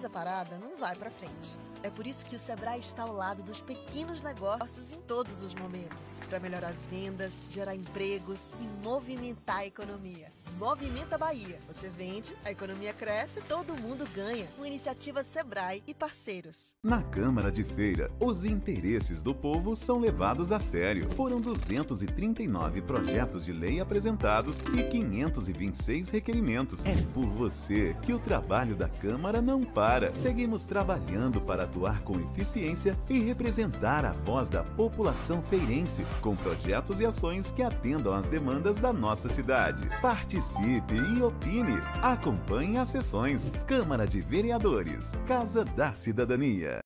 mas a parada não vai pra frente. É por isso que o Sebrae está ao lado dos pequenos negócios em todos os momentos, para melhorar as vendas, gerar empregos e movimentar a economia. Movimenta Bahia. Você vende, a economia cresce, todo mundo ganha. Com iniciativa Sebrae e parceiros. Na Câmara de Feira, os interesses do povo são levados a sério. Foram 239 projetos de lei apresentados e 526 requerimentos. É por você que o trabalho da Câmara não para. Seguimos trabalhando para atuar com eficiência e representar a voz da população feirense, com projetos e ações que atendam às demandas da nossa cidade. Participe e opine. Acompanhe as sessões. Câmara de Vereadores. Casa da Cidadania.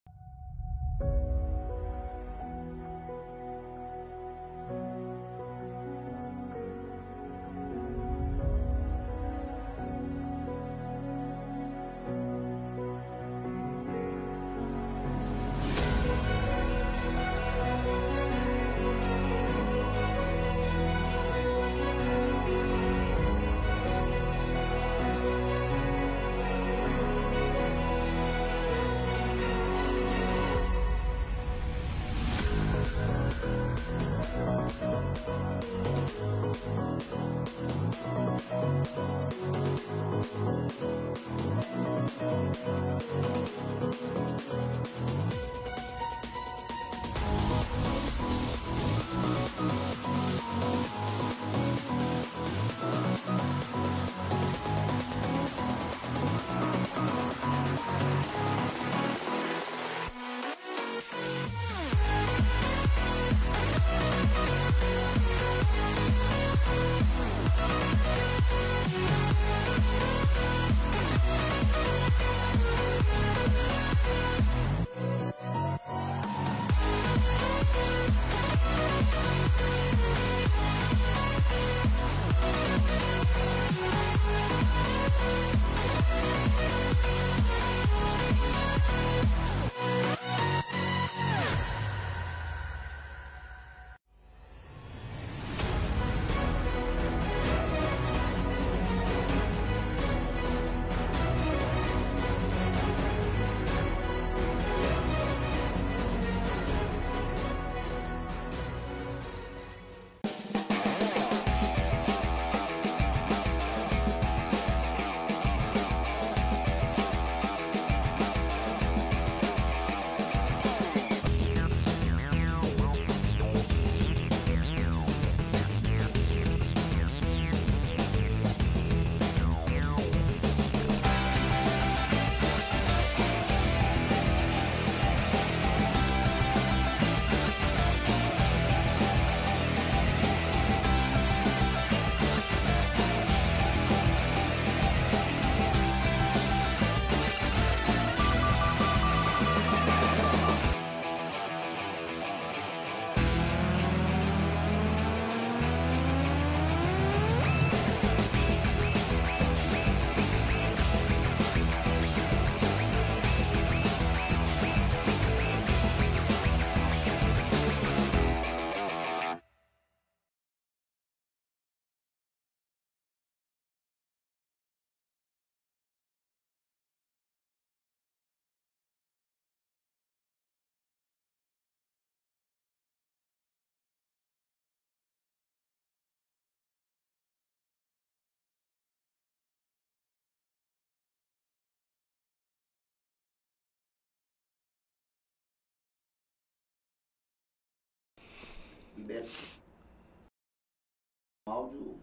Áudio.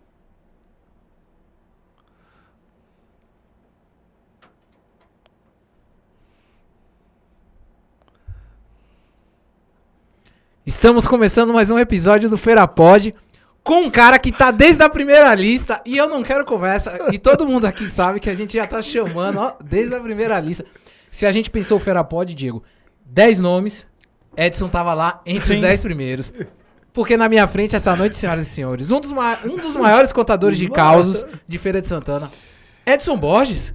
Estamos começando mais um episódio do Feira Pod com um cara que tá desde a primeira lista e eu não quero conversa. E todo mundo aqui sabe que a gente já tá chamando, ó, desde a primeira lista. Se a gente pensou o Feira Pod, Diego, 10 nomes, Edson tava lá entre os 10 primeiros. Porque na minha frente, essa noite, senhoras e senhores, um dos, ma- um dos maiores contadores de causos de Feira de Santana, Edson Borges.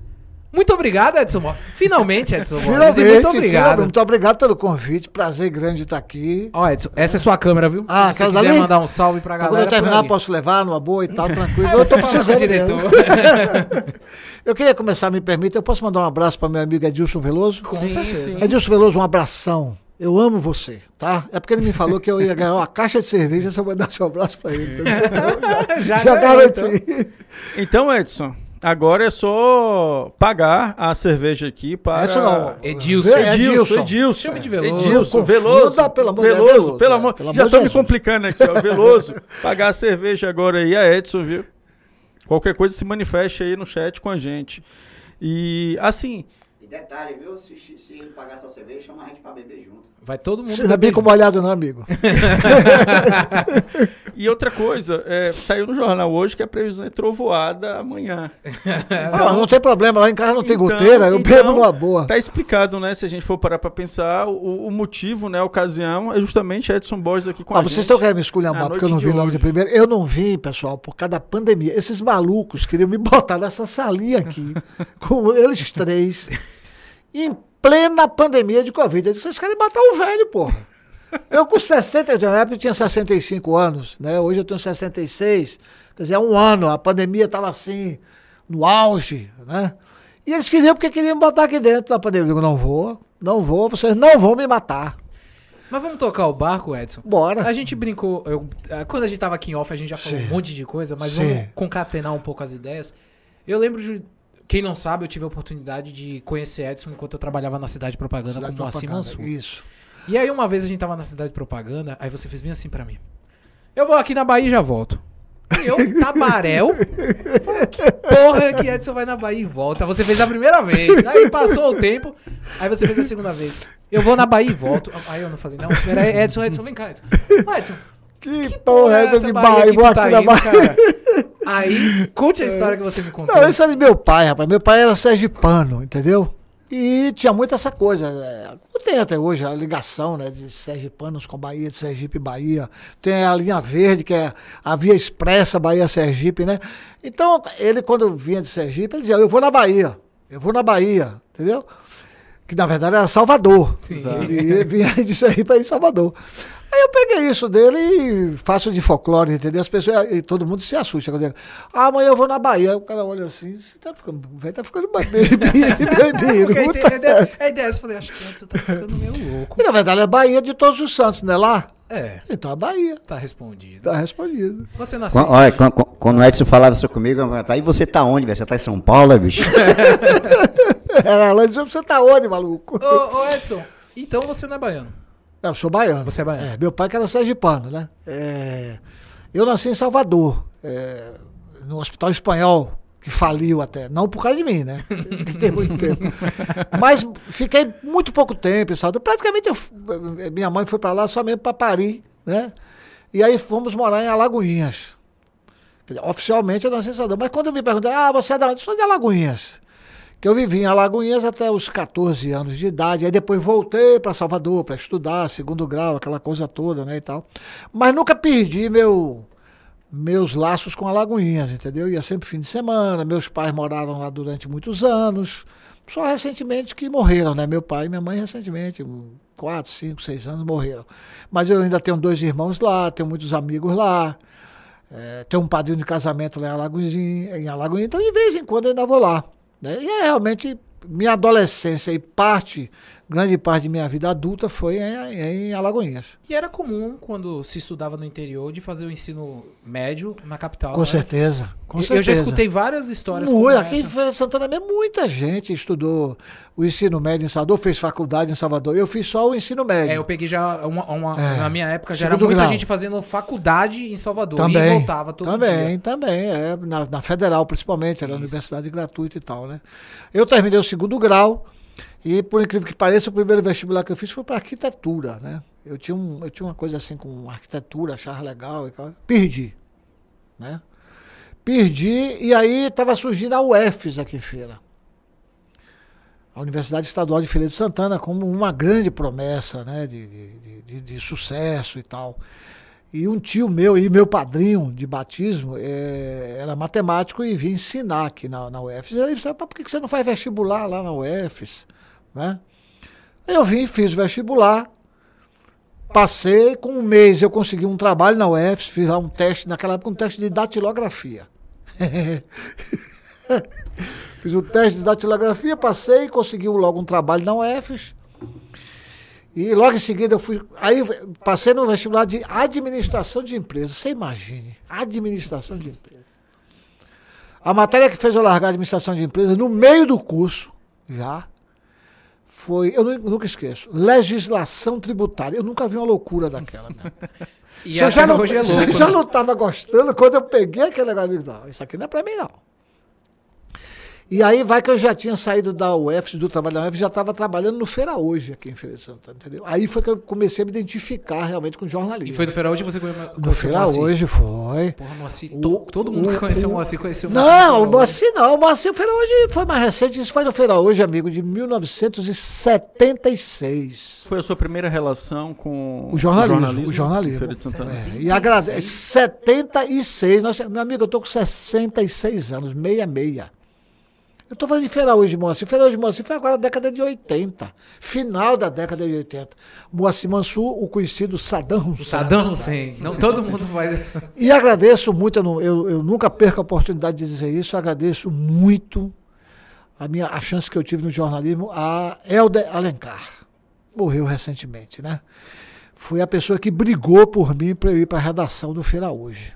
Muito obrigado, Edson Mó. Finalmente, Edson Mó. Finalmente, muito obrigado. finalmente. Muito obrigado pelo convite. Prazer grande estar aqui. Ó, Edson, essa é sua câmera, viu? Ah, Se você quiser dali? mandar um salve pra galera. quando eu terminar, posso levar numa boa e tal, tranquilo. Aí eu tô precisando diretor. Eu queria começar, me permita, eu posso mandar um abraço para meu amigo Edilson Veloso? Com Sim, certeza. sim. Edilson Veloso, um abração. Eu amo você, tá? É porque ele me falou que eu ia ganhar uma caixa de cerveja se eu mandasse um abraço para ele. Já, Já garanti. então. Então, Edson, agora é só pagar a cerveja aqui para. Edson não. Edilson. Vê, Edilson, Edilson. Chame de Veloso. Edilson, Veloso. pelo amor de Deus, Veloso, Veloso, pelo amor. pelo Já amor tô de me complicando aqui, ó. Veloso. pagar a cerveja agora aí a Edson, viu? Qualquer coisa se manifeste aí no chat com a gente. E assim, detalhe, viu? Se, se ele pagar essa cerveja, chama a gente pra beber junto. Vai todo mundo. Você não é bem beber. como olhado, não, amigo. e outra coisa, é, saiu no jornal hoje que a previsão é trovoada amanhã. Ah, não tem problema, lá em casa não tem Então- goteira, eu então, bebo numa boa. Tá explicado, né? Se a gente for parar pra pensar, o, o motivo, né? A ocasião é justamente Edson Boys aqui com Ah, a vocês gente. estão querendo me esculhambar porque eu não vi logo de primeiro. Eu não vi, pessoal, por causa da pandemia. Esses malucos queriam me botar nessa salinha aqui, com eles três, em plena pandemia de Covid. Eu disse, vocês querem matar o velho, porra. Eu com 60, na época eu tinha 65 anos, né? Hoje eu tenho 66. Quer dizer, há um ano, a pandemia estava assim, no auge, né? E eles queriam porque queriam me botar aqui dentro da pandemia. Eu digo, não vou, não vou, vocês não vão me matar. Mas vamos tocar o barco, Edson? Bora. A gente brincou. eu- ah, quando a gente tava aqui em off, a gente já falou Sim. um monte de coisa, mas Sim. vamos concatenar um pouco as ideias. Eu lembro de. Quem não sabe, eu tive a oportunidade de conhecer Edson enquanto eu trabalhava na cidade de propaganda Cidade como Moacir Mansur. Isso. E aí uma vez a gente tava na cidade de propaganda, aí você fez bem assim pra mim. Eu vou aqui na Bahia e já volto. E eu, Tabaréu, falei, que porra que Edson vai na Bahia e volta? Você fez a primeira vez, aí passou o tempo, aí você fez a segunda vez. Eu vou na Bahia e volto. Aí eu não falei, não, pera Edson, Edson, vem cá, Edson. Ah, Edson, Que, porra é essa de Bahia Bahia? que Vou tu aqui tá na indo, Bahia. cara? Aí, conte a história que você me contou. Não, isso é de meu pai, rapaz. Meu pai era sergipano, entendeu? E tinha muito essa coisa. É, tem até hoje a ligação né, de sergipanos com Bahia, de Sergipe e Bahia. Tem a linha verde, que é a via expressa Bahia-Sergipe, né? Então, ele, quando vinha de Sergipe, ele dizia: Eu vou na Bahia, eu vou na Bahia, entendeu? Que na verdade era Salvador. Sim. Ele, ele vinha de Sergipe para ir em Salvador. Aí eu peguei isso dele e faço de folclore, entendeu? As pessoas, e todo mundo se assusta quando ele, ah, amanhã eu vou na Bahia. O cara olha assim, você tá ficando, o velho tá ficando bem, bem, bem, Porque a biruta. ideia, a a eu falei, acho que Edson tá ficando meio louco. E na verdade é Bahia de Todos os Santos, não é lá? É, Então é Bahia. tá respondido. Tá respondido. Você nasceu Qu- em Olha, quando, quando- quando o Edson falava isso comigo, eu tá, e você tá onde, velho? Você tá em São Paulo, bicho? Ela lá você tá onde, maluco? Ô, ô, Edson, então você não é baiano. Eu sou baiano. Você é baiano. É, meu pai que era sergipano, né? É, eu nasci em Salvador, é, no Hospital Espanhol, que faliu até. Não por causa de mim, né? Que tem muito tempo. Mas fiquei muito pouco tempo em Salvador. Praticamente eu minha mãe foi para lá só mesmo para Paris, né? E aí fomos morar em Alagoinhas. Oficialmente eu nasci em Salvador. Mas quando me perguntam, ah, você é de onde? Eu sou de Alagoinhas. Que eu vivi em Alagoinhas até os 14 anos de idade. Aí depois voltei para Salvador para estudar, segundo grau, aquela coisa toda, né, e tal. Mas nunca perdi meu, meus laços com Alagoinhas, entendeu? Ia sempre fim de semana. Meus pais moraram lá durante muitos anos. Só recentemente que morreram, né? Meu pai e minha mãe recentemente, quatro, cinco, seis anos morreram. Mas eu ainda tenho dois irmãos lá, tenho muitos amigos lá. É, tenho um padrinho de casamento lá em Alagoinhas, em então de vez em quando eu ainda vou lá. Né? E é realmente minha adolescência e parte, grande parte de minha vida adulta foi em, em Alagoinhas. E era comum, quando se estudava no interior, de fazer o ensino médio na capital. Com né? certeza, com Eu- certeza. Eu já escutei várias histórias Muito, aqui em Santana mesmo, muita gente estudou o ensino médio em Salvador, fez faculdade em Salvador. Eu fiz só o ensino médio. É, eu peguei já uma, uma- É. na minha época já era muita grau. gente fazendo faculdade em Salvador e Também, voltava todo também, dia. também, é, na, na federal principalmente, era universidade gratuita e tal, né? Eu terminei o segundo grau e, por incrível que pareça, o primeiro vestibular que eu fiz foi para arquitetura, né? Eu tinha, um, eu tinha uma coisa assim com arquitetura, achava legal e tal. Perdi, né? Perdi e aí estava surgindo a UFES aqui em Feira. A Universidade Estadual de Feira de Santana como uma grande promessa, né? de- de- de- de- sucesso e tal. E um tio meu e meu padrinho de batismo eh, era matemático e vinha ensinar aqui na, na UFES. Ele disse, "Pá, por que você não faz vestibular lá na UFES? Né? Eu vim, fiz o vestibular, passei, com um mês eu consegui um trabalho na UFES, fiz lá um teste, naquela época um teste de datilografia. fiz um teste de datilografia, passei, consegui logo um trabalho na UFES. E logo em seguida eu fui. Aí passei no vestibular de administração de empresas. Você imagine, administração de empresas. A matéria que fez eu largar a administração de empresas, no meio do curso, já, foi. Eu nu- nunca esqueço. Legislação tributária. Eu nunca vi uma loucura daquela. Né? E eu já não, é eu já né? não estava gostando, quando eu peguei aquele negócio, não, isso aqui não é para mim, não. E aí vai que eu já tinha saído da UFS, do trabalho da UFS, já estava trabalhando no Feira Hoje, aqui em Feira de Santana, entendeu? Aí foi que eu comecei a me identificar realmente com jornalismo. E foi do Feira hoje você conheceu No Feira Hoje, foi. Porra, Moacir, O- to- todo mundo que o- conheceu o o- Moacir conheceu Não, o no Feira Hoje. Moacir não. O Moacir, o Feira Hoje foi mais recente. Isso foi no Feira Hoje, amigo, de 1976. Foi a sua primeira relação com O jornalismo, o jornalismo. Feira de Santana. É, e agradeço. 76. Nós, meu amigo, eu tô com 66 anos, 66. Eu tô falando de Hoje de Moacir. Hoje de Moacir foi agora na década de 80. Final da década de 80. Moacir Mansur, o conhecido Hussein. Saddam Hussein. Não todo mundo faz isso. E agradeço muito, eu, eu- eu nunca perco a oportunidade de dizer isso, agradeço muito a, minha, a chance que eu tive no jornalismo a Helder Alencar. Morreu recentemente, né? Foi a pessoa que brigou por mim para eu ir para a redação do Feira Hoje.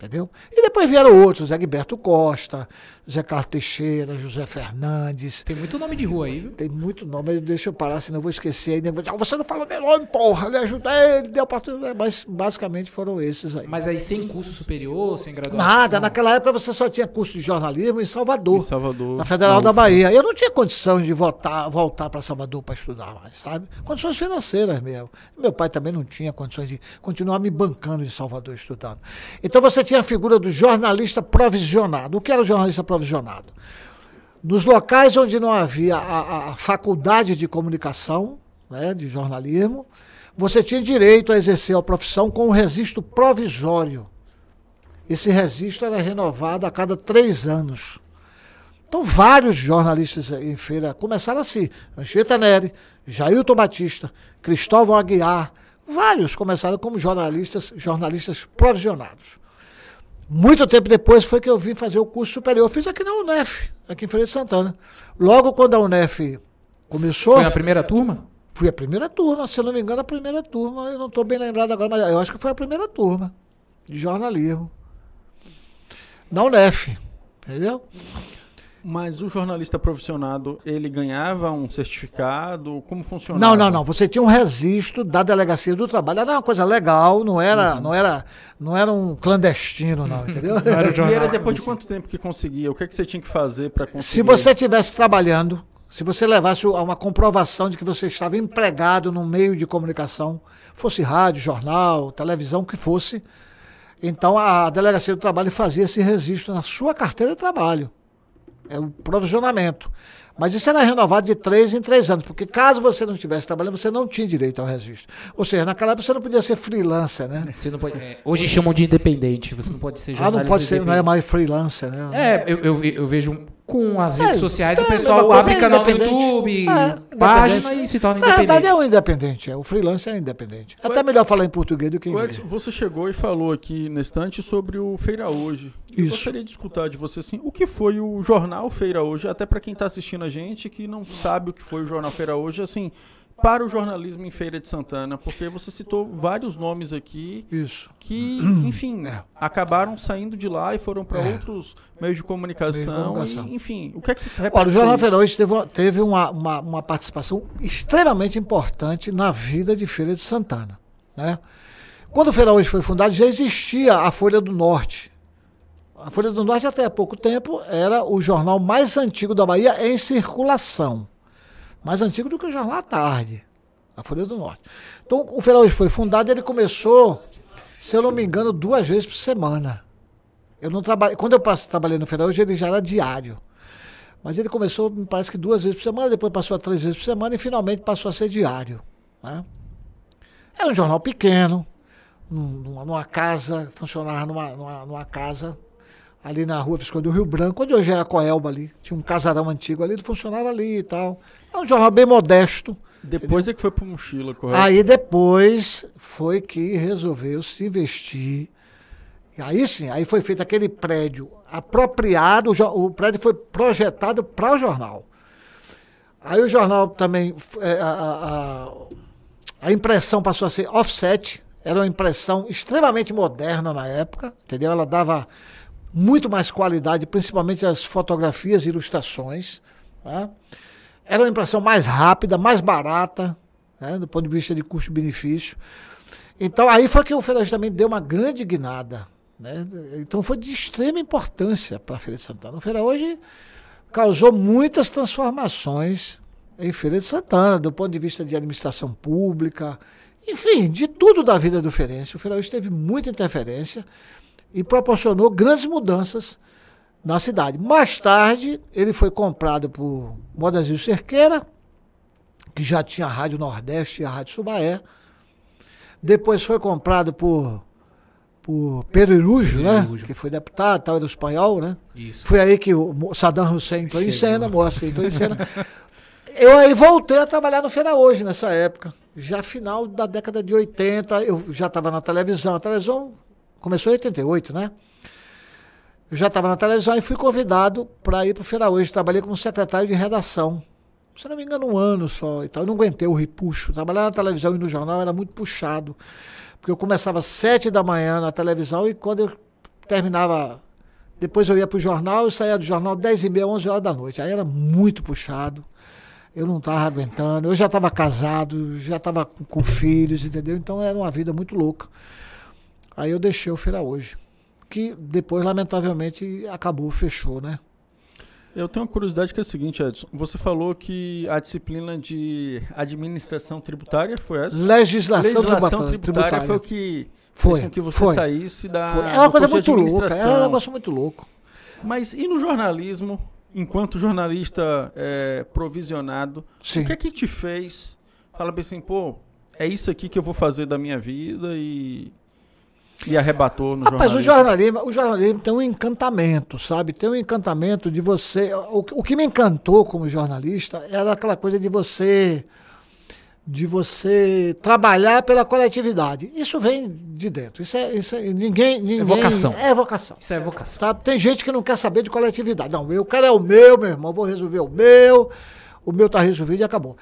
Entendeu? E depois vieram outros, Egberto Costa, Zé Carlos Teixeira, José Fernandes. Tem muito nome de rua aí, viu? Tem muito nome, mas deixa eu parar, senão eu vou esquecer. Dizer, "Ah, você não falou meu nome, porra, eu lhe ajudei, ele deu oportunidade. Mas basicamente foram esses aí. Mas aí sem curso superior, sem graduação. Nada, naquela época você só tinha curso de jornalismo em Salvador, Em Salvador. na Federal da. Bahia. Eu não tinha condição de voltar, voltar para Salvador para estudar mais, sabe? Condições financeiras mesmo. Meu pai também não tinha condições de continuar me bancando em Salvador estudando. Então você tinha a figura do jornalista provisionado. O que era o jornalista provisionado? Nos locais onde não havia a, a- faculdade de comunicação, né, de jornalismo, você tinha direito a exercer a profissão com um registro provisório. Esse registro era renovado a cada três anos. Então, vários jornalistas em feira começaram assim: Anchieta Neri, Jailton Batista, Cristóvão Aguiar, vários começaram como jornalistas, jornalistas provisionados. Muito tempo depois foi que eu vim fazer o curso superior. Eu fiz aqui na UNEF, aqui em Feira de Santana. Logo quando a UNEF começou. Foi na primeira turma? Fui a primeira turma, se eu não me engano, a primeira turma. Eu não estou bem lembrado agora, mas eu acho que foi a primeira turma de jornalismo. Na UNEF, entendeu? Mas o jornalista profissionado, ele ganhava um certificado? Como funcionava? Não, não, não. Você tinha um registro da delegacia do trabalho. Era uma coisa legal, não era, Uhum. não era, não era um clandestino, não, entendeu? Não era E era depois de quanto tempo que conseguia? O que, é que você tinha que fazer para conseguir? Se você estivesse trabalhando, se você levasse a uma comprovação de que você estava empregado num meio de comunicação, fosse rádio, jornal, televisão, o que fosse, então a delegacia do trabalho fazia esse registro na sua carteira de trabalho. É o provisionamento. Mas isso era renovado de três em três anos, porque caso você não estivesse trabalhando, você não tinha direito ao registro. Ou seja, naquela época você não podia ser freelancer, né? Você não pode, é, hoje chamam de independente, você não pode ser Ah, jornalista não pode ser, não é mais freelancer, né? É, eu, eu, eu vejo com as redes É, sociais é, o a pessoal abre é canal no independente. YouTube, É, página independente. e se torna Na verdade independente. é um independente, é. o freelancer é independente. É até melhor falar em português do que em O inglês. Você chegou e falou aqui na estante sobre o Feira Hoje. Eu Isso. gostaria de escutar de você assim, o que foi o jornal Feira Hoje, até para quem está assistindo a gente que não sabe o que foi o jornal Feira Hoje, assim, para o jornalismo em Feira de Santana, porque você citou vários nomes aqui Isso. que, enfim, É. acabaram saindo de lá e foram para outros meios de comunicação, comunicação. e, enfim, o que é que se Olha, o Jornal? Feira hoje teve, uma- teve uma, uma, uma participação extremamente importante na vida de Feira de Santana. Né? Quando o Feira hoje foi fundado, já existia a Folha do Norte. A Folha do Norte, até há pouco tempo, era o jornal mais antigo da Bahia em circulação. Mais antigo do que o Jornal à Tarde. A Folha do Norte. Então, o hoje foi fundado, ele começou, se eu não me engano, duas vezes por semana. Eu não trabalhei. Quando eu passe- trabalhei no hoje, ele já era diário. Mas ele começou, me parece que duas vezes por semana, depois passou a três vezes por semana e finalmente passou a ser diário. né? Era um jornal pequeno, num- numa, numa casa, funcionava numa, numa, numa casa ali na rua Visconde do Rio Branco, onde hoje é a Coelba ali. Tinha um casarão antigo ali, ele funcionava ali e tal. É um jornal bem modesto. Depois é que foi pro Mochila, correto? Aí depois foi que resolveu se investir. E aí sim, aí foi feito aquele prédio apropriado, o, prédio foi projetado para o jornal. Aí o jornal também, é, a- a- a impressão passou a ser offset, era uma impressão extremamente moderna na época, entendeu? Ela dava muito mais qualidade, principalmente as fotografias e ilustrações. tá? Era uma impressão mais rápida, mais barata, né, do ponto de vista de custo-benefício. Então aí foi que o Feira também deu uma grande guinada. Né? Então foi de extrema importância para a Feira de Santana. O Feira hoje causou muitas transformações em Feira de Santana, do ponto de vista de administração pública, enfim, de tudo da vida do feirense. O Feira hoje teve muita interferência e proporcionou grandes mudanças na cidade. Mais tarde, ele foi comprado por Modazil Cerqueira, que já tinha a Rádio Nordeste e a Rádio Subaé. Depois foi comprado por, por Pedro Irujo, né? Irujo. Que foi deputado, tal, era espanhol, né? Isso. Foi aí que o Saddam Hussein entrou em Chegou. cena, Moacir entrou em cena. Eu aí voltei a trabalhar no Feira Hoje nessa época. Já final da década de 80, eu já estava na televisão. A televisão começou em 88, né? Eu já estava na televisão e fui convidado para ir para o Feira Hoje. Trabalhei como secretário de redação. Se não me engano, um ano só e tal. Eu não aguentei o repuxo. Trabalhar na televisão e no jornal era muito puxado. Porque eu começava às sete da manhã na televisão e quando eu terminava. Depois eu ia para o jornal e saía do jornal dez e meia, onze horas da noite. Aí era muito puxado. Eu não estava aguentando. Eu já estava casado, já estava com, com filhos, entendeu? Então era uma vida muito louca. Aí eu deixei o Feira Hoje. Que depois, lamentavelmente, acabou, fechou, né? Eu tenho uma curiosidade que é a seguinte, Edson. Você falou que a disciplina de administração tributária foi essa? Legislação, Legislação tributária. tributária foi o que Foi, fez com que você foi. saísse da. Foi. É uma coisa muito louca, é um negócio muito louco. Mas e no jornalismo, enquanto jornalista é, provisionado, Sim. o que é que te fez? Fala bem assim, pô, é isso aqui que eu vou fazer da minha vida e. E arrebatou no Rapaz, o jornalismo. jornalismo, o jornalismo tem um encantamento, sabe? Tem um encantamento de você. O, que- o que me encantou como jornalista era aquela coisa de você de você trabalhar pela coletividade. Isso vem de dentro. Isso é, isso é ninguém, ninguém vocação. É vocação. Isso é vocação. Sabe? Tem gente que não quer saber de coletividade. Não, eu quero é o meu, meu irmão, vou resolver o meu, o meu tá resolvido e acabou.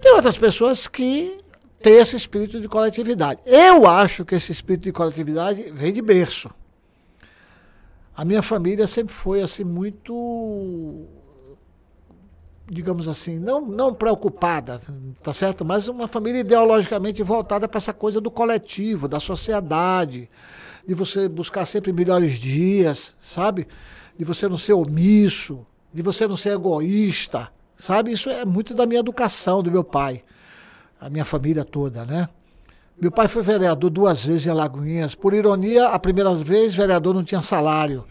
Tem outras pessoas que têm esse espírito de coletividade. Eu acho que esse espírito de coletividade vem de berço. A minha família sempre foi assim muito digamos assim, não, não preocupada, tá certo? Mas uma família ideologicamente voltada para essa coisa do coletivo, da sociedade, de você buscar sempre melhores dias, sabe? De você não ser omisso, de você não ser egoísta, sabe? Isso é muito da minha educação, do meu pai, a minha família toda, né? Meu pai foi vereador duas vezes em Alagoinhas. Por ironia, a primeira vez, vereador não tinha salário.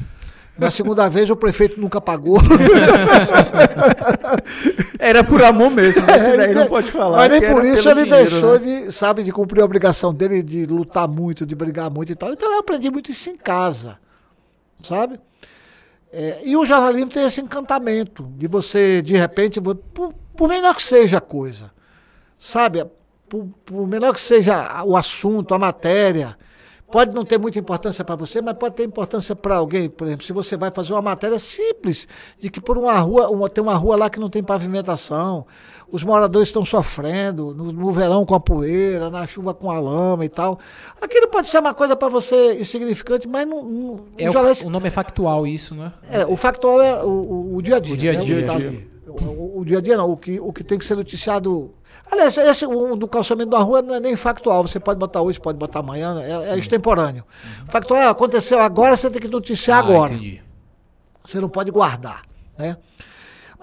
Na segunda vez, o prefeito nunca pagou. Era por amor mesmo, esse daí não pode falar. Mas nem por isso ele dinheiro, deixou né? de, sabe, de cumprir a obrigação dele de lutar muito, de brigar muito e tal. Então eu aprendi muito isso em casa, sabe? É, e o jornalismo tem esse encantamento de você, de repente, por, por menor que seja a coisa, sabe? Por, por menor que seja o assunto, a matéria, pode não ter muita importância para você, mas pode ter importância para alguém. Por exemplo, se você vai fazer uma matéria simples, de que por uma rua, uma- tem uma rua lá que não tem pavimentação, os moradores estão sofrendo, no, no verão com a poeira, na chuva com a lama e tal. Aquilo pode ser uma coisa para você insignificante, mas não, não, É o o, jornalista- o nome é factual, isso, né? é, o factual é o, o, o dia a dia. O dia a né? dia, que tá dia a. O, o- o dia a dia não, o que, o que tem que ser noticiado. Aliás, esse um, do calçamento da rua não é nem factual. Você pode botar hoje, pode botar amanhã, é, é extemporâneo. Factual é, aconteceu agora, você tem que noticiar Ah, agora. entendi. Você não pode guardar, né?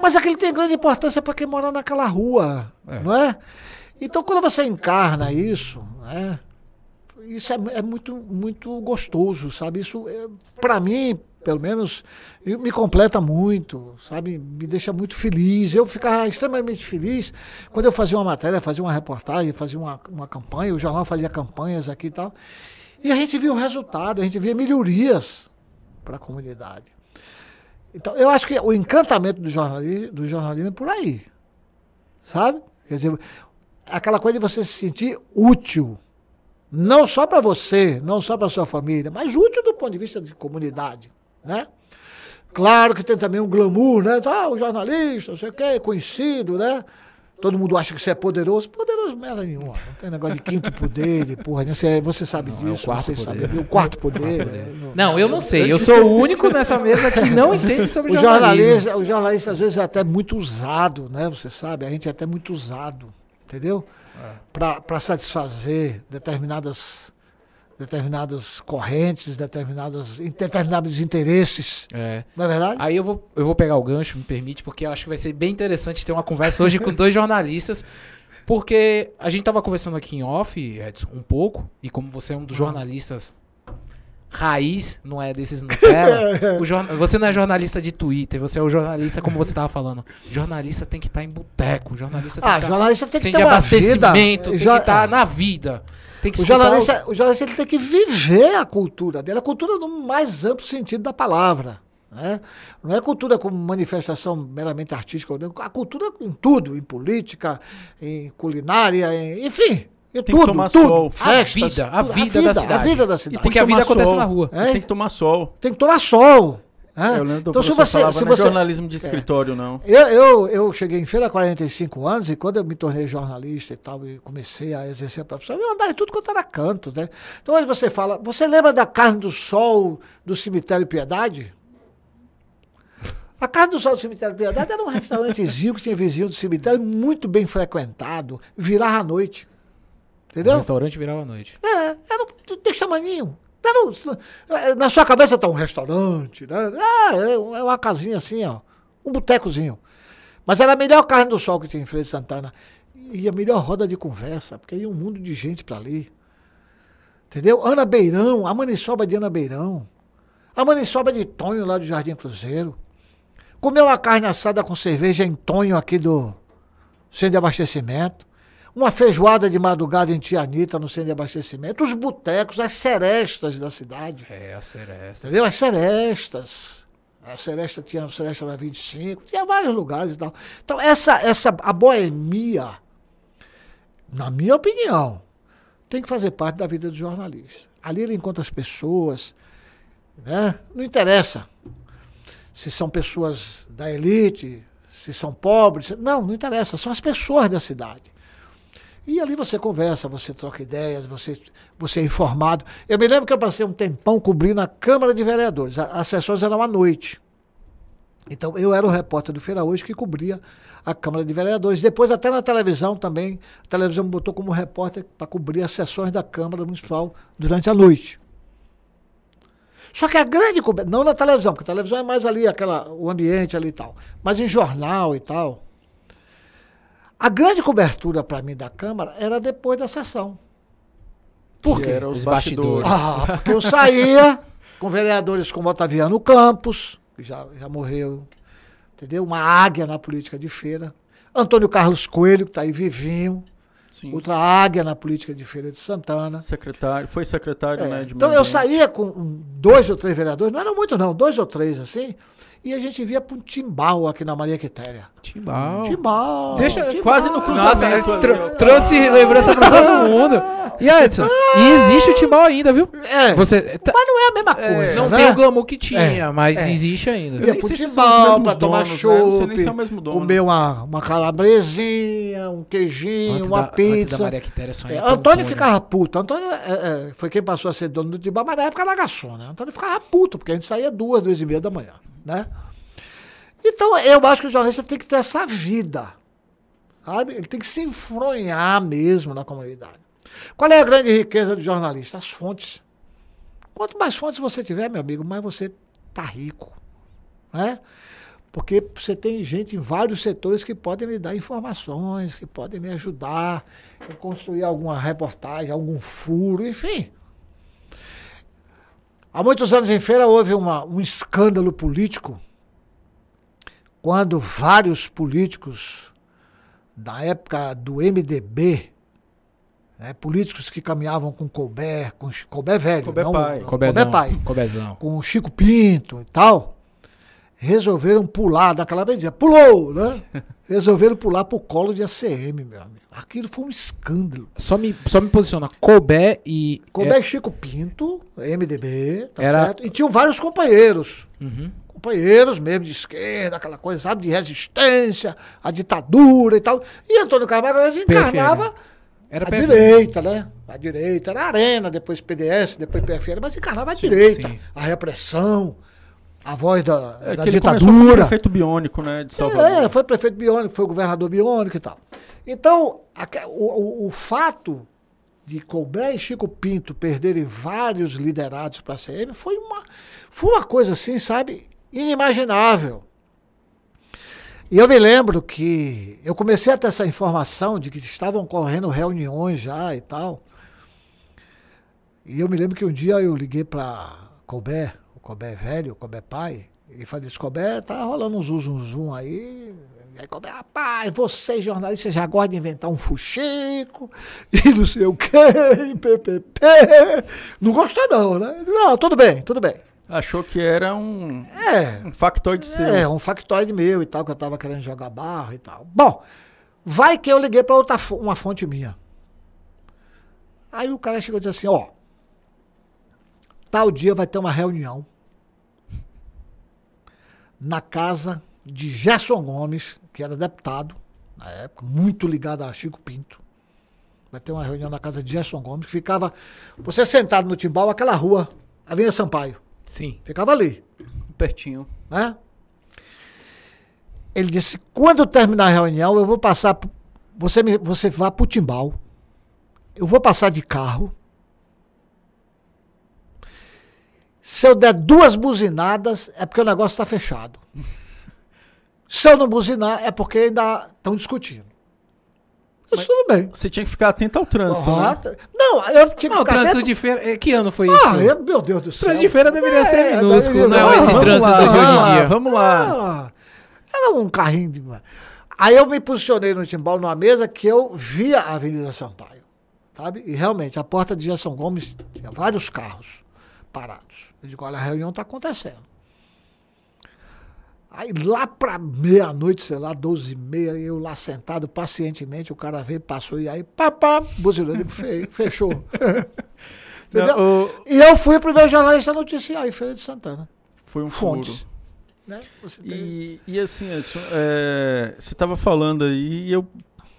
Mas aquilo tem grande importância para quem mora naquela rua, É. não é? Então, quando você encarna isso, né? Isso é, é muito, muito gostoso, sabe? Isso, para mim, pelo menos, me completa muito, sabe? Me deixa muito feliz. Eu ficava extremamente feliz quando eu fazia uma matéria, fazia uma reportagem, fazia uma, uma campanha, o jornal fazia campanhas aqui e tal. E a gente viu o resultado, a gente via melhorias para a comunidade. Então, eu acho que o encantamento do jornalismo, do jornalismo é por aí. Sabe? Quer dizer, aquela coisa de você se sentir útil. Não só para você, não só para sua família, mas útil do ponto de vista de comunidade. Né? Claro que tem também um glamour, né? Ah, o jornalista, não sei o quê, conhecido, né? Todo mundo acha que você é poderoso. Poderoso merda nenhuma. Não tem negócio de quinto poder, de porra. Você, você sabe Não, é o disso, quarto você poder. sabe. O quarto poder. né? Não, eu não sei. Eu sou o único nessa mesa que não entende sobre O jornalismo. jornalista, o jornalista às vezes é até muito usado, né? Você sabe, a gente é até muito usado, entendeu? Para satisfazer determinadas, determinadas correntes, determinadas, determinados interesses. É. Não é verdade? Aí eu vou, eu vou pegar o gancho, me permite, porque eu acho que vai ser bem interessante ter uma conversa hoje com dois jornalistas. Porque a gente tava conversando aqui em off, Edson, um pouco, e como você é um dos jornalistas raiz, não é desses Nutella, o jorna- você não é jornalista de Twitter, você é o jornalista, como você tava falando, jornalista tem que estar em boteco, jornalista tem Ah, que estar jornalista tem que sem ter de uma vida. abastecimento, tem Jo- que estar na vida. Tem que O jornalista, o jornalista ele tem que viver a cultura dele, a cultura no mais amplo sentido da palavra. Né? Não é cultura como manifestação meramente artística, a cultura em tudo, em política, em culinária, em- enfim, em que tudo, tomar tudo, sol. A festas, vida, a tudo, vida da cidade. A vida da cidade. Porque a vida acontece sol. na rua. É? Tem que tomar sol. Tem que tomar sol. Eu lembro do Então, se você, se não é você, jornalismo de escritório, não. eu, eu, eu cheguei em feira há 45 anos e quando eu me tornei jornalista e tal, e comecei a exercer a profissão, eu andava em tudo quanto era canto, né? Então aí você fala, você lembra da carne do sol do cemitério Piedade? A carne do sol do cemitério Piedade era um restaurantezinho que tinha vizinho do cemitério, muito bem frequentado, virava à noite. O Entendeu? restaurante virava à noite. É, era desse tamaninho. É, na sua cabeça tá um restaurante, né? Ah, é é uma casinha assim, ó. Um botecozinho. Mas era a melhor carne do sol que tinha em Freire Santana. E a melhor roda de conversa, porque ia um mundo de gente pra ali. Entendeu? Ana Beirão, a maniçoba de Ana Beirão. A maniçoba de Tonho lá do Jardim Cruzeiro. Comeu uma carne assada com cerveja em Tonho aqui do centro de abastecimento. Uma feijoada de madrugada em Tianita, no centro de abastecimento. Os botecos, as serestas da cidade. É, a seresta. Entendeu? As serestas. A seresta tinha a seresta na 25, tinha vários lugares e tal. Então, essa, essa, a boemia, na minha opinião, tem que fazer parte da vida do jornalista. Ali ele encontra as pessoas, né? Não interessa se são pessoas da elite, se são pobres. Não, não interessa. São as pessoas da cidade. E ali você conversa, você troca ideias, você, você é informado. Eu me lembro que eu passei um tempão cobrindo a Câmara de Vereadores. As sessões eram à noite. Então eu era o repórter do Feira Hoje que cobria a Câmara de Vereadores. Depois, até na televisão também, a televisão me botou como repórter para cobrir as sessões da Câmara Municipal durante a noite. Só que a grande cobertura, não na televisão, porque a televisão é mais ali, aquela, o ambiente ali e tal, mas em jornal e tal. A grande cobertura para mim da Câmara era depois da sessão. Por quê? era os bastidores. Ah, porque eu saía com vereadores como Otaviano Campos, que já, já morreu, entendeu? Uma águia na política de feira. Antônio Carlos Coelho, que está aí vivinho. Sim. Outra águia na política de feira de Santana. Secretário, foi secretário, É, né? de então eu saía com dois ou três vereadores, não eram muito não, dois ou três assim, e a gente via um timbal aqui na Maria Quitéria. Timbal. Timbal. Deixa- timbal. quase no Nossa, cruzamento ali, ó. trouxe lembrança pra todo mundo. E Edson, e existe o timbal ainda, viu? É, Você tá- mas não é a mesma coisa, não né? tem o glamour que tinha, É, mas é. existe ainda. Ia pro timbal pra tomar donos, né? É comer uma, uma calabresinha, um queijinho, Antes uma da, antes da pizza. Maria Quitéria só É, pro Antônio. ficava puto. Antônio é, é, foi quem passou a ser dono do Timbal, mas na época era garçom, né? Antônio ficava puto, porque a gente saía duas, duas e meia da manhã, né? Então, eu acho que o jornalista tem que ter essa vida, sabe? Ele tem que se enfronhar mesmo na comunidade. Qual é a grande riqueza do jornalista? As fontes. Quanto mais fontes você tiver, meu amigo, mais você tá rico, né? Porque você tem gente em vários setores que podem lhe dar informações, que podem lhe ajudar construir alguma reportagem, algum furo, enfim. Há muitos anos em feira houve uma- um escândalo político quando vários políticos da época do MDB, né, políticos que caminhavam com Colbert, com Colbert velho, Colbert não, pai. Colbert pai, Cobezão. com Chico Pinto e tal, resolveram pular daquela medida. Pulou, né? Resolveram pular pro colo de ACM, meu amigo. Aquilo foi um escândalo. Só me, só me posiciona. Colbert e. Colbert e Chico Pinto, MDB, tá Era- certo? E tinham vários companheiros. É, Uhum. Companheiros mesmo de esquerda, aquela coisa, sabe? De resistência, a ditadura e tal. E Antônio Carvalho encarnava Era a PFL. direita, né? A direita. Era a Arena, depois PDS, depois PFL, mas encarnava a Sim, direita. sim. A repressão, a voz da, É da ditadura. prefeito biônico, né, de Salvador. É, foi prefeito biônico, foi governador biônico e tal. Então, o, o- o fato de Colbert e Chico Pinto perderem vários liderados para a CM foi uma, foi uma coisa assim, sabe, inimaginável. E eu me lembro que eu comecei a ter essa informação de que estavam correndo reuniões já e tal. E eu me lembro que um dia eu liguei para Colbert, o Colbert velho, o Colbert pai, e falei, "Esse Colbert, tá rolando um zum, zum, zum aí. E aí, Colbert, rapaz, vocês jornalistas já gostam de inventar um fuxico e não sei o quê, e PPP. Não gostou não, né? Não, tudo bem, tudo bem. Achou que era um, É, um factoide seu. é, um factoide meu e tal, que eu tava querendo jogar barro e tal. Bom, vai que eu liguei para outra uma fonte minha. Aí o cara chegou e disse assim, ó, tal dia vai ter uma reunião na casa de Gerson Gomes, que era deputado na época, muito ligado a Chico Pinto. Vai ter uma reunião na casa de Gerson Gomes, que ficava, você sentado no timbal, aquela rua, Avenida Sampaio, Sim. ficava ali Pertinho. né? Ele disse: quando terminar a reunião, eu vou passar. Você, me, você vá para o Timbal. Eu vou passar de carro. Se eu der duas buzinadas, é porque o negócio está fechado. Se eu não buzinar, é porque ainda estão discutindo. Isso tudo bem. Você tinha que ficar atento ao trânsito, Ah, né? tá. Não, eu tinha que Não, o ficar trânsito atento. de feira. é, Que ano foi isso? Ah, eu- meu Deus do céu. trânsito de feira deveria ser É, minúsculo, daí- não é esse vamos trânsito lá, de hoje em vamos lá, dia. Vamos lá. Ah, era um carrinho de. Aí eu me posicionei no timbal numa mesa que eu via a Avenida Sampaio. Sabe? E realmente, a porta de Gerson Gomes tinha vários carros parados. Eu digo, olha, a reunião está acontecendo. Aí lá para meia-noite, sei lá, 12 e meia, eu lá sentado pacientemente, o cara veio, passou, e aí, pá, pá, buzinou, ele fe- fechou. Entendeu? Não, o- E eu fui o primeiro jornalista a noticiar em Feira de Santana. foi um furo. Fontes. Né? Tem- E, e assim, Edson, é, você estava falando aí e eu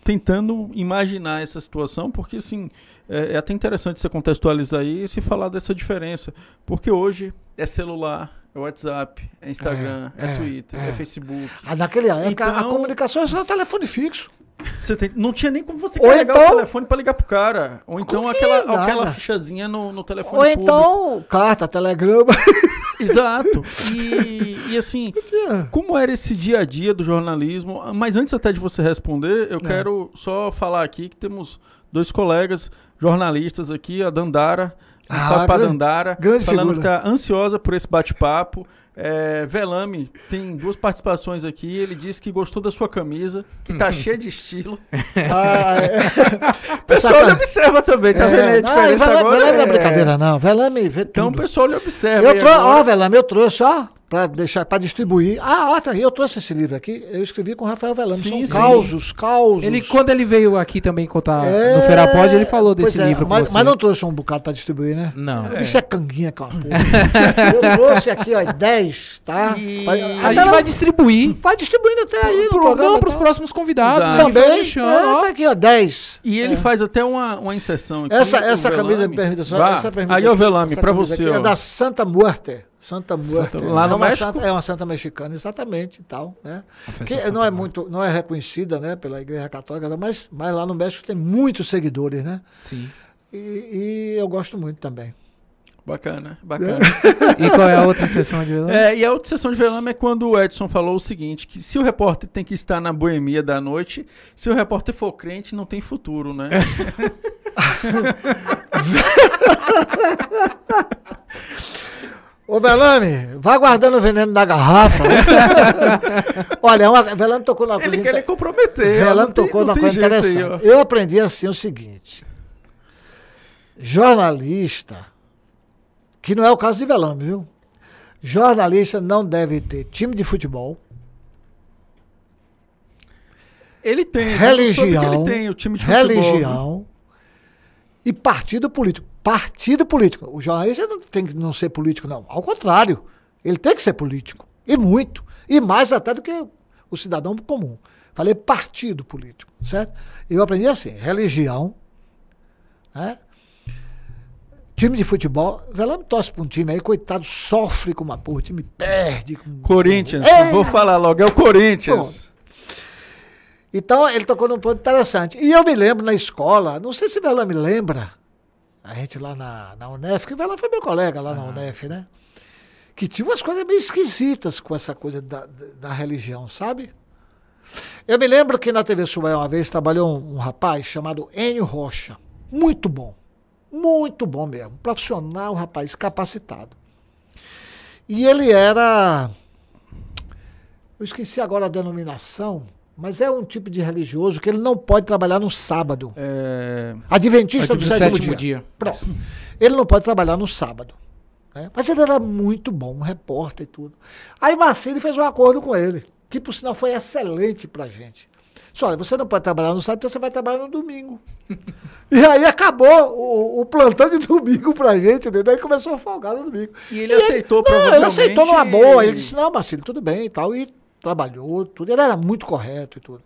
tentando imaginar essa situação, porque assim, é, é até interessante você contextualizar aí e falar dessa diferença. Porque hoje é celular, é WhatsApp, é Instagram, é, É, é, Twitter, é, é. Facebook. Ah, naquela época, a Então- comunicação era só telefone fixo. Você tem- não tinha nem como você Ou carregar então- o telefone para ligar pro cara. Ou então aquela, nada. aquela fichazinha no, no telefone Ou público. então, carta, telegrama. Exato. E, e assim. Como era esse dia a dia do jornalismo? Mas antes até de você responder, eu É. quero só falar aqui que temos dois colegas jornalistas aqui, a Dandara, um Ah, grande- Dandara, grande falando figura. que tá ansiosa por esse bate-papo. É, Velame tem duas participações aqui. Ele disse que gostou da sua camisa, que tá cheia de estilo. Ah, é. O pessoal Essa lhe observa também, tá vendo É, não, e diferença Velame, agora? Velame não é É. brincadeira, não. Velame vê Então o tudo. pessoal lhe observa. Eu aí trouxe, agora. ó, Velame, eu trouxe, ó, pra deixar, pra distribuir. Ah, tá aí, eu trouxe esse livro aqui, eu escrevi com o Rafael Velame. Sim, São sim. causos, causos. Ele, quando ele veio aqui também contar É, no Ferapod, ele falou desse é, livro com mas, você. mas não trouxe um bocado pra distribuir, né? Não. O bicho é canguinha, que é uma porra. eu trouxe aqui, ó, 10, tá? E- Pra- A gente lá- vai distribuir vai distribuindo até aí no pro, programa. não, pros tá? próximos convidados. Exato. a vai Também, deixando, é, ó. tá aqui, ó, 10. E ele faz até uma, uma inserção aqui. Essa, o essa camisa, me permita só, Vá. essa permita Aí, aqui, Velame, camisa você, aqui ó. É da Santa Muerte. Santa Muerte. Santa- lá no é uma México? Santa, é uma santa mexicana, exatamente, e tal, né? Que Santa não é muito, não é reconhecida, né, pela Igreja Católica, mas, mas lá no México tem muitos seguidores, né? Sim. E, e eu gosto muito também. Bacana, bacana. E qual é a outra sessão de vilão? É, e a outra sessão de velame é quando o Edson falou o seguinte, que se o repórter tem que estar na boemia da noite, se o repórter for crente, não tem futuro, né? Ô, Velame, vá guardando o veneno da garrafa. Olha, é uma, Velame tocou na coisa... Ele quer inte- lhe comprometer. Velame tem- tocou na coisa aí, interessante. ó. eu aprendi assim o seguinte. jornalista, que não é o caso de Velame, viu? Jornalista não deve ter time de futebol, Ele tem. religião, Ele tem o time de futebol. religião e partido político. Partido político. O jornalista não tem que não ser político, não. Ao contrário, ele tem que ser político. E muito. E mais até do que o cidadão comum. Falei partido político, certo? Eu aprendi assim, religião, né? Time de futebol, Velame torce para um time aí, coitado, sofre com uma porra, o time perde. Com... Corinthians. É. Vou falar logo, é o Corinthians. Então, ele tocou num ponto interessante. E eu me lembro na escola, não sei se Vela me lembra, a gente lá na, na Unef, que Vela foi meu colega lá na Unef, né? Que tinha umas coisas meio esquisitas com essa coisa da, da, da religião, sabe? Eu me lembro que na TV Sué uma vez trabalhou um, um rapaz chamado Enio Rocha. Muito bom. Muito bom mesmo. Profissional, rapaz, capacitado. E ele era. Eu esqueci agora a denominação, mas é um tipo de religioso que ele não pode trabalhar no sábado. É, Adventista do Do sétimo, sétimo dia. dia. Pronto. Ele não pode trabalhar no sábado. né? Mas ele era muito bom, um repórter e tudo. Aí Marcelo fez um acordo com ele, que por sinal foi excelente pra gente. Disse, olha, você não pode trabalhar no sábado, então você vai trabalhar no domingo. e aí acabou o, o plantão de domingo pra gente, entendeu? Aí começou a folgar no domingo. E ele aceitou, não, Ele provavelmente, aceitou numa boa. Ele e- disse, não, Marcelo, tudo bem e tal. E trabalhou, tudo. Ele era muito correto e tudo.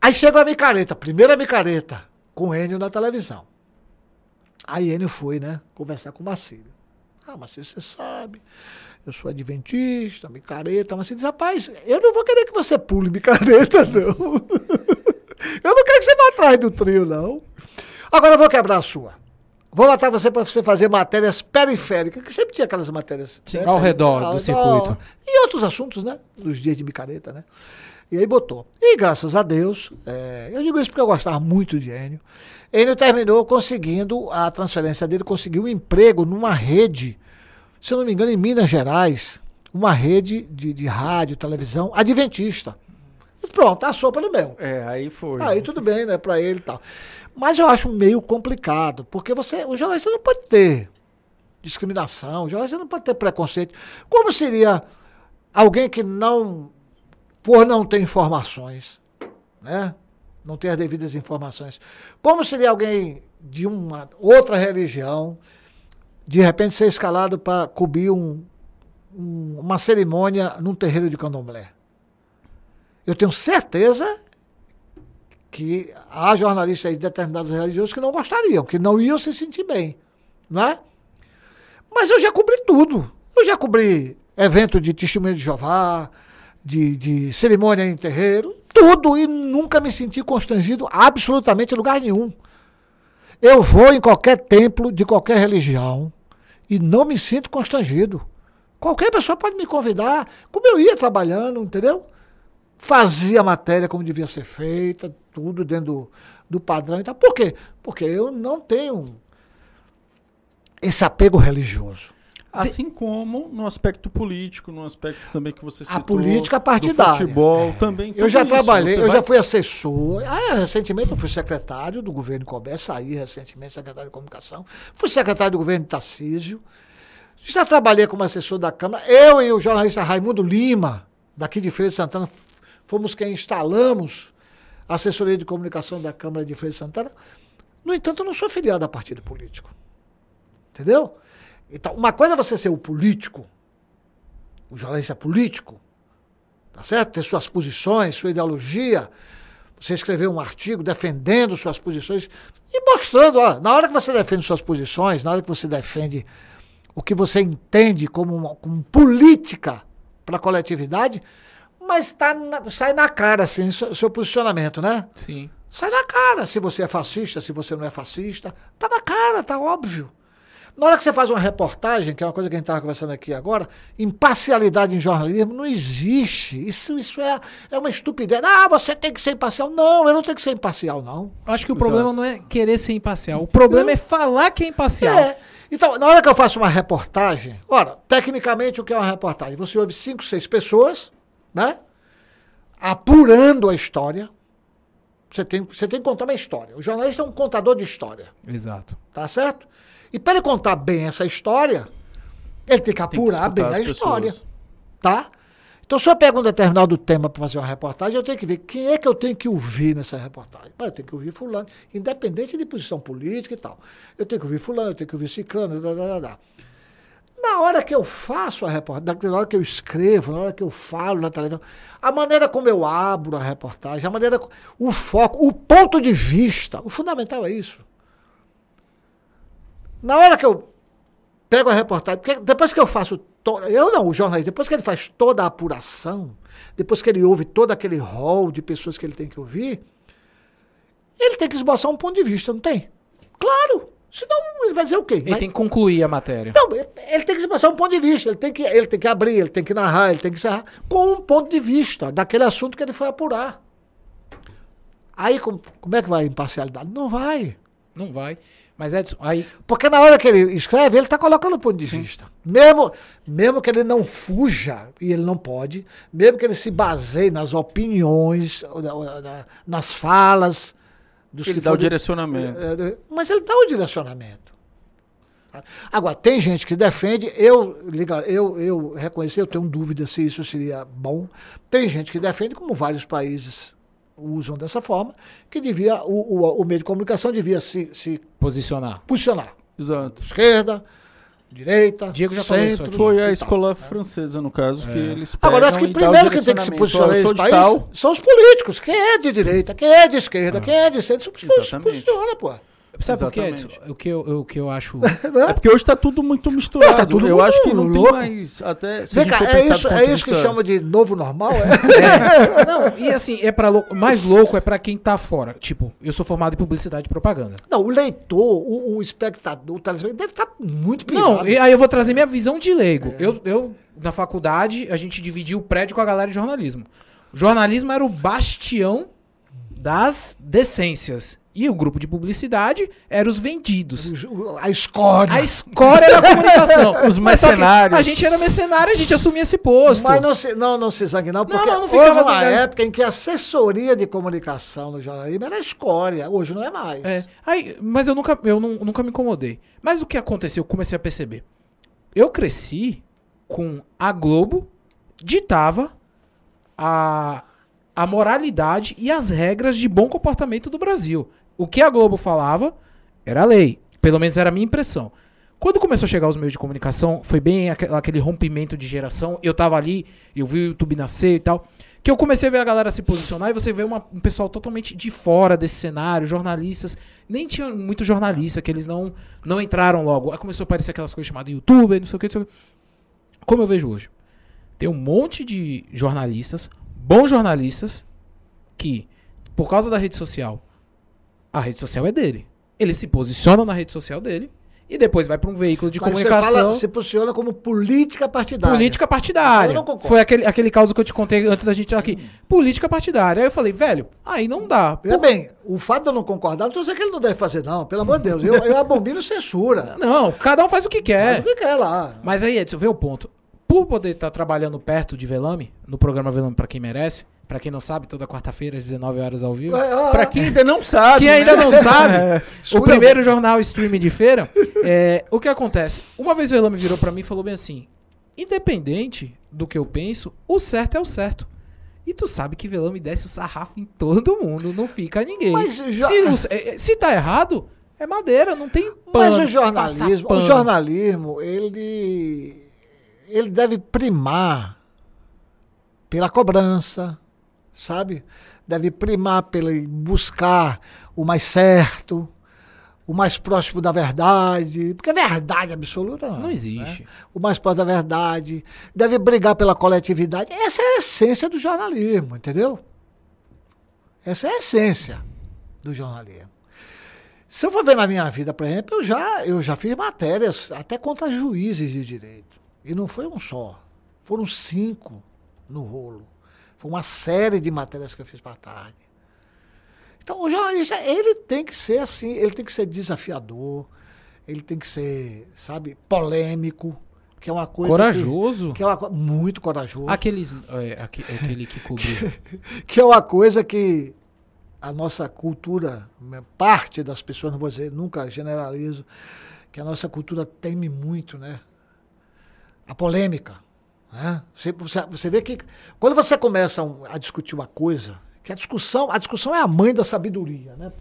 Aí chegou a micareta, primeira micareta, com o Enio na televisão. Aí Enio foi, né, conversar com o Marcelo. Ah, Marcelo, você sabe, eu sou adventista, micareta. Marcelo disse, rapaz, eu não vou querer que você pule micareta, não. eu não quero que você vá atrás do trio, não. Agora eu vou quebrar a sua. Vou matar você para você fazer matérias periféricas, que sempre tinha aquelas matérias. Sim, né, ao redor do ao- circuito. E outros assuntos, né? Dos dias de micareta, né? E aí botou. E graças a Deus, é, eu digo isso porque eu gostava muito de Enio. Enio terminou conseguindo a transferência dele, conseguiu um emprego numa rede, se eu não me engano, em Minas Gerais, uma rede de, de rádio, televisão, adventista. E pronto, assou pelo meu. É, aí foi. Aí tudo bem, né, pra ele e tal. Mas eu acho meio complicado, porque você, o jornalista não pode ter discriminação, o jornalista não pode ter preconceito. Como seria alguém que não, por não ter informações, né, não ter as devidas informações, como seria alguém de uma outra religião, de repente ser escalado para cobrir um, um- uma cerimônia num terreiro de candomblé? Eu tenho certeza que há jornalistas de determinadas religiões que não gostariam, que não iam se sentir bem, não é? Mas eu já cobri tudo. Eu já cobri evento de testemunho de Jeová, de, de cerimônia em terreiro, tudo, e nunca me senti constrangido absolutamente em lugar nenhum. Eu vou em qualquer templo de qualquer religião e não me sinto constrangido. Qualquer pessoa pode me convidar, como eu ia trabalhando, entendeu? Fazia a matéria como devia ser feita, tudo dentro do, do padrão e tal. Por quê? Porque eu não tenho esse apego religioso. Assim como no aspecto político, no aspecto também que você citou. política do partidária. futebol também. Eu já isso, trabalhei, você eu vai- já fui assessor. Ah, recentemente eu fui secretário do governo Colbert, saí recentemente secretário de comunicação. Fui secretário do governo de Tarcísio. Já trabalhei como assessor da Câmara. Eu e o jornalista Raimundo Lima, daqui de Feira de Santana, fomos quem instalamos a assessoria de comunicação da Câmara de Feira de Santana. No entanto, eu não sou filiado a partido político. Entendeu? Então, uma coisa é você ser o político, o jornalista político, tá certo? Ter suas posições, sua ideologia, você escrever um artigo defendendo suas posições e mostrando, ó, na hora que você defende suas posições, na hora que você defende o que você entende como, uma, como política para a coletividade, mas tá na- sai na cara, assim, seu, seu posicionamento, né? Sim. Sai na cara se você é fascista, se você não é fascista. Tá na cara, tá óbvio. Na hora que você faz uma reportagem, que é uma coisa que a gente estava conversando aqui agora, imparcialidade em jornalismo não existe. Isso, isso é, é uma estupidez. Ah, você tem que ser imparcial. Não, eu não tenho que ser imparcial, não. Acho que o Exato. problema não é querer ser imparcial. O problema é falar que é imparcial. É. Então, na hora que eu faço uma reportagem, ora, tecnicamente o que é uma reportagem? Você ouve cinco, seis pessoas, né? Apurando a história, Você tem, você tem que contar uma história. O jornalista é um contador de história, Exato. tá certo? E para ele contar bem essa história, ele tem que Tem que apurar bem a história, pessoas. tá? Então, se eu pego um determinado tema para fazer uma reportagem, eu tenho que ver quem é que eu tenho que ouvir nessa reportagem. Eu tenho que ouvir fulano, independente de posição política e tal. Eu tenho que ouvir fulano, eu tenho que ouvir ciclano, da, da, da. Na hora que eu faço a reportagem, na hora que eu escrevo, na hora que eu falo na televisão, a maneira como eu abro a reportagem, a maneira, o foco, o ponto de vista, o fundamental é isso. Na hora que eu pego a reportagem, porque depois que eu faço eu não, o jornalista, depois que ele faz toda a apuração, depois que ele ouve todo aquele rol de pessoas que ele tem que ouvir, ele tem que esboçar um ponto de vista, não tem? Claro! Senão ele vai dizer o quê? Ele Vai- tem que concluir a matéria. não, ele tem que se passar um ponto de vista, ele tem, que, ele tem que abrir, ele tem que narrar, ele tem que encerrar com um ponto de vista daquele assunto que ele foi apurar. Aí como, como é que vai a imparcialidade? Não vai. Não vai. Mas, Edson, aí. Porque na hora que ele escreve, ele está colocando o ponto de vista. Mesmo, mesmo que ele não fuja, e ele não pode, mesmo que ele se baseie nas opiniões, nas falas dos Ele que dá o direcionamento. é, é, Mas ele dá o direcionamento. Agora, tem gente que defende, eu, eu, eu reconheci, eu tenho dúvida se isso seria bom. Tem gente que defende, como vários países usam dessa forma, que devia, o, o, o meio de comunicação devia se, se Posicionar. posicionar. Exato. Esquerda, direita, Diego já falou isso centro. Foi a tal. escola francesa, no caso, que eles Agora, acho que primeiro quem tem que se posicionar nesse país tal, são os políticos. Quem é de direita, quem é de esquerda, quem é de centro, se posiciona, pô. Sabe por quê, Exatamente. Edson? O que eu, o que eu acho. É porque hoje tá tudo muito misturado. Não, tá tudo eu acho que não louco. tem mais. Até, se Vem cá, é isso, é isso que vista- chama de novo normal? É? É. Não, e assim, é para mais louco é pra quem tá fora. Tipo, eu sou formado em publicidade e propaganda. Não, o leitor, o, o espectador, o telespectador deve estar muito pirado. Não, e aí eu vou trazer minha visão de leigo. Eu, eu, na faculdade, a gente dividia o prédio com a galera de jornalismo. O jornalismo era o bastião das decências. E o grupo de publicidade era os vendidos. A escória. A escória da comunicação. Os mercenários. A gente era mercenário, a gente assumia esse posto. Mas não se, não, não se zangue não, porque não, não houve uma época em que a assessoria de comunicação no jornalismo era escória. Hoje não é mais. É. Aí, mas eu nunca, eu nu- nunca me incomodei. Mas o que aconteceu? Eu comecei a perceber. Eu cresci com a Globo ditava a, a moralidade e as regras de bom comportamento do Brasil. O que a Globo falava era lei. Pelo menos era a minha impressão. Quando começou a chegar os meios de comunicação, foi bem aque- aquele rompimento de geração. Eu tava ali, eu vi o YouTube nascer e tal. Que eu comecei a ver a galera se posicionar e você vê uma- um pessoal totalmente de fora desse cenário, jornalistas. Nem tinha muito jornalista, que eles não, não entraram logo. Aí começou a aparecer aquelas coisas chamadas YouTube, não sei o que, não sei o que. Como eu vejo hoje. Tem um monte de jornalistas, bons jornalistas, que, por causa da rede social, a rede social é dele. Eles se posicionam na rede social dele e depois vai para um veículo de Mas você comunicação. fala, se posiciona como política partidária. Política Eu partidária. não concordo. Foi aquele, aquele caso que eu te contei antes da gente estar aqui. Política partidária. Aí eu falei, velho, aí não dá. Veja bem, o fato de eu não concordar, não estou dizendo que ele não deve fazer, não. Pelo amor de Deus. Eu, eu abomino censura. Não, cada um faz o que Faz quer. o que quer lá. Mas aí, Edson, vê o ponto. Por poder estar trabalhando perto de Velame, no programa Velame pra quem merece, pra quem não sabe, toda quarta-feira às 19 horas ao vivo. Vai, ó, Pra quem ainda não sabe. Quem né? ainda não sabe, É. o primeiro jornal streaming de feira, é, o que acontece? Uma vez o Velame virou pra mim e falou bem assim: independente do que eu penso, o certo é o certo. E tu sabe que Velame desce o sarrafo em todo mundo, não fica ninguém. Mas já- se, o- é, se tá errado, é madeira, não tem Mas pano, o passar jornalismo, o jornalismo, ele, ele deve primar pela cobrança, sabe? Deve primar pelo buscar o mais certo, o mais próximo da verdade, porque verdade absoluta não, Não existe. né? O mais próximo da verdade, deve brigar pela coletividade. Essa é a essência do jornalismo, entendeu? Essa é a essência do jornalismo. Se eu for ver na minha vida, por exemplo, eu já, eu já fiz matérias até contra juízes de direito. E não foi um só. Foram cinco no rolo. Foi uma série de matérias que eu fiz para tarde. Então, o jornalista, ele tem que ser assim, ele tem que ser desafiador, ele tem que ser, sabe, polêmico, que é uma coisa. que- Corajoso. Que, é uma, muito corajoso. Aqueles, é, aque- aquele que cobriu. que é uma coisa que a nossa cultura, né, parte das pessoas, não vou dizer, nunca generalizo, que a nossa cultura teme muito, né? A polêmica. Né? Você, você, você vê que quando você começa a discutir uma coisa, que a discussão, a discussão é a mãe da sabedoria, né?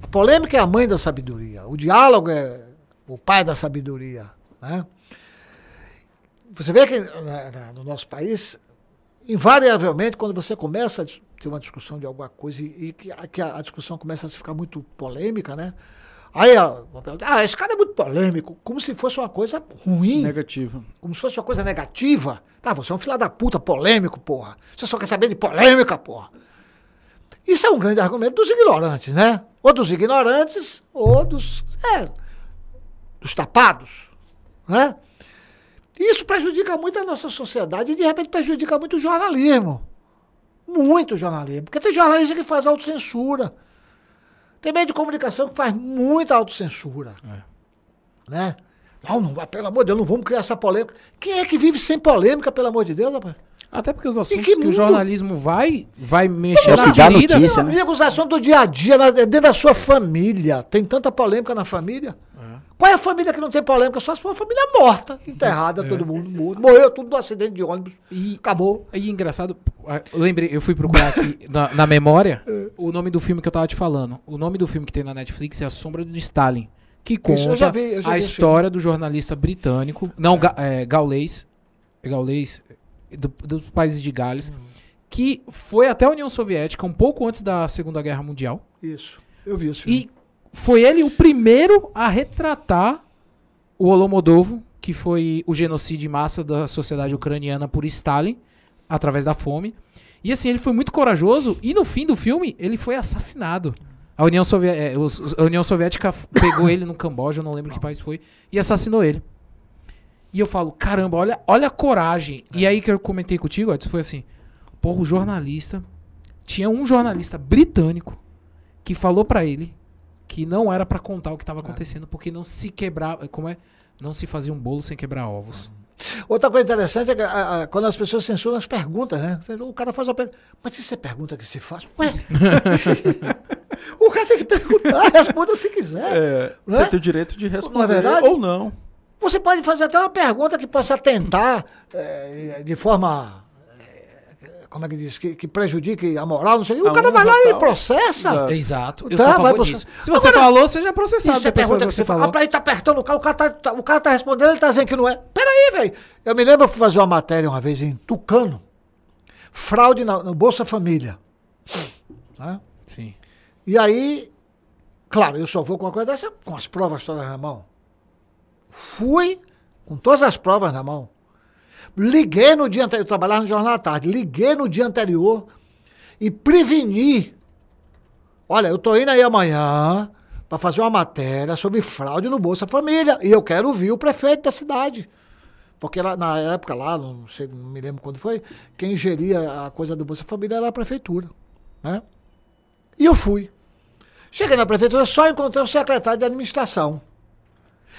A polêmica é a mãe da sabedoria. O diálogo é o pai da sabedoria, né? Você vê que na- na- no nosso país, invariavelmente, quando você começa a ter uma discussão de alguma coisa e, e que, a, que a discussão começa a ficar muito polêmica, né? Aí, ó, ah, esse cara é muito polêmico, como se fosse uma coisa ruim, Negativa. como se fosse uma coisa negativa. Tá, você é um filho da puta polêmico, porra. Você só quer saber de polêmica, porra. Isso é um grande argumento dos ignorantes, né? Ou dos ignorantes, ou dos. É, dos tapados, né? Isso prejudica muito a nossa sociedade e de repente prejudica muito o jornalismo. Muito o jornalismo. Porque tem jornalista que faz autocensura. Tem meio de comunicação que faz muita autocensura. Né? Não, não, pelo amor de Deus, não vamos criar essa polêmica. Quem é que vive sem polêmica, pelo amor de Deus, rapaz? Até porque os assuntos que que, o jornalismo vai, vai mexer na vida. notícia, Meu né? amigo, os assuntos do dia a dia, na- dentro da sua família. Tem tanta polêmica na família. Qual é a família que não tem polêmica? Só se for uma família morta, enterrada, todo mundo morto. Morreu tudo do acidente de ônibus. E- Acabou. E engraçado, eu lembrei, eu fui procurar aqui na, na memória o nome do filme que eu tava te falando. O nome do filme que tem na Netflix é A Sombra de Stalin. Que conta Isso vi, a história do jornalista britânico, não, ga, é, gaulês, é gaulês, do- dos países de Gales, que foi até a União Soviética um pouco antes da Segunda Guerra Mundial. Isso. Eu vi filme. E foi ele o primeiro a retratar o Holomodovo, que foi o genocídio em massa da sociedade ucraniana por Stalin, através da fome. E assim, ele foi muito corajoso e no fim do filme ele foi assassinado. A União, Sovi- os- a União Soviética pegou ele no Camboja, eu não lembro que país foi, e assassinou ele. E eu falo, caramba, olha, olha a coragem. E aí que eu comentei contigo, Edson, foi assim, porra, o jornalista, tinha um jornalista britânico que falou pra ele que não era pra contar o que tava acontecendo, porque não se quebrava, como é? Não se fazia um bolo sem quebrar ovos. Outra coisa interessante é que a- a- quando as pessoas censuram as perguntas, né? O cara faz uma pergunta. Mas isso é pergunta que se faz? Ué? o cara tem que perguntar, responda se quiser. É, Né? Você tem o direito de responder verdade? ou não. Você pode fazer até uma pergunta que possa tentar eh, de forma. Como é que diz? Que, que prejudique a moral, não sei. O A cara vai lá e tal. processa. Exato. Eu Tá, sou vai. Se você Agora- falou, seja processado. Isso é pergunta que que você fala. Ah, aí tá apertando o cara, o cara tá, tá- o cara tá respondendo, ele tá dizendo que não é. Peraí, velho. Eu me lembro, eu fui fazer uma matéria uma vez em Tucano. Fraude na- no Bolsa Família. Né? Sim. E aí, claro, eu só vou com uma coisa dessa com as provas todas na mão. Fui com todas as provas na mão. Liguei no dia anterior, eu trabalhava no Jornal da Tarde, liguei no dia anterior e preveni. Olha, eu tô indo aí amanhã para fazer uma matéria sobre fraude no Bolsa Família e eu quero ouvir o prefeito da cidade. Porque lá, na época lá, não sei, não me lembro quando foi, quem geria a coisa do Bolsa Família era a prefeitura, né? E eu fui. Cheguei na prefeitura, só encontrei o secretário de administração.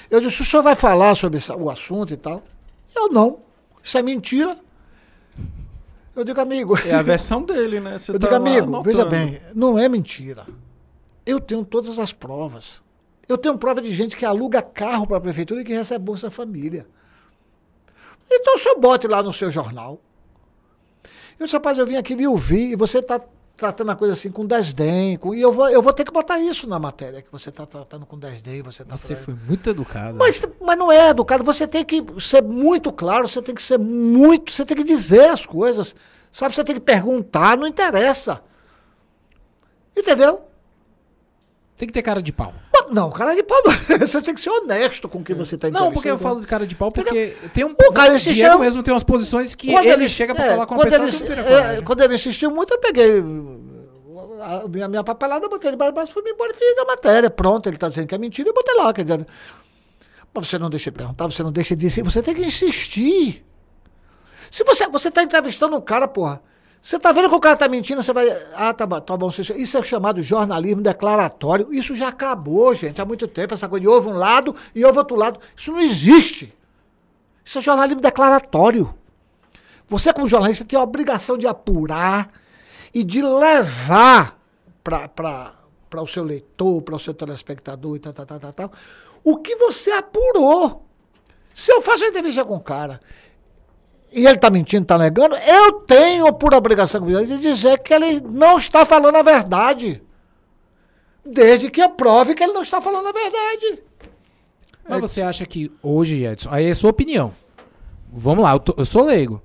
Eu disse, o senhor vai falar sobre o assunto e tal? Eu não. Isso é mentira. Eu digo, amigo. É a versão dele, né? Você Eu tá digo, amigo, anotando. veja bem, não é mentira. Eu tenho todas as provas. Eu tenho prova de gente que aluga carro para a prefeitura e que recebe Bolsa Família. Então senhor bote lá no seu jornal. Eu disse, rapaz, eu vim aqui lhe ouvir e você está tratando a coisa assim com desdém. Com... E eu vou, eu vou ter que botar isso na matéria, que você está tratando com desdém. Você, tá Você tratando- foi muito educado. mas, mas não é educado. Você tem que ser muito claro, você tem que ser muito. Você tem que dizer as coisas. Sabe? Você tem que perguntar, não interessa. Entendeu? Tem que ter cara de pau. Não, cara de pau. Você tem que ser honesto com o que você está Não, porque eu falo de cara de pau porque tem um. O cara insistiu- Diego mesmo tem umas posições que ele, chega pra é, falar com quando pessoa ele, é, coragem. quando ele insistiu muito, eu peguei a minha, minha papelada, botei debaixo do braço, fui embora e fiz a matéria. Pronto, ele está dizendo que é mentira, eu botei lá. Quer dizer, mas você não deixa de perguntar, você não deixa de dizer, você tem que insistir. Se você você está entrevistando um cara, porra, você está vendo que o cara está mentindo, você vai. Ah, tá, bom, tá bom. Isso é chamado jornalismo declaratório. Isso já acabou, gente, há muito tempo. Essa coisa de houve um lado e houve outro lado. Isso não existe. Isso é jornalismo declaratório. Você, como jornalista, tem a obrigação de apurar e de levar para o seu leitor, para o seu telespectador e tal, tal, tal, tal, tal, o que você apurou. Se eu faço uma entrevista com um cara e ele está mentindo, está negando, eu tenho por obrigação de dizer que ele não está falando a verdade. Desde que prove que ele não está falando a verdade. Mas você acha que hoje, Edson, aí é sua opinião. Vamos lá, eu, tô- eu sou leigo.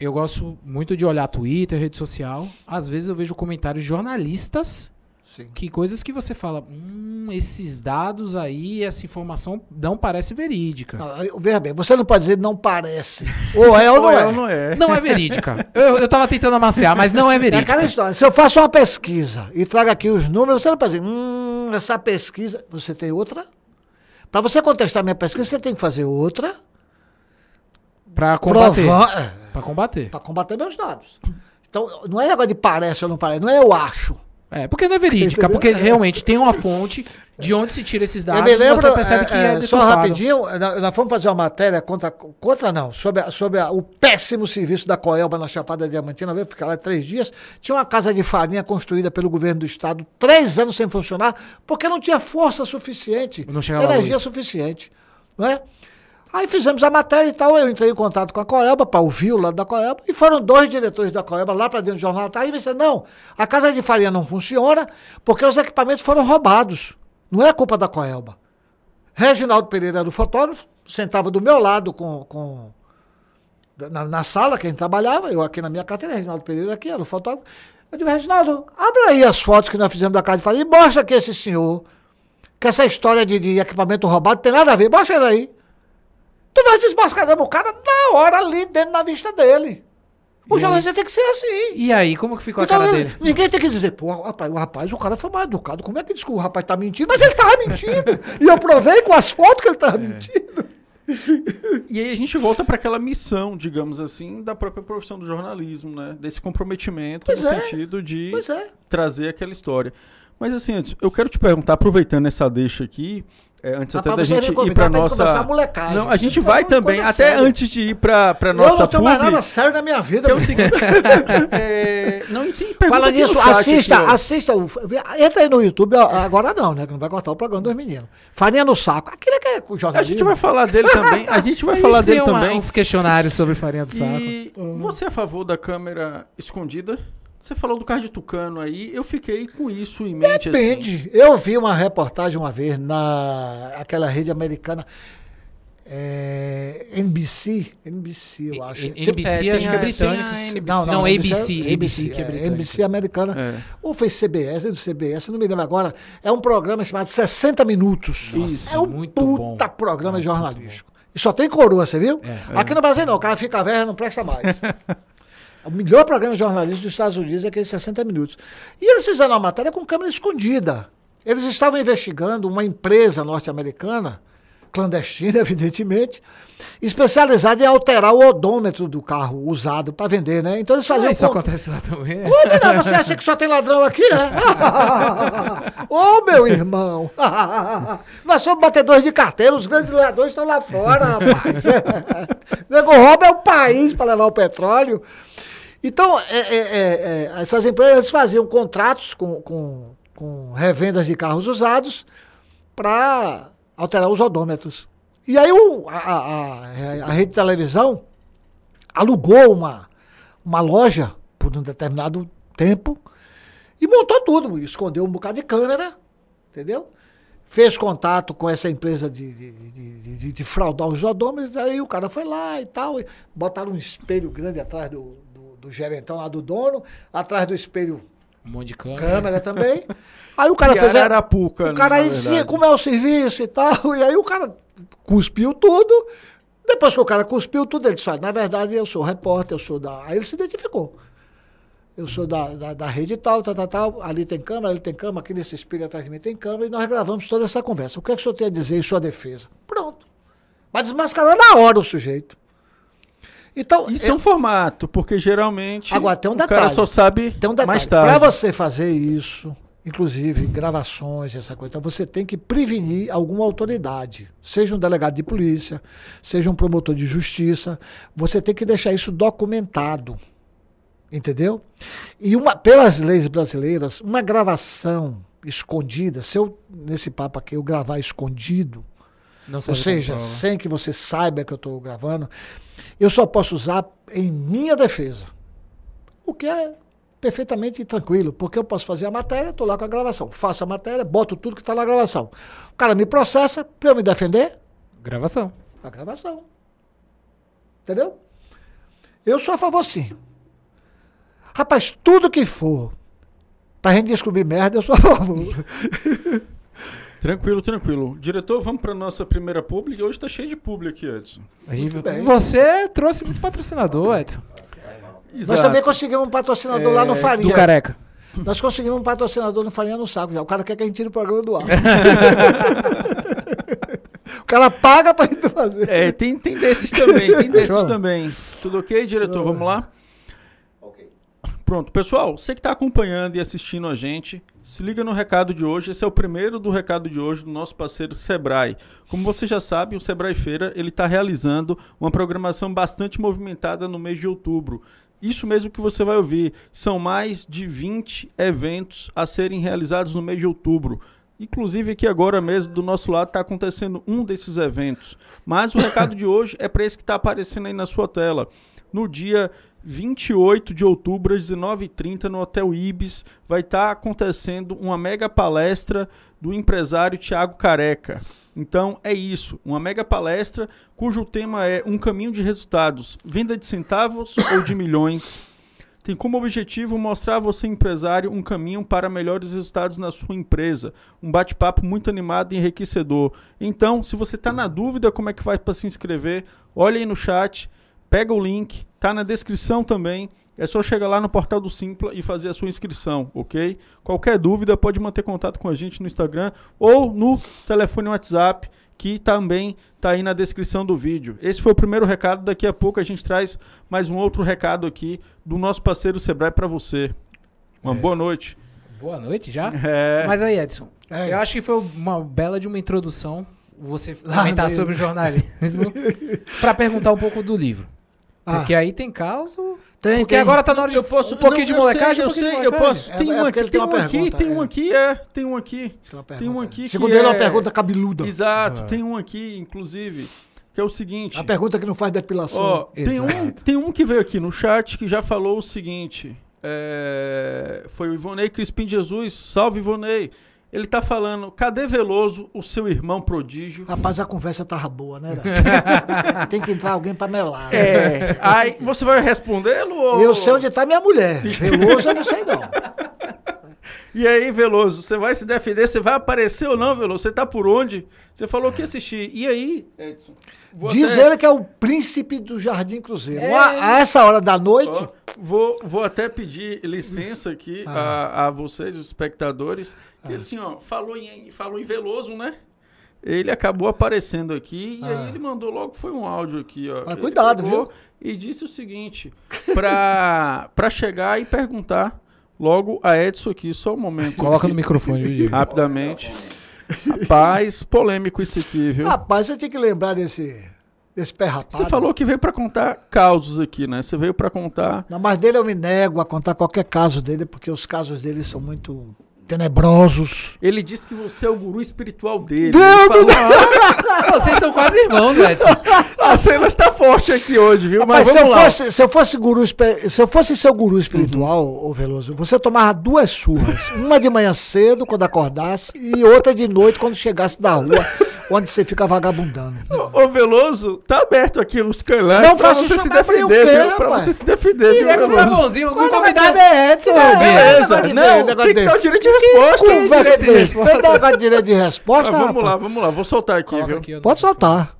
Eu gosto muito de olhar Twitter, rede social. Às vezes eu vejo comentários de jornalistas Sim. que coisas que você fala, hum, esses dados aí, essa informação não parece verídica. Não, veja bem, você não pode dizer não parece. Ou é ou não Ou é. é ou não é? Não é verídica. Eu, eu tava tentando amaciar, mas não é É verídica. aquela história. Se eu faço uma pesquisa e trago aqui os números, você não pode dizer, hum, essa pesquisa. Você tem outra? Para você contestar minha pesquisa, você tem que fazer outra. Pra combater. Provar. é, Pra combater. Para combater meus dados. Então, não é negócio de parece ou não parece, não é eu acho. É, porque não é verídica, porque realmente tem uma fonte de onde se tira esses dados eu me lembro, você percebe é, que é, é, só rapidinho, nós, fomos fazer uma matéria contra, contra não, sobre, a- sobre a- o péssimo serviço da Coelba na Chapada Diamantina, veio ficar lá três dias, tinha uma casa de farinha construída pelo governo do estado, três anos sem funcionar, porque não tinha força suficiente, Não energia suficiente, não é? Aí fizemos a matéria e tal, eu entrei em contato com a Coelba para ouvir o lado da Coelba, e foram dois diretores da Coelba lá para dentro do jornal, aí me disseram, não, a casa de farinha não funciona porque os equipamentos foram roubados, não é culpa da Coelba. Reginaldo Pereira era o fotógrafo, sentava do meu lado com, com na, na sala, quem trabalhava, eu aqui na minha carteira, Reginaldo Pereira aqui, era o fotógrafo. Eu digo, Reginaldo, abre aí as fotos que nós fizemos da casa de farinha e mostra aqui esse senhor, que essa história de, de equipamento roubado tem nada a ver, mostra ele aí. Então nós desmascaramos o cara na hora ali, dentro da vista dele. O jornalista tem que ser assim. E aí, como que ficou a Então, cara ele- dele? Ninguém tem que dizer, pô, rapaz, o rapaz, o cara foi mal educado. Como é que diz que o rapaz tá mentindo? Mas ele tava mentindo. e eu provei com as fotos que ele É. tava mentindo. E aí a gente volta para aquela missão, digamos assim, da própria profissão do jornalismo, né? Desse comprometimento Pois no é. sentido de é. trazer aquela história. Mas assim, antes, eu quero te perguntar, aproveitando essa deixa aqui, é, antes até da gente ir para nossa molecagem. Não, a gente vai falar também, até séria. antes de ir para para eu nossa não tenho mais nada sério na minha vida. que é o meu. seguinte, é, não e pergunta Fala nisso, assista, aqui, assista. o- entra aí no YouTube, agora não, né? Que não vai cortar o programa dos meninos. Farinha no saco. Aquilo é que é com A jornalismo. gente vai falar dele também. A gente vai A falar gente dele tem uma- também. uns questionários sobre farinha do saco. E você é a favor da câmera escondida? Você falou do carro de Tucano aí, eu fiquei com isso em mente. assim. Depende. Eu vi uma reportagem uma vez na aquela rede americana. É, NBC, NBC, eu acho. NBC É, acho tem que é a- britânico. tem a NBC. Não, não, NBC ABC, ABC que é britânico. NBC americana. É. Ou foi CBS, é do CBS, não me lembro agora. É um programa chamado 60 Minutos. Isso, é um muito puta bom. programa jornalístico. E só tem coroa, você viu? É. Aqui no Brasil não, o cara fica velho, não presta mais. O melhor programa jornalístico dos Estados Unidos é aqueles 60 minutos. E eles fizeram uma matéria com câmera escondida. Eles estavam investigando uma empresa norte-americana, clandestina, evidentemente, especializada em alterar o odômetro do carro usado para vender, né? Então eles faziam. Ah, isso con- acontece lá também. como não? Você acha que só tem ladrão aqui, é? Ô, meu irmão! Nós somos batedores de carteira, os grandes ladrões estão lá fora, rapaz. O nego rouba é o país para levar o petróleo. Então, é, é, é, é, essas empresas faziam contratos com, com, com revendas de carros usados para alterar os odômetros. E aí o, a, a, a- rede de televisão alugou uma, uma loja por um determinado tempo e montou tudo, escondeu um bocado de câmera, entendeu? Fez contato com essa empresa de, de, de- de- de fraudar os odômetros, aí o cara foi lá e tal, e botaram um espelho grande atrás do, do, gerentão lá do dono, atrás do espelho Um monte de câmera. câmera também. Aí o cara E fez. a- Ararapuca, o cara dizia como é o serviço e tal. E aí o cara cuspiu tudo. Depois que o cara cuspiu tudo, ele disse: "Olha, na verdade, eu sou repórter, eu sou da. Aí ele se identificou. Eu sou da, da, da rede tal, tal, tal, tal. Ali tem câmera, ali tem câmera, aqui nesse espelho atrás de mim tem câmera. E nós gravamos toda essa conversa. O que é que o senhor tem a dizer em sua defesa? Pronto. Mas desmascarou na hora o sujeito. Então, Isso eu- é um formato, porque geralmente Agora, tem um o cara detalhe. só sabe Tem um detalhe. mais tarde. Para você fazer isso, inclusive gravações, essa coisa, então você tem que prevenir alguma autoridade, seja um delegado de polícia, seja um promotor de justiça, você tem que deixar isso documentado. Entendeu? E uma, pelas leis brasileiras, uma gravação escondida, se eu, nesse papo aqui, eu gravar escondido, ou seja, como prova. sem que você saiba que eu estou gravando, eu só posso usar em minha defesa. O que é perfeitamente tranquilo, porque eu posso fazer a matéria, estou lá com a gravação. Faço a matéria, boto tudo que está na gravação. O cara me processa para eu me defender, Gravação. a gravação. Entendeu? Eu sou a favor sim. Rapaz, tudo que for pra gente descobrir merda, eu sou a favor. Tranquilo, tranquilo. Diretor, vamos para nossa primeira publi. Hoje tá cheio de publi aqui, Edson. Gente-. Você trouxe muito patrocinador, Edson. Nós também conseguimos um patrocinador lá no É, Faria. Do Careca. Nós conseguimos um patrocinador no Farinha no Saco já. O cara quer que a gente tire o programa do ar. o cara paga pra gente fazer. É, tem, tem desses também, tem desses também. Tudo ok, diretor? Vamos lá? Pronto, pessoal, você que está acompanhando e assistindo a gente, se liga no recado de hoje. Esse é o primeiro do recado de hoje do nosso parceiro Sebrae. Como você já sabe, o Sebrae Feira ele está realizando uma programação bastante movimentada no mês de outubro. Isso mesmo que você vai ouvir. São mais de 20 eventos a serem realizados no mês de outubro. Inclusive aqui agora mesmo, do nosso lado, está acontecendo um desses eventos. Mas o recado de hoje é para esse que está aparecendo aí na sua tela. No dia 28 de outubro, às 19h30, no Hotel Ibis, vai estar acontecendo uma mega palestra do empresário Tiago Careca. Então é isso, uma mega palestra cujo tema é Um Caminho de Resultados, venda de centavos ou de milhões. Tem como objetivo mostrar a você, empresário, um caminho para melhores resultados na sua empresa. Um bate-papo muito animado e enriquecedor. Então, se você está na dúvida como é que faz para se inscrever, olha aí no chat, pega o link, tá na descrição também. É só chegar lá no portal do Simpla e fazer a sua inscrição, ok? Qualquer dúvida pode manter contato com a gente no Instagram ou no telefone WhatsApp, que também tá aí na descrição do vídeo. Esse foi o primeiro recado. Daqui a pouco a gente traz mais um outro recado aqui do nosso parceiro Sebrae para você. Uma boa noite. Boa noite já. É, Mas aí, Edson, É. eu acho que foi uma bela de uma introdução você Lá comentar mesmo. sobre o jornalismo pra perguntar um pouco do livro. Ah. Porque aí tem caso. Tem, Porque tem. agora tá na hora de eu posso um pouquinho de não, eu molecagem, sei, um eu pouquinho de sei, eu posso. É, Tem é um porque aqui, tem tem um aqui, tem um é. aqui, é, tem um aqui. Tem uma Tem um pergunta. aqui Segundo ele, é uma é- pergunta cabeluda. Exato, Ah. tem um aqui, inclusive, que é o seguinte. A pergunta que não faz depilação. Ó, tem um, tem um que veio aqui no chat que já falou o seguinte. é, foi o Ivonei Crispim Jesus. Salve, Ivonei. Ele tá falando, cadê Veloso, o seu irmão prodígio? Rapaz, a conversa tava boa, né? Tem que entrar alguém pra melar. né? É, aí você vai respondê-lo? ou- Eu sei onde tá minha mulher. Veloso eu não sei não. E aí, Veloso, você vai se defender? Você vai aparecer ou não, Veloso? Você tá por onde? Você falou que ia assistir. E aí, Edson? Diz até- ele que é o príncipe do Jardim Cruzeiro. É. A, essa hora da noite, Ó, vou, vou até pedir licença aqui Ah. a, a vocês, os espectadores, que assim, ó, falou em, falou em Veloso, né? Ele acabou aparecendo aqui e Ah. aí ele mandou logo, foi um áudio aqui, ó. Mas cuidado, pegou E disse o seguinte, pra, pra chegar e perguntar logo a Edson aqui, só um momento. Coloca no microfone, viu, Diego? Rapidamente. Rapaz, polêmico isso aqui, viu? rapaz, você tinha que lembrar desse, desse pé rapado. Você falou que veio pra contar causos aqui, né? Você veio pra contar Não, mas dele eu me nego a contar qualquer caso dele, porque os casos dele são muito tenebrosos. Ele disse que você é o guru espiritual dele. Deus falou, Vocês são quase irmãos, Edson. a cena está forte aqui hoje, viu? Mas Mas se eu, fosse, se eu fosse guru, se eu fosse seu guru espiritual, ô Veloso, você tomava duas surras. Uma de manhã cedo, quando acordasse, e outra de noite, quando chegasse da rua, onde você fica vagabundando. Ô, ô, Veloso, tá aberto aqui os canais Não pra faça você isso, se o defender, quê, viu? Pra você se defender, viu, Direto pra. O convidado é Edson, É. Beleza, não, tem que dar o direito de resposta. Conversa direito de resposta. De direito de resposta, Ah, vamos lá, vamos lá, vou soltar aqui, Coloca viu? Pode soltar.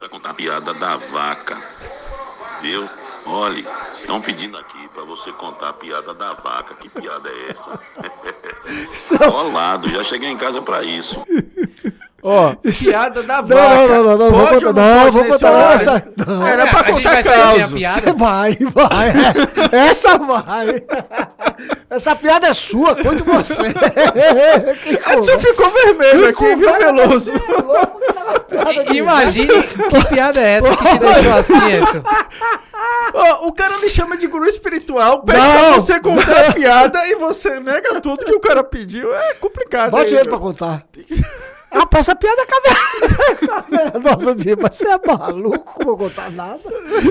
Vai contar a piada da vaca. Viu? Olhe, estão pedindo aqui pra você contar a piada da vaca. Que piada é essa? Colado, já cheguei em casa pra isso. Ó, piada da Não, vaca. não, não, não, não, vou Pode contar, não, vou contar, essa- não. Era pra contar piada. Vai, vai. Essa vai. Essa piada é sua, conte você. Edson ficou vermelho aqui, viu, Veloso? de- Imagine que piada é essa que te deixou assim, Edson. Ó, o cara me chama de guru espiritual, pede Não. pra você contar a piada e você nega tudo que o cara pediu. É complicado. Bote hein, ele pra contar. Rapaz, essa piada é caverna. Nossa, mas você é maluco, não vou contar nada.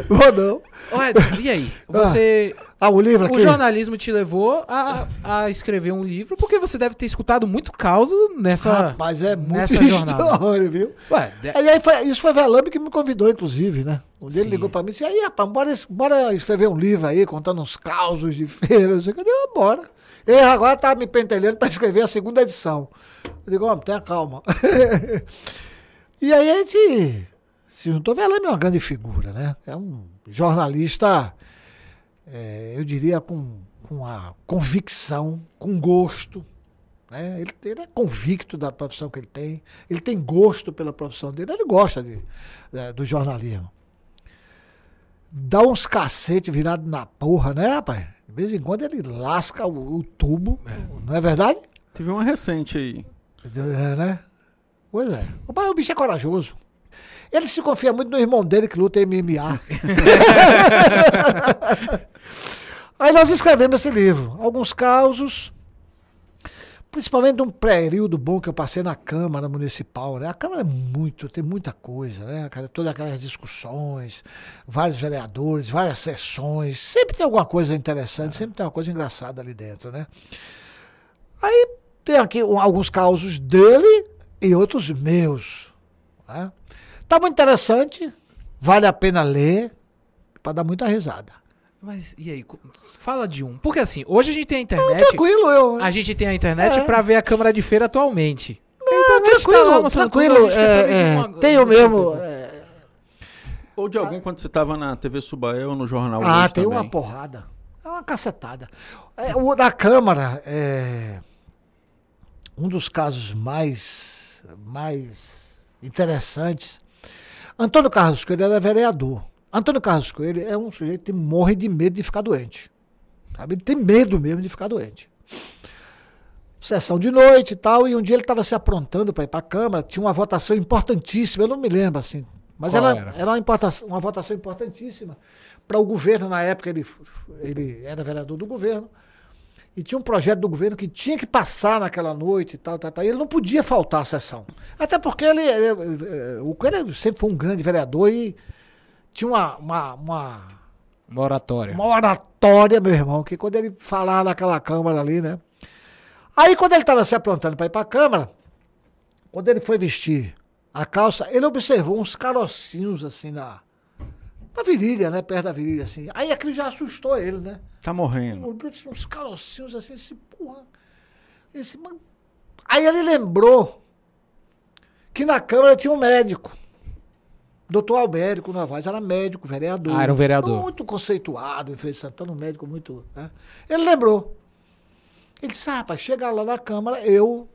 Vou não. Ô, Edson, e aí? Você. Ah, o livro aqui? O jornalismo te levou a, a escrever um livro porque você deve ter escutado muito caos nessa. Rapaz, é muito nessa jornada. história, viu? Ué, de- Aí, aí foi- isso foi Velame que me convidou, inclusive, né? Um dia ele Sim. ligou pra mim e disse, aí, rapaz, bora, bora escrever um livro aí, contando uns causos de feiras. Eu digo, "Ah, bora. Ele agora tá me pentelhando pra escrever a segunda edição. Eu digo, homem, tenha calma. e aí a gente se juntou. Velame é uma grande figura, né? É um jornalista, é, eu diria, com, com a convicção, com gosto. Né? Ele, ele é convicto da profissão que ele tem, ele tem gosto pela profissão dele, ele gosta de, do jornalismo. Dá uns cacete virado na porra, né, rapaz? De vez em quando ele lasca o, o tubo, não é verdade? Teve uma recente aí. É, né? Pois é. O, pai, o bicho é corajoso. Ele se confia muito no irmão dele que luta MMA. Aí nós escrevemos esse livro. Alguns causos, principalmente de um período bom que eu passei na Câmara Municipal. Né? A Câmara é muito, tem muita coisa, né? Todas aquelas discussões, vários vereadores, várias sessões. Sempre tem alguma coisa interessante, sempre tem uma coisa engraçada ali dentro, né? Aí tem aqui um- alguns causos dele e outros meus. Né? Tá muito interessante, vale a pena ler para dar muita risada. Mas e aí? Fala de um. Porque assim, hoje a gente tem a Não, internet. tranquilo, eu. A gente tem a internet É. pra ver a Câmara de Feira atualmente. Não, a gente tá lá tranquilo, mostrando tudo, tranquilo. a gente quer saber de é, é, uma- tem o mesmo. é, Ou de algum quando você tava na TV Subael, no jornal ah, hoje tem também. uma porrada. É uma cacetada. É, o da Câmara, é, um dos casos mais, mais interessantes. Antônio Carlos Coelho era vereador. Antônio Carlos Coelho é um sujeito que morre de medo de ficar doente. Sabe? Ele tem medo mesmo de ficar doente. Sessão de noite e tal, e um dia ele estava se aprontando para ir para a Câmara, tinha uma votação importantíssima, eu não me lembro assim, mas Qual era, era? era uma, uma votação importantíssima para o governo, na época ele, ele era vereador do governo, e tinha um projeto do governo que tinha que passar naquela noite e tal, tal, tal, e ele não podia faltar à sessão. Até porque ele, ele- eh, o Coelho sempre foi um grande vereador e tinha uma, uma, uma Uma oratória. uma oratória, meu irmão, que quando ele falar naquela câmara ali, né? Aí quando ele estava se aprontando para ir para a câmara, quando ele foi vestir a calça, ele observou uns carocinhos assim na, na virilha, né? Perto da virilha, assim. Aí aquilo já assustou ele, né? Tá morrendo. Tinha uns carocinhos assim, esse porra. Esse mano. Aí ele lembrou que na Câmara tinha um médico. Doutor Albérico Novaes era médico, vereador. Ah, era um vereador. Muito conceituado, em Feira Santana, um médico muito. né? Ele lembrou. Ele disse: ah, rapaz, chega lá na Câmara, eu.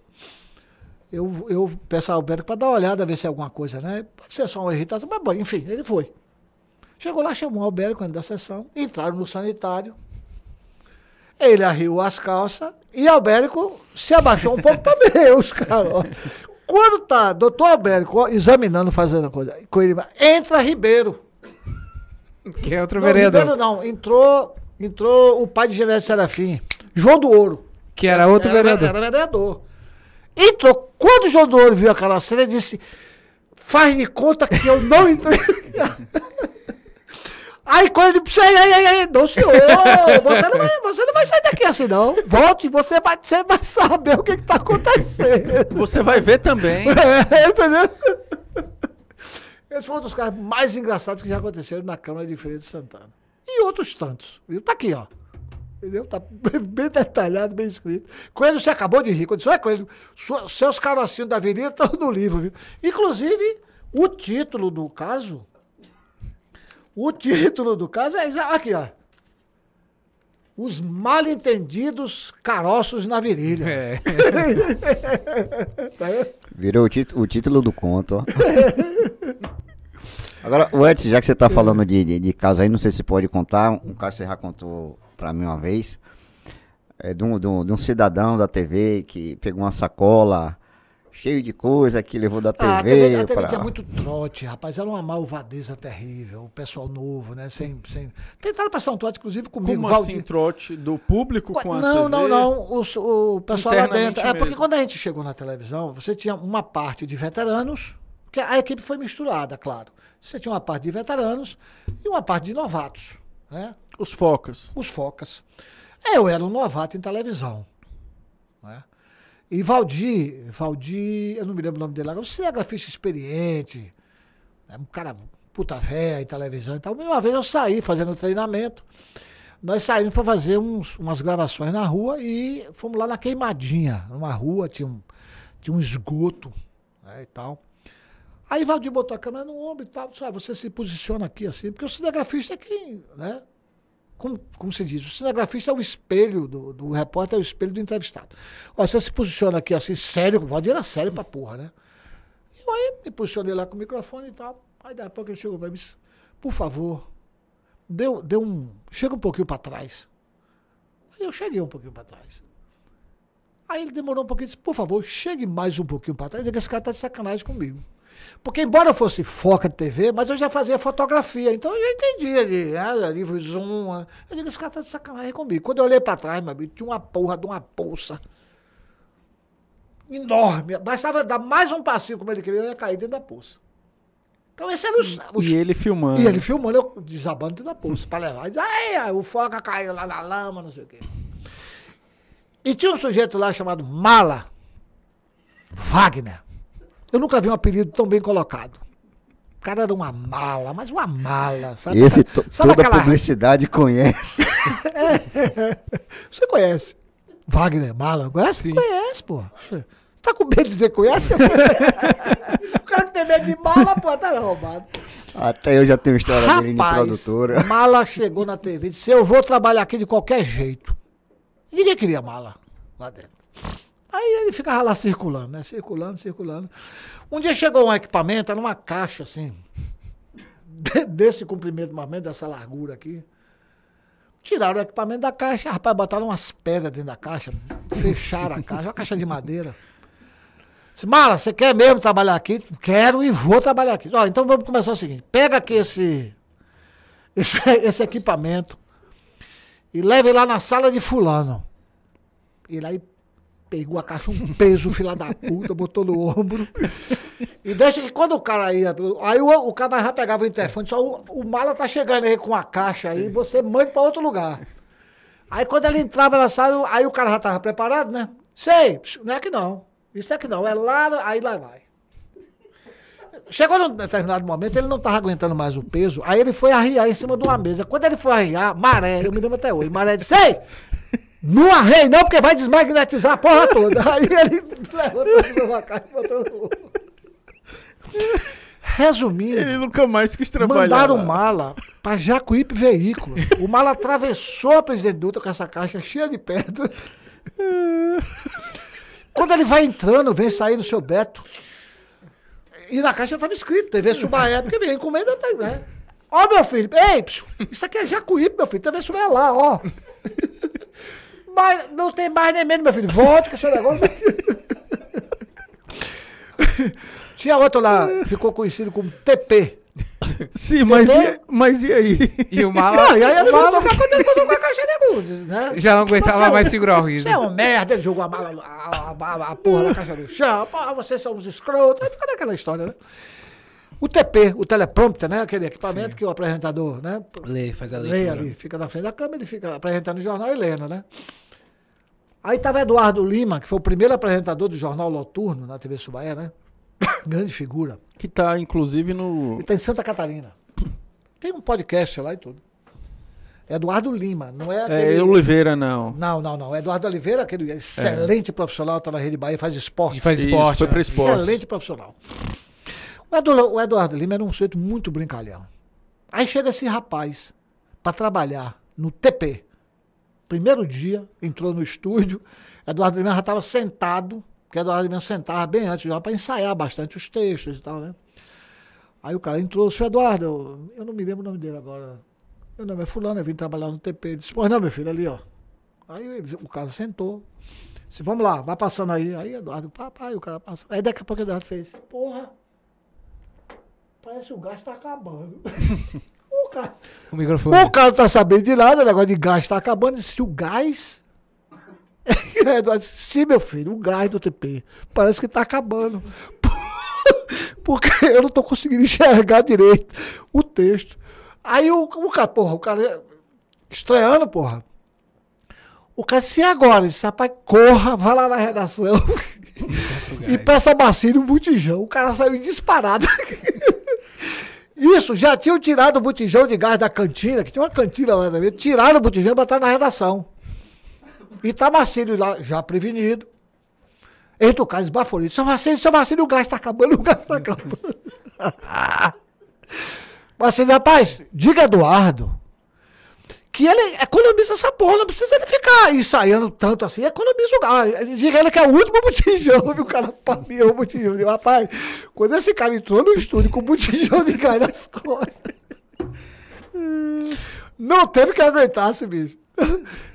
Eu, eu peço ao Albérico para dar uma olhada, ver se é alguma coisa, né? Pode ser só uma irritação, mas bom, enfim, ele foi. Chegou lá, chamou o Albérico antes da sessão, entraram no sanitário. Ele arriou as calças e Albérico se abaixou um pouco para ver os caras. Quando tá doutor Albérico examinando, fazendo a coisa, com ele, entra Ribeiro. Que é outro Não, vereador. Ribeiro não, entrou, entrou o pai de Genésio Serafim, João do Ouro. Que era outro Era- vereador. Era vereador. Entrou. Quando o João do Ouro viu aquela cena, ele disse: faz de conta que eu não entrei. Aí quando ele disse, ei, ei, ei, ei, não senhor, você não, vai, você não vai sair daqui assim não. Volte, você vai, você vai saber o que está acontecendo. Você vai ver também. É, entendeu? Esse foi um dos casos mais engraçados que já aconteceram na Câmara de Feira de Santana. E outros tantos. Viu? Tá aqui, ó. Entendeu? Tá bem detalhado, bem escrito. Coelho, você acabou de rir. Quando disse, olha, Coelho, seus carocinhos da virilha estão no livro, viu? Inclusive, o título do caso. O título do caso é. Aqui, ó. Os mal entendidos caroços na virilha. É. Tá vendo? Virou o, o título do conto, ó. Agora, o Edson, já que você tá falando de, de, de caso aí, não sei se pode contar, um caso que você já contou pra mim uma vez, é de um, de um, de um cidadão da TV que pegou uma sacola cheio de coisa que levou da TV. Ah, a TV, a TV pra- tinha muito trote, rapaz. Era uma malvadeza terrível. O pessoal novo, né? Sem, sem... Tentaram passar um trote, inclusive, comigo. Como Valdir. assim, trote do público com a não, TV? não, não. Os- O, pessoal lá dentro. É porque mesmo. quando a gente chegou na televisão, você tinha uma parte de veteranos, porque a equipe foi misturada, claro. Você tinha uma parte de veteranos e uma parte de novatos, né? Os focas. Os focas. Eu era um novato em televisão. Né? E Valdir, Valdir, eu não me lembro o nome dele agora, um cinegrafista experiente, né? um cara puta véia em televisão e tal. Uma vez eu saí fazendo treinamento, nós saímos para fazer uns, umas gravações na rua e fomos lá na Queimadinha, numa rua, tinha um, tinha um esgoto né, e tal. Aí Valdir botou a câmera no ombro e tal, disse, ah, você se posiciona aqui assim, porque o cinegrafista é quem, né? Como, como se diz, o cinegrafista é o espelho do, do repórter, é o espelho do entrevistado. Ó, você se posiciona aqui assim, sério, o Valdir era sério pra porra, né? Eu aí me posicionei lá com o microfone e tal. Aí daqui a pouco ele chegou pra mim e disse, por favor, deu, deu um. Chega um pouquinho pra trás. Aí eu cheguei um pouquinho pra trás. Aí ele demorou um pouquinho e disse, por favor, chegue mais um pouquinho pra trás. Eu digo, esse cara tá de sacanagem comigo. Porque embora eu fosse foca de TV, mas eu já fazia fotografia, então eu já entendia de né, livro zoom. né. Eu digo, esse cara tá de sacanagem comigo. Quando eu olhei pra trás, meu amigo, tinha uma porra de uma poça enorme. Bastava dar mais um passinho como ele queria, eu ia cair dentro da poça. Então esse era os, os E ele filmando. e ele filmando, eu desabando dentro da poça pra levar. Diz, "Ai, ai, o foca caiu lá na lama, não sei o quê. E tinha um sujeito lá chamado Mala, Wagner. Eu nunca vi um apelido tão bem colocado. O cara era uma mala, mas uma mala, sabe? Esse to- Sabe toda aquela- publicidade conhece. Você conhece? Wagner Mala, conhece? Conhece, pô. Você tá com medo de dizer conhece? o cara que tem medo de mala, pô, tá arrombado. Até eu já tenho história dele de Rapaz, produtora. Mala chegou na TV e disse: Eu vou trabalhar aqui de qualquer jeito. Ninguém queria Mala lá dentro. Aí ele ficava lá circulando, né? Circulando, circulando. Um dia chegou um equipamento, era numa caixa assim, de- desse comprimento mais menos, dessa largura aqui. Tiraram o equipamento da caixa, rapaz, botaram umas pedras dentro da caixa, fecharam a caixa, uma caixa de madeira. Disse, Mala, você quer mesmo trabalhar aqui? Quero e vou trabalhar aqui. Ó, então vamos começar o seguinte: pega aqui esse, esse, esse equipamento e leve lá na sala de fulano. Ele aí pegou a caixa, um peso, filha da puta, botou no ombro. E deixa que quando o cara ia. Aí o, o cara já pegava o interfone, só o, o mala tá chegando aí com a caixa aí, você manda pra outro lugar. Aí quando ele entrava na sala, aí o cara já tava preparado, né? Sei, não é que não. Isso é que não, é lá, aí lá vai. Chegou num determinado momento, ele não estava aguentando mais o peso, aí ele foi arriar em cima de uma mesa. Quando ele foi arriar, Maré, eu me lembro até hoje, Maré disse, ei, não arrei não, porque vai desmagnetizar a porra toda. Aí ele levantou de novo a caixa e botou no... Resumindo, Ele nunca mais quis trabalhar. mandaram lá. o mala para Jacuípe Veículo. O mala atravessou a Presidente Dutra com essa caixa cheia de pedra. Quando ele vai entrando, vem sair no seu Beto. E na caixa estava escrito, TV Subaé, porque vem encomenda, tá, né? Ó, meu filho, ei, isso aqui é Jacuípe, meu filho, TV Subaé lá, ó. Mas não tem mais nem menos, meu filho, volte com esse negócio. Tinha outro lá, ficou conhecido como TP. Sim, mas e, mas e aí? E o Mala, Não, e aí ele o Mala quando ele voltou com a caixa de luz, né? já não aguentava Você é um- mais segurar o riso. Você é um merda, ele jogou a mala, a, a- a- a porra da caixa no chão, porra, vocês são uns escrotos, aí fica naquela história, né? O TP, o teleprompter, né? Aquele equipamento que o apresentador, né? Lê, faz a Lê leitura. ali, fica na frente da câmera, ele fica apresentando o jornal e lendo, né? Aí tava Eduardo Lima, que foi o primeiro apresentador do jornal Noturno na TV Subaé, né? Grande figura. Que tá, inclusive, no. Ele tá em Santa Catarina. Tem um podcast lá e tudo. Eduardo Lima, não é aquele... É Oliveira, não. Não, não, não. Eduardo Oliveira, aquele excelente profissional, tá na Rede Bahia, faz esporte. E faz Isso, esporte. foi né? pra esporte. Excelente profissional. O Eduardo, o Eduardo Lima era um sujeito muito brincalhão. Aí chega esse rapaz para trabalhar no TP. Primeiro dia, entrou no estúdio, Eduardo Lima já estava sentado, porque Eduardo Lima sentava bem antes já para ensaiar bastante os textos e tal, né? Aí o cara entrou, seu Eduardo, eu, eu não me lembro o nome dele agora. Meu nome é fulano, eu vim trabalhar no TP. Ele disse, pois não, meu filho, ali, ó. Aí ele- o cara sentou. Disse, vamos lá, vai passando aí. Aí Eduardo, papai, o cara passa. Aí daqui a pouco Eduardo fez, porra, parece que o gás tá acabando. o, cara, O microfone. o cara não tá sabendo de nada, o negócio de gás tá acabando. Disse, o gás. Eduardo disse, sim, meu filho, o gás do TP. Parece que tá acabando. Porque eu não tô conseguindo enxergar direito o texto. Aí o, o cara, porra, o cara estreando, porra. O cara disse, e agora? Ele disse, rapaz, corra, vai lá na redação e peça Bacilho um botijão. O cara saiu disparado. Isso, já tinham tirado o botijão de gás da cantina, que tinha uma cantina lá também, tiraram o botijão e botaram na redação. E tá Marcílio lá, já prevenido. Entra o cara esbaforido. Seu Marcílio, seu Marcílio, o gás tá acabando, o gás tá acabando. Marcílio, rapaz, diga Eduardo que ele economiza essa porra, não precisa ele ficar ensaiando tanto assim, economiza o gás. Diga ele que é o último botijão, viu? O cara pameou o botijão. Digo, Rapaz, quando esse cara entrou no estúdio com o botijão de gás nas costas, não teve que aguentar esse bicho.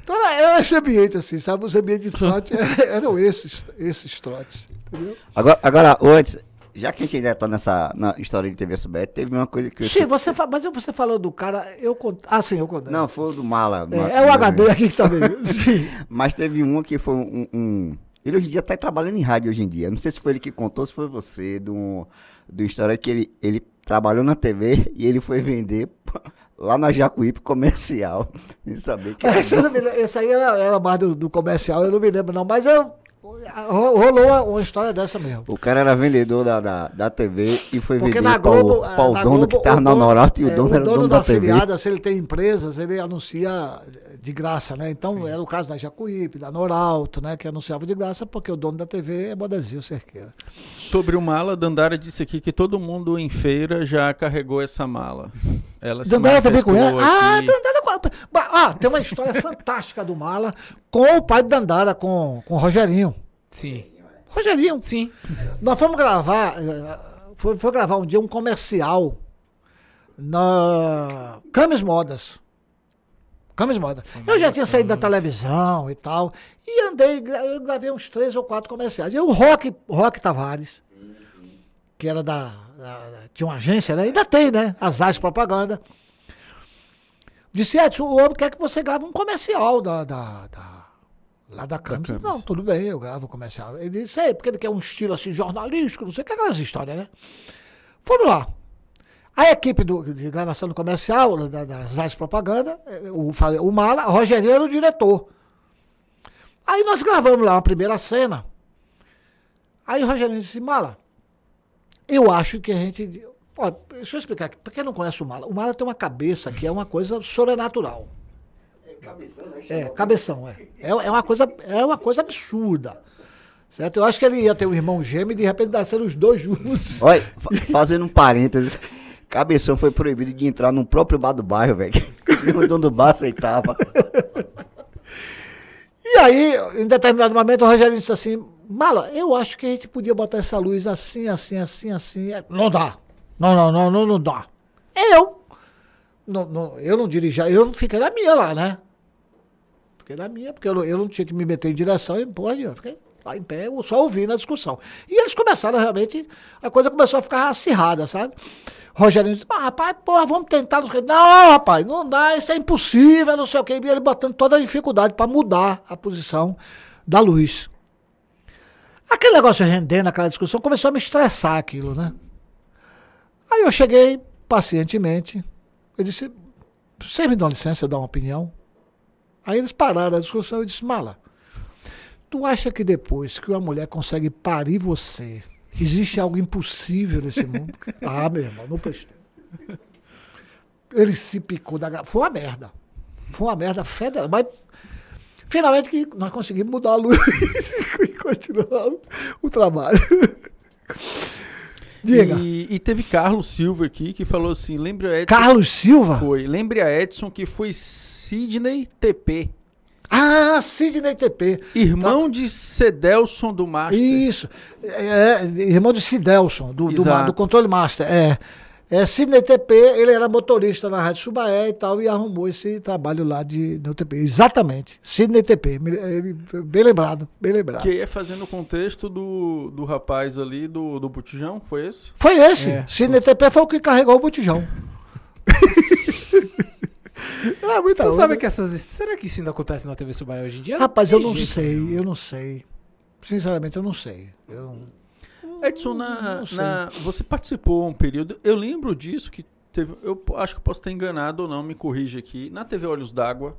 Então era, era esse ambiente assim, sabe? Os ambientes de trote eram esses, esses trotes, entendeu? Agora, agora, antes, já que a gente ainda tá nessa na história de TV SBT, teve uma coisa que eu. Sim, você fa- mas você falou do cara, eu cont... Ah, sim, eu contei. Não, foi o do Mala. É, é o HD aqui que tá vendo. Sim. Mas teve uma que foi um, um- Ele hoje em dia tá trabalhando em rádio hoje em dia. Não sei se foi ele que contou, se foi você, do, do história que ele, ele trabalhou na TV e ele foi vender lá na Jacuípe comercial. Sem saber que era Esse, eu não esse aí era, era mais do, do comercial, eu não me lembro não, mas eu, rolou uma, história dessa mesmo. O cara era vendedor da, da, da TV e foi Porque vender na para o, pra o dono Globo, que tava o na dono- Honorato e o é, dono era o dono da, da, TV. afiliada, se ele tem empresas, ele anuncia de graça, né? Então era o caso da Jacuípe, da Noralto, né? Que anunciava de graça porque o dono da TV é Bodazil Cerqueira. Sobre o mala, Dandara disse aqui que todo mundo em feira já carregou essa mala. Ela se Dandara também Ah, aqui. Dandara. com- Ba- Ah, tem uma história fantástica do Mala com o pai de Dandara, com, com o Rogerinho. Sim. Rogerinho, Sim. Nós fomos gravar, eh, foi, foi gravar um dia um comercial na Camis Modas. Camis Modas. Eu já tinha saído da televisão e tal. E andei, eu gravei uns três ou quatro comerciais. E o Rock, Rock Tavares, que era da, da- da- Tinha uma agência, né? Ainda tem, né? As Artes Propaganda. Disse, Edson, o homem quer que você grave um comercial da. da, da lá da Camis. Camis. Não, tudo bem, eu gravo comercial. Ele disse, é, porque ele quer um estilo assim jornalístico, não sei o que, aquelas histórias, né? Fomos lá. A equipe do, de gravação do comercial, da- das artes de propaganda, eh, o, o Mala, o Rogerinho era o diretor. Aí nós gravamos lá uma primeira cena. Aí o Rogerinho disse, Mala, eu acho que a gente. Ó, deixa eu explicar aqui. Pra quem não conhece o Mala, o Mala tem uma cabeça que é uma coisa sobrenatural. É, cabeção, é. É, é uma coisa, é uma coisa absurda. Certo? Eu acho que ele ia ter um irmão gêmeo e de repente nasceram os dois juntos. Olha, fa- fazendo um parênteses, Cabeção foi proibido de entrar no próprio bar do bairro, velho. O dono do bar aceitava. E aí, em determinado momento, o Rogério disse assim: Mala, eu acho que a gente podia botar essa luz assim, assim, assim, assim. Não dá. Não, não, não, não, não dá. Eu. Não, não, eu não dirigi, eu fiquei na minha lá, né? Fiquei na minha, porque eu não, eu não tinha que me meter em direção e, porra, eu fiquei lá em pé, só ouvindo a discussão. E eles começaram realmente, a coisa começou a ficar acirrada, sabe? Rogério disse, mas rapaz, porra, vamos tentar. Não, sei o quê." não, rapaz, não dá, isso é impossível, não sei o quê. E ele botando toda a dificuldade para mudar a posição da luz. Aquele negócio rendendo, aquela discussão, começou a me estressar aquilo, né? Aí eu cheguei pacientemente, eu disse, vocês me dão licença eu dar uma opinião? Aí eles pararam a discussão e disse, Mala, tu acha que depois que uma mulher consegue parir você, existe algo impossível nesse mundo? ah, meu irmão, não prestou. Ele se picou da Foi uma merda. Foi uma merda federal. Mas finalmente que nós conseguimos mudar a luz e continuar o- trabalho. Diga. E, e teve Carlos Silva aqui que falou assim: lembre a Edson. Carlos Silva? Foi. Lembre a Edson que foi Sidney TP, Ah, Sidney TP. irmão de Cedelson do Master. Isso. É, é, irmão do Cidelson, do, do, do Controle Master. É. É, Sidney TP, ele era motorista na Rádio Subaé e tal, e arrumou esse trabalho lá de, no TP. Exatamente. Sidney TP. Ele, bem lembrado, bem lembrado. Que é fazendo o contexto do, do rapaz ali do, do botijão, foi esse? Foi esse. É. Sidney TP foi o que carregou o botijão. é muita Você onda. sabe que essas. Será que isso ainda acontece na TV Subai hoje em dia? Rapaz, eu não jeito, sei, né? eu não sei. Sinceramente, eu não sei. Eu, Edson, na, não na- você participou um período, eu lembro disso, que teve, eu acho que posso estar enganado ou não, me corrija aqui, na TV Olhos d'Água.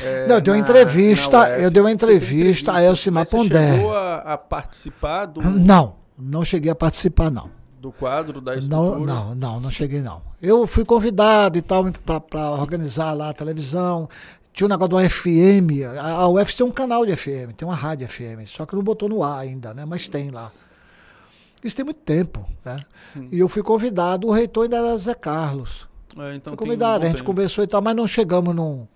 é, Não, eu dei uma entrevista, UF, eu dei uma deu entrevista a Elcimar mas você Pondé. chegou a, a participar do, não, não cheguei a participar, não. Do quadro da Não, estrutura? não, não, não cheguei, não. Eu fui convidado e tal para organizar lá a televisão. Tinha um negócio do FM. A, a UF tem um canal de FM, tem uma rádio FM. Só que não botou no ar ainda, né? Mas tem lá. Isso tem muito tempo, né? Sim. E eu fui convidado, o reitor ainda era Zé Carlos. É, então fui convidado, um a gente tempo. conversou e tal, mas não chegamos num,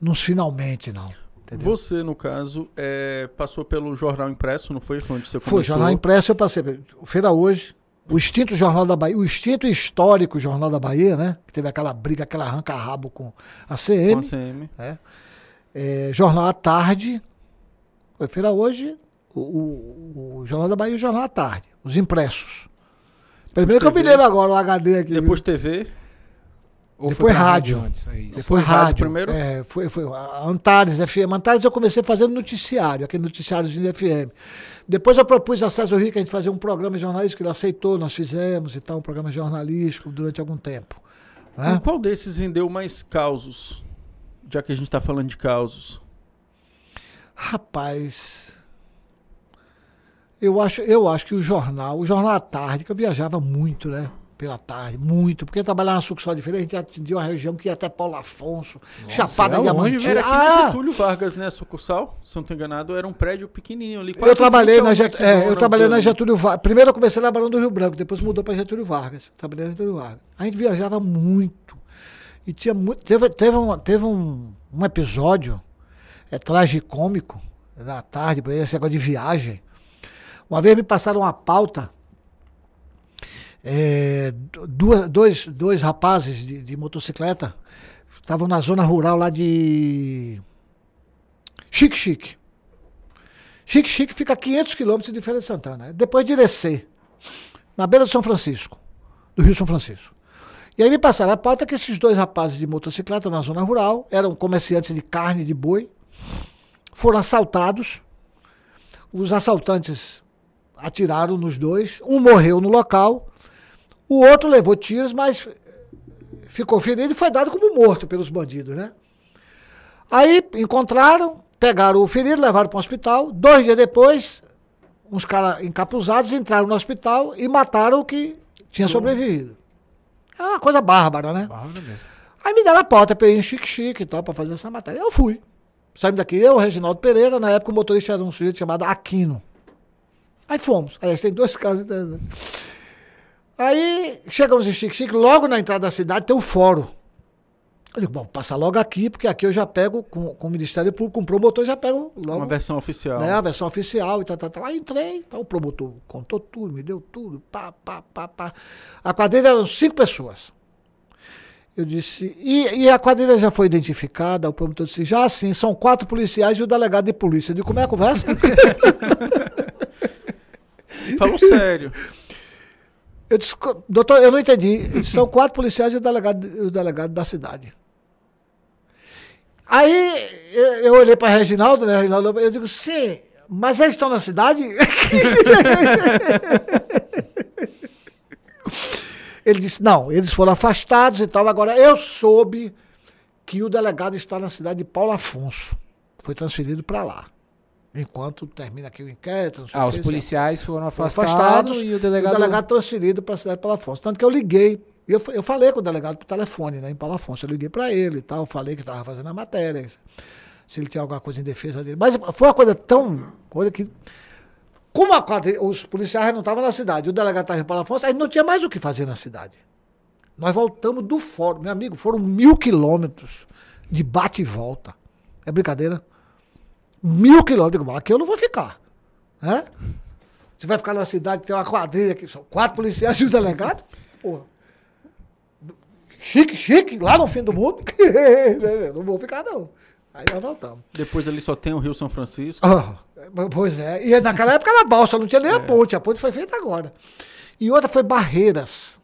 nos finalmente, não. Entendeu? Você, no caso, é, passou pelo jornal impresso, não foi? Onde você Foi, começou? Jornal Impresso eu passei. Feira Hoje, o extinto Jornal da Bahia, o extinto histórico Jornal da Bahia, né? Que teve aquela briga, aquela arranca-rabo com a Com CM. a CM. É, Jornal à Tarde. Foi Feira Hoje, o, o- o Jornal da Bahia e o Jornal à Tarde. Os impressos. Primeiro que eu me lembro agora, o HD aqui. Depois TV. Ou Depois pra rádio. antes, é isso. Depois foi rádio rádio. primeiro? É, foi, foi Antares FM. Antares eu comecei fazendo noticiário, aquele noticiáriozinho de FM. Depois eu propus a César Rico a gente fazer um programa jornalístico, ele aceitou, nós fizemos e tal, um programa jornalístico durante algum tempo. né? Em qual desses rendeu mais causos? Já que a gente está falando de causos. Rapaz, eu acho, eu acho que o jornal, o jornal à tarde, que eu viajava muito, né? Pela tarde, muito, porque eu trabalhava na sucursal diferente, a gente atendia uma região que ia até Paulo Afonso, Chapada é Diamantina. Era aqui na Ah, Getúlio Vargas, né? Sucursal, se não estou enganado, era um prédio pequenininho ali. eu trabalhei na ao Get, é, eu trabalhei na. Getúlio Vargas. Primeiro eu comecei na Barão do Rio Branco, depois mudou para Getúlio Vargas. Trabalhei na Getúlio Vargas. A gente viajava muito. E tinha muito. Teve, teve, um, teve um, um episódio é, tragicômico da tarde, por esse negócio de viagem. Uma vez me passaram uma pauta. É, duas, dois, dois rapazes de, de motocicleta estavam na zona rural lá de Chique Chique. Chique Chique fica a 500 quilômetros de Feira de Santana. Depois de Irecê, na beira do São Francisco, do Rio São Francisco. E aí me passaram a pauta que esses dois rapazes de motocicleta na zona rural eram comerciantes de carne de boi, foram assaltados. Os assaltantes atiraram nos dois, um morreu no local, o outro levou tiros, mas ficou ferido e foi dado como morto pelos bandidos, né? Aí encontraram, pegaram o ferido, levaram para o hospital. Dois dias depois, uns caras encapuzados entraram no hospital e mataram o que tinha sobrevivido. É uma coisa bárbara, né? Bárbaro mesmo. Aí me deram a pauta pra ir em Chique Chique e tal, pra fazer essa matéria. Eu fui. Saímos daqui, eu, o Reginaldo Pereira, na época o motorista era um sujeito chamado Aquino. Aí fomos. Aí tem dois casos. né? Aí chegamos em Chique Chique, logo na entrada da cidade tem o fórum. Eu digo, bom, passar logo aqui, porque aqui eu já pego, com, com o Ministério Público, com o promotor, já pego logo Uma versão oficial. né, a versão oficial e tal, tal, tal. Aí entrei, tá, o promotor contou tudo, me deu tudo, pá, pá, pá, pá. A quadrilha eram cinco pessoas. Eu disse, e, e a quadrilha já foi identificada? O promotor disse, já sim, são quatro policiais e o delegado de polícia. Eu disse, como é a conversa? Falou sério. Eu disse, "Co- doutor, eu não entendi. São quatro policiais e o delegado, o delegado da cidade. Aí eu olhei para Reginaldo, né? Reginaldo, eu digo, sim, mas eles estão na cidade? Ele disse, não, eles foram afastados e tal. Agora, eu soube que o delegado está na cidade de Paulo Afonso. Foi transferido para lá. Enquanto termina aqui o inquérito. Ah, o os policiais foram foram afastados, e o delegado... transferido para a cidade de Paulo Afonso. Tanto que eu liguei. Eu, eu falei com o delegado por telefone, né, em Paulo Afonso. Eu liguei para ele e tal, falei que estava fazendo a matéria, se ele tinha alguma coisa em defesa dele. Mas foi uma coisa tão. coisa que. Como a quadrilha- os policiais não estavam na cidade, o delegado estava em Paulo Afonso, aí não tinha mais o que fazer na cidade. Nós voltamos do fórum. Meu amigo, foram mil quilômetros de bate e volta. É brincadeira? Mil quilômetros. Digo, Aqui eu não vou ficar. Né? Você vai ficar na cidade que tem uma quadrilha aqui, são quatro policiais e um delegado? Porra. chique, chique, lá no fim do mundo. não vou ficar, não. Aí nós voltamos. Depois ali só tem o Rio São Francisco. Ah, pois é. E naquela época era balsa, não tinha nem a ponte. A ponte foi feita agora. E outra foi Barreiras.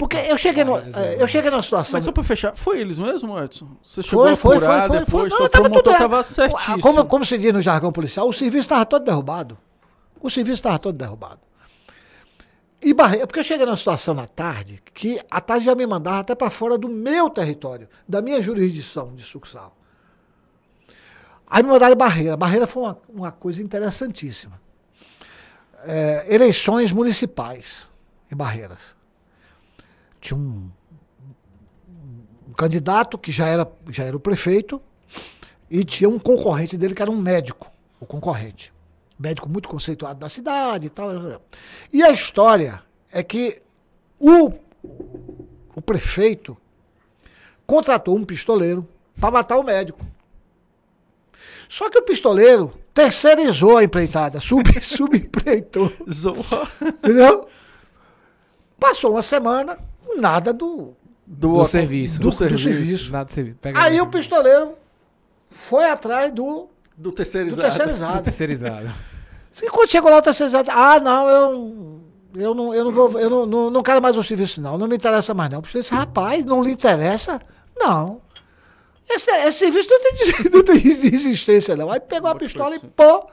Porque eu cheguei, no, é eu cheguei numa situação. Mas só pra fechar, foi eles mesmo, Edson? Você chegou Foi, a foi, apurar foi, foi, foi. depois, Não, tava tudo tava certíssimo. Como, como se diz no jargão policial, o serviço estava todo derrubado. O serviço estava todo derrubado. E Barreira, porque eu cheguei numa situação na tarde que a tarde já me mandava até para fora do meu território, da minha jurisdição de sucursal. Aí me mandaram Barreira. Barreira foi uma, uma coisa interessantíssima. É, eleições municipais em Barreiras. Tinha um, um candidato que já era, já era o prefeito e tinha um concorrente dele que era um médico, o concorrente. Médico muito conceituado na cidade e tal. E a história é que o, o prefeito contratou um pistoleiro para matar o médico. Só que o pistoleiro terceirizou a empreitada, sub, subempreitou. Zoa. Entendeu? Passou uma semana, nada do. Do, Do serviço. do- Do, serviço. serviço. Nada de serviço. Pega Aí o pistoleiro foi atrás do, Do do terceirizado. terceirizado. terceirizado. Se quando chegou lá o terceirizado, ah, não, eu, eu não, eu não vou, eu não, não, não quero mais o serviço, não, não me interessa mais, não. Disse, rapaz, não lhe interessa? Não. Esse, esse serviço não tem, não tem existência, não. Aí pegou a pistola e pô,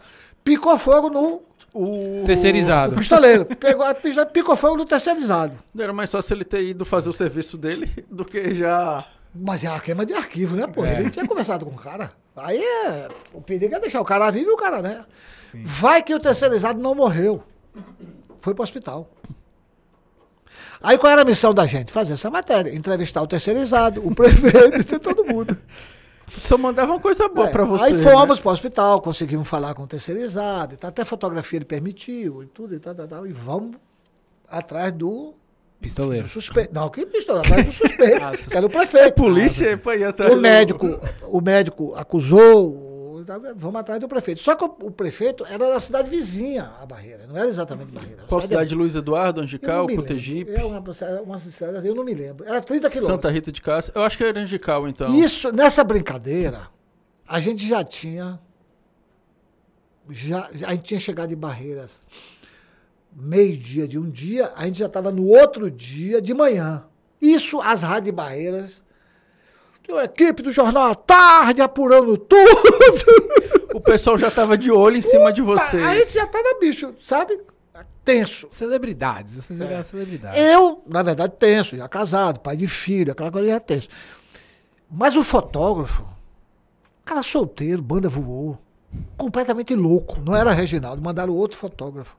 picou fogo no O... Terceirizado. pistoleiro. Pegou a pistola e picou fogo no terceirizado. Era mais fácil ele ter ido fazer o serviço dele do que já. Mas é uma queima de arquivo, né, pô? Ele tinha conversado com o cara. Aí é, o perigo é deixar o cara vivo e o cara, né? Vai que o terceirizado não morreu. Foi pro hospital. Aí qual era a missão da gente? Fazer essa matéria. Entrevistar o terceirizado, o prefeito e todo mundo. Só mandava uma coisa boa É, pra você. Aí né? fomos pro hospital, conseguimos falar com o terceirizado, e tal, até fotografia ele permitiu e tudo, e tal, tal, tal, e vamos atrás do, Pistoleiro. suspeito. Não, que pistola, atrás do suspeito, Ah, que era o prefeito. Polícia é pra ir atrás O do- médico, o médico acusou, vamos atrás do prefeito. Só que o, o prefeito era da cidade vizinha à Barreira, não era exatamente Barreira. Qual cidade? Luiz Eduardo, Angical. Cotegipe, É uma, uma cidade, eu não me lembro. Era 30 quilômetros. Santa Rita de Cássia. Eu acho que era Angical, então. Isso, nessa brincadeira, a gente já tinha. Já, a gente tinha chegado em Barreiras meio-dia de um dia, a gente já estava no outro dia de manhã. Isso, as rádios Barreiras. Tinha uma equipe do Jornal à Tarde apurando tudo. O pessoal já tava de olho em cima de vocês. A gente já estava, bicho, sabe? Tenso. Celebridades. Vocês eram celebridades. Eu, na verdade, tenso, já casado, pai de filho, aquela coisa já tenso. Mas o fotógrafo, cara solteiro, banda voou, completamente louco. Não era Reginaldo, mandaram outro fotógrafo,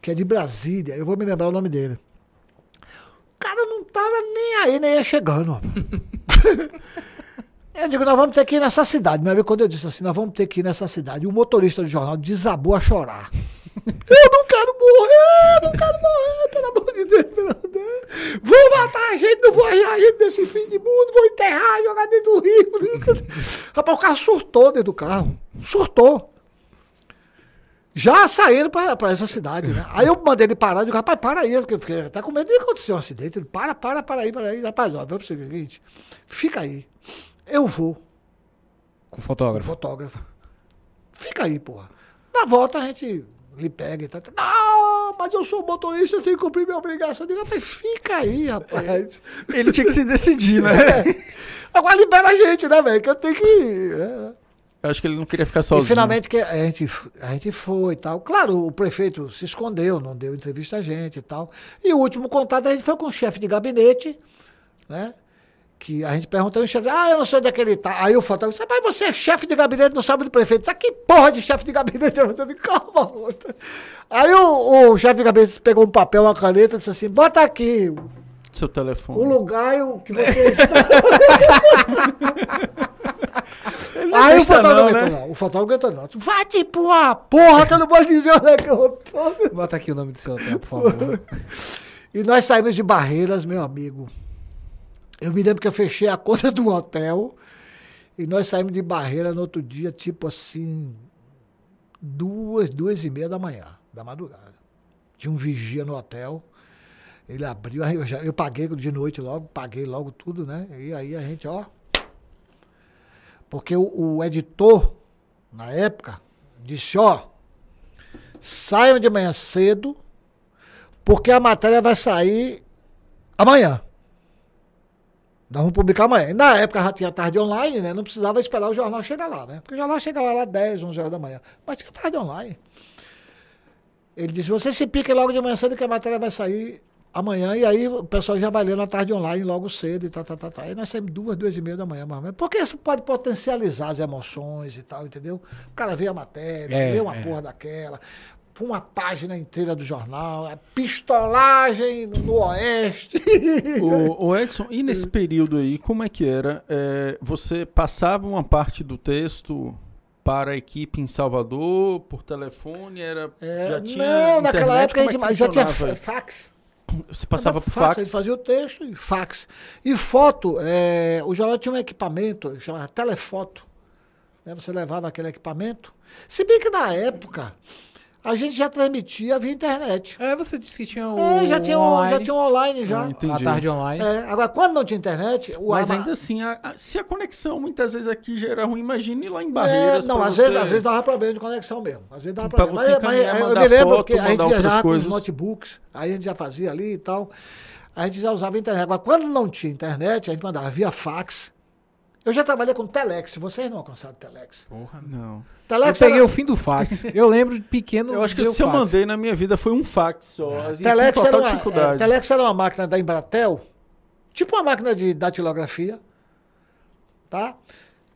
que é de Brasília, eu vou me lembrar o nome dele. O cara não tava nem aí, nem ia chegando. Eu digo, nós vamos ter que ir nessa cidade. Meu amigo, quando eu disse assim, nós vamos ter que ir nessa cidade, o motorista do jornal desabou a chorar. Eu não quero morrer, não quero morrer, pelo amor de Deus, pelo amor de Deus. Vou matar a gente, não vou arranjar gente desse fim de mundo, vou enterrar, jogar dentro do rio. Rapaz, o cara surtou dentro do carro. Surtou. Já saindo pra, pra essa cidade, né? Aí eu mandei ele parar, eu digo, rapaz, para aí, porque eu fiquei até com medo de acontecer um acidente. Ele, para, para, para aí, para aí. Rapaz, ó, vamos fazer o seguinte, fica aí. Eu vou Com fotógrafo. fotógrafo. Fica aí, porra. Na volta a gente lhe pega e tal. tal. Não, mas eu sou motorista, eu tenho que cumprir minha obrigação. Eu digo, rapaz, fica aí, rapaz. Ele tinha que se decidir, né? É. Agora libera a gente, né, velho? Que eu tenho que. É. Eu acho que ele não queria ficar sozinho. E finalmente que a gente, a gente foi e tal. Claro, o prefeito se escondeu, não deu entrevista a gente e tal. E o último contato a gente foi com o chefe de gabinete, né? Que a gente perguntou ao chefe, ah, eu não sei onde é que ele tá. Aí o fotógrafo disse, mas você é chefe de gabinete, não sabe do prefeito. Tá que porra de chefe de gabinete? Eu disse, Calma, moça. Aí o, o chefe de gabinete pegou um papel, uma caneta, e disse assim, bota aqui Seu telefone. o lugar que você está. Aí o fotógrafo não, entrou, né? não. O fotógrafo entrou, não. Vai tipo uma porra que eu não vou dizer onde é que eu tô. Bota aqui o nome do seu hotel, por favor. E nós saímos de Barreiras, meu amigo. Eu me lembro que eu fechei a conta do hotel e nós saímos de Barreira no outro dia, tipo assim, duas, duas e meia da manhã, da madrugada. Tinha um vigia no hotel Ele abriu, eu, já, eu paguei de noite logo, paguei logo tudo, né? E aí a gente, ó. Porque o, o editor, na época, disse, ó, saiam de manhã cedo, porque a matéria vai sair amanhã. Nós vamos publicar amanhã. E na época já tinha tarde online, né? Não precisava esperar o jornal chegar lá, né? Porque o jornal chegava lá 10, 11 horas da manhã. Mas tinha tarde online. Ele disse, você se pique logo de manhã cedo que a matéria vai sair amanhã. E aí o pessoal já vai ler na tarde online logo cedo e tal, tal, tal, tal. Aí nós saímos duas, duas e meia da manhã, mais ou menos. Porque isso pode potencializar as emoções e tal, entendeu? O cara vê a matéria, É, vê uma é. porra daquela. Foi uma página inteira do jornal, a pistolagem no, oeste. O, o Edson, e nesse período aí, como é que era? É, você passava uma parte do texto para a equipe em Salvador, por telefone, era, É, já tinha não, naquela internet, época a é gente que já tinha fax. Você passava por fax? gente fazia o texto e fax. E foto, é, o jornal tinha um equipamento, chamava telefoto. né? Você levava aquele equipamento. Se bem que na época a gente já transmitia via internet. É, você disse que tinha o. É, já tinha, um, online, já tinha um online já. Ah, entendi. A tarde online. É, agora, quando não tinha internet, o Mas ama- ainda assim, a- a- se a conexão muitas vezes aqui já era ruim, imagine lá em É, Barreiras. não, pra às você- vezes, às vezes dava problema de conexão mesmo. Às vezes dava Pra problema. você Mas, mas, encaminhar, é, eu me lembro foto, que a gente mandar outras viajava com os coisas. notebooks, aí a gente já fazia ali e tal. A gente já usava internet. Agora, quando não tinha internet, a gente mandava via fax. Eu já trabalhei com Telex, vocês não alcançaram Telex. Porra. Não. Eu Telex peguei era- o fim do fax. Eu lembro de pequeno. Eu acho que o se eu mandei na minha vida foi um fax só. Telex era, uma, dificuldade. é, Telex era uma máquina da Embratel, tipo uma máquina de datilografia, tá?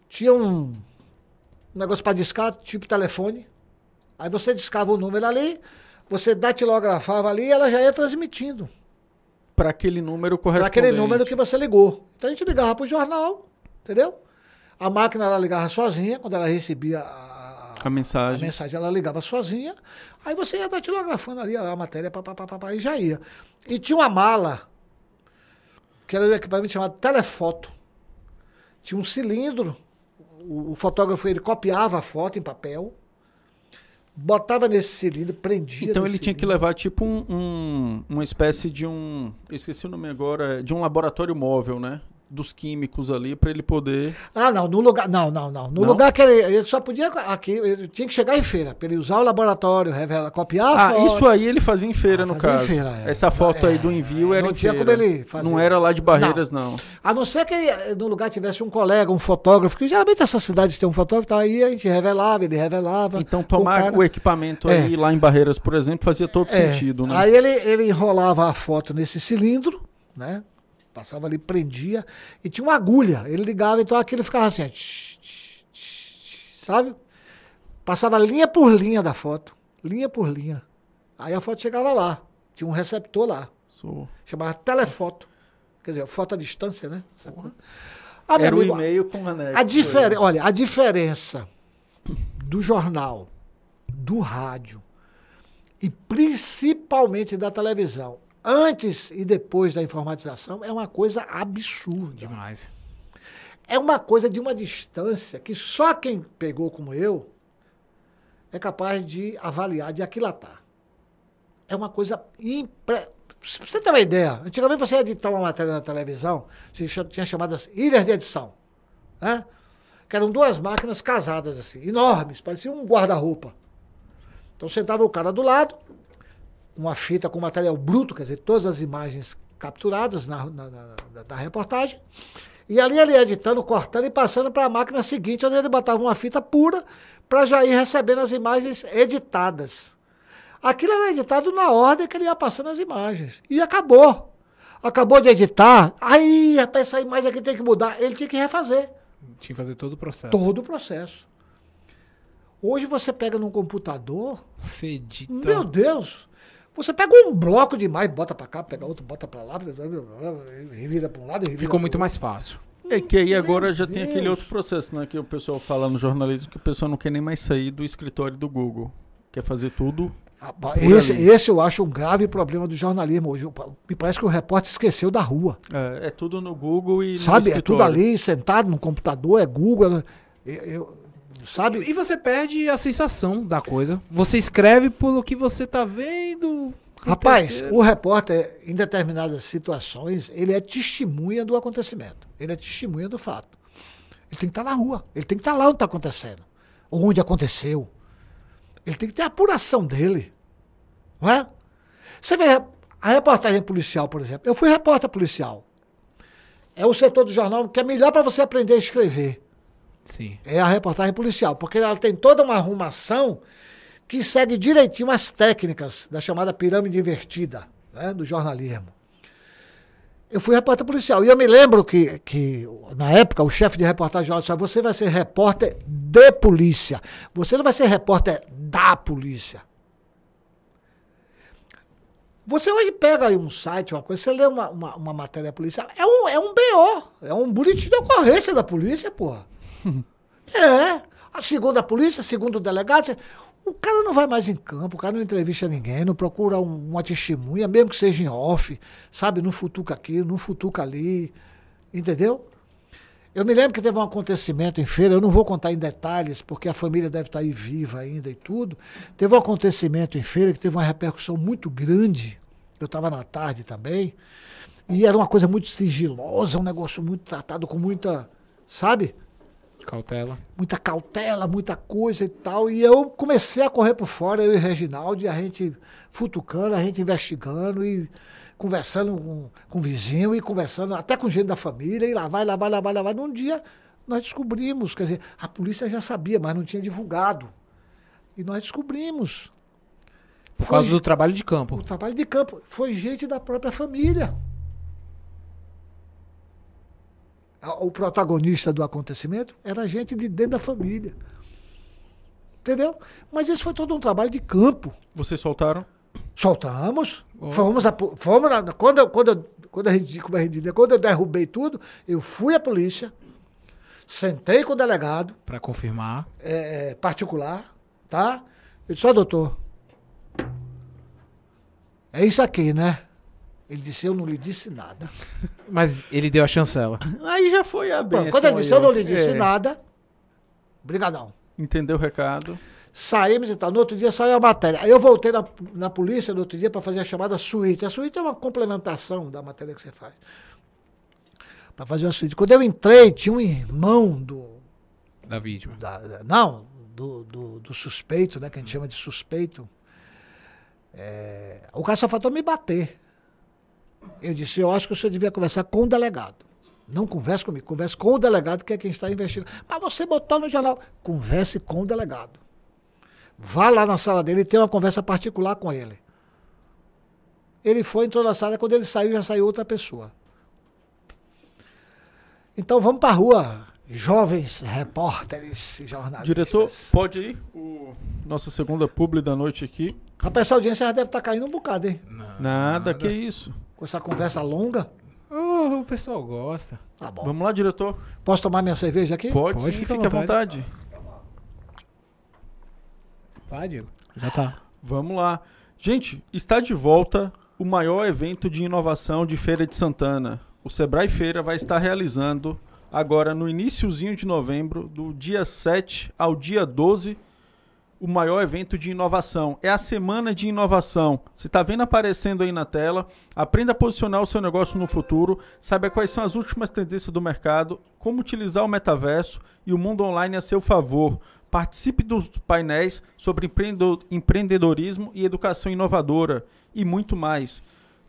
Tinha um, negócio para discar, tipo telefone. Aí você discava o número ali, você datilografava ali e ela já ia transmitindo Para aquele número para correspondente. aquele número que você ligou. Então a gente ligava para o jornal, entendeu? A máquina ela ligava sozinha, quando ela recebia a, A a mensagem. mensagem ela ligava sozinha, aí você ia datilografando ali a matéria, pá, pá, pá, pá, e já ia. E tinha uma mala, que era o equipamento chamado telefoto. Tinha um cilindro, o, o fotógrafo ele copiava a foto em papel, botava nesse cilindro, prendia. Então ele tinha que cilindro. levar tipo um, um- uma espécie de um. Eu esqueci o nome agora, de um laboratório móvel, né? Dos químicos ali, para ele poder. Ah, não, no lugar. Não, não, não. No Não? lugar que ele, ele só podia. Aqui, ele tinha que chegar em feira, para ele usar o laboratório, revela, copiar a Ah, foto. isso aí ele fazia em feira, Ah, no fazia em caso. feira, é. Essa foto aí do É, envio era não em tinha feira. como ele fazer. Não era lá de Barreiras, não. A não ser que ele, no lugar tivesse um colega, um fotógrafo, que geralmente essas cidades têm um fotógrafo, então aí a gente revelava, ele revelava. Então o tomar cara- o equipamento É. aí lá em Barreiras, por exemplo, fazia todo É, sentido, né? Aí ele, ele enrolava a foto nesse cilindro, né? Passava ali, prendia, e tinha uma agulha. Ele ligava, então aquilo ficava assim, ó, tch, tch, tch, sabe? Passava linha por linha da foto. Linha por linha. Aí a foto chegava lá. Tinha um receptor lá. Chamava telefoto. Quer dizer, foto à distância, né? Ah, Era o amigo, e-mail com anexo. a diferen... Olha, a diferença do jornal, do rádio e principalmente da televisão, antes e depois da informatização, é uma coisa absurda. Demais. É uma coisa de uma distância que só quem pegou como eu é capaz de avaliar, de aquilatar. É uma coisa impre... Você ter uma ideia, antigamente você ia editar uma matéria na televisão, tinha chamadas ilhas de edição, né? Que eram duas máquinas casadas assim, enormes, parecia um guarda-roupa. Então sentava o cara do lado, uma fita com material bruto, quer dizer, todas as imagens capturadas na, na- na- da reportagem, e ali ele ia editando, cortando e passando para a máquina seguinte, onde ele botava uma fita pura para já ir recebendo as imagens editadas. Aquilo era editado na ordem que ele ia passando as imagens. E acabou. Acabou de editar, aí, rapaz, essa imagem aqui tem que mudar. Ele tinha que refazer Tinha que fazer todo o processo. todo o processo. Hoje você pega num computador, Você edita. meu Deus, você pega um bloco de imagem, bota para cá, pega outro, bota para lá, revira para um lado, revira Ficou muito outro. mais fácil. É que aí agora Meu já tem aquele Deus. outro processo, né? Que o pessoal fala no jornalismo que o pessoal não quer nem mais sair do escritório do Google. Quer fazer tudo. Esse, esse eu acho um grave problema do jornalismo hoje. Me parece que o repórter esqueceu da rua. É, é tudo no Google e no sabe? É tudo escritório. ali, sentado no computador, é Google. Eu, eu- sabe? E você perde a sensação da coisa. Você escreve pelo que você tá vendo. Rapaz, terceiro. o repórter, em determinadas situações, ele é testemunha do acontecimento. Ele é testemunha do fato. Ele tem que estar na rua. Ele tem que estar lá onde está acontecendo. Onde aconteceu. Ele tem que ter a apuração dele. Não é? Você vê a reportagem policial, por exemplo. Eu fui repórter policial. É o setor do jornal que é melhor para você aprender a escrever. Sim. É a reportagem policial, porque ela tem toda uma arrumação que segue direitinho as técnicas da chamada pirâmide invertida né, do jornalismo. Eu fui repórter policial e eu me lembro que, que na época, o chefe de reportagem disse: você vai ser repórter de polícia, você não vai ser repórter da polícia. Você hoje pega aí um site, uma coisa, você lê uma, uma, uma matéria policial, é um, é um BO, é um boletim de ocorrência da polícia, porra. É. Segundo a polícia, segundo o delegado, o cara não vai mais em campo, o cara não entrevista ninguém, não procura um- uma testemunha, mesmo que seja em off, sabe? Não futuca aqui, não futuca ali, entendeu? Eu me lembro que teve um acontecimento em feira, eu não vou contar em detalhes, porque a família deve estar aí viva ainda e tudo. Teve um acontecimento em feira que teve uma repercussão muito grande. Eu estava na tarde também. E era uma coisa muito sigilosa, um negócio muito tratado com muita, sabe? Cautela. muita cautela, muita coisa e tal. E eu comecei a correr por fora, eu e o Reginaldo, e a gente futucando, a gente investigando e conversando com, com o vizinho e conversando até com gente da família, e lá vai, lá vai, lá vai, lá vai. Num dia nós descobrimos, quer dizer, a polícia já sabia, mas não tinha divulgado. E nós descobrimos. Por Foi causa do trabalho de campo. o trabalho de campo. Foi gente da própria família. A- O protagonista do acontecimento era gente de dentro da família. Entendeu? Mas isso foi todo um trabalho de campo. Vocês soltaram? Soltamos. Fomos, a, fomos na- quando, quando, quando, a gente, como a gente diz, quando eu derrubei tudo, eu fui à polícia, sentei com o delegado, Pra confirmar. é, é, particular, tá? Eu disse, ó, doutor, é isso aqui, né? Ele disse, eu não lhe disse nada. Mas ele deu a chancela. Aí já foi a Bom, benção. quando ele disse, eu não lhe disse É, nada, brigadão. Entendeu o recado? Saímos e tal. No outro dia saiu a matéria. Aí eu voltei na, na polícia no outro dia para fazer a chamada suíte. A suíte é uma complementação da matéria que você faz. Para fazer uma suíte. Quando eu entrei, tinha um irmão do. Da vítima. da- da- não, do, do, do suspeito, né? Que a gente chama de suspeito. É, o cara só faltou me bater. Eu disse, eu acho que o senhor devia conversar com o delegado. Não converse comigo, converse com o delegado, que é quem está investigando. Mas você botou no jornal. Converse com o delegado. Vá lá na sala dele e tenha uma conversa particular com ele. Ele foi, entrou na sala, quando ele saiu, já saiu outra pessoa. Então vamos para a rua, jovens repórteres e jornalistas. Diretor, pode ir? O... Nossa segunda publi da noite aqui. Rapaz, essa audiência já deve estar caindo um bocado, hein? Nada, que isso. Com essa conversa longa. Oh, o pessoal gosta. Tá bom. Vamos lá, diretor. Posso tomar minha cerveja aqui? Pode, Pode, sim, fica fique à vontade. Vai, Diego. Já tá. Vamos lá. Gente, está de volta o maior evento de inovação de Feira de Santana. O Sebrae Feira vai estar realizando agora no iniciozinho de novembro, do dia 7 ao dia 12, o maior evento de inovação. É a semana de inovação. Você está vendo aparecendo aí na tela. Aprenda a posicionar o seu negócio no futuro. Saiba quais são as últimas tendências do mercado, como utilizar o metaverso e o mundo online a seu favor. Participe dos painéis sobre empreendedorismo e educação inovadora e muito mais.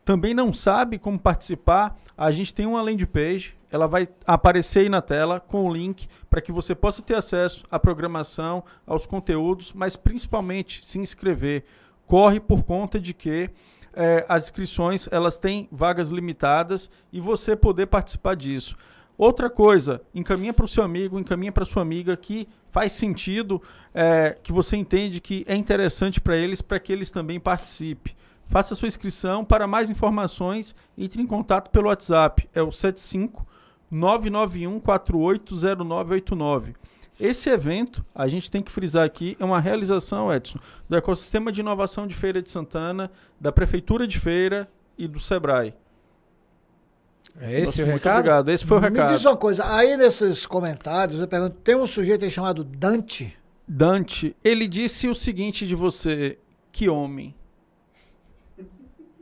Também não sabe como participar? A gente tem uma landing page, ela vai aparecer aí na tela com o link para que você possa ter acesso à programação, aos conteúdos, mas principalmente se inscrever. Corre por conta de que eh, as inscrições elas têm vagas limitadas e você poder participar disso. Outra coisa, encaminha para o seu amigo, encaminha para sua amiga que faz sentido, eh, que você entende que é interessante para eles, para que eles também participem. Faça sua inscrição. Para mais informações, entre em contato pelo WhatsApp. É o 75 991 480989. Esse evento, a gente tem que frisar aqui, é uma realização, Edson, do ecossistema de inovação de Feira de Santana, da Prefeitura de Feira e do Sebrae. É esse Nossa, o muito recado? obrigado. Esse foi o Me recado. diz uma coisa, aí nesses comentários eu pergunto, tem um sujeito aí chamado Dante? Dante, ele disse o seguinte de você: que homem.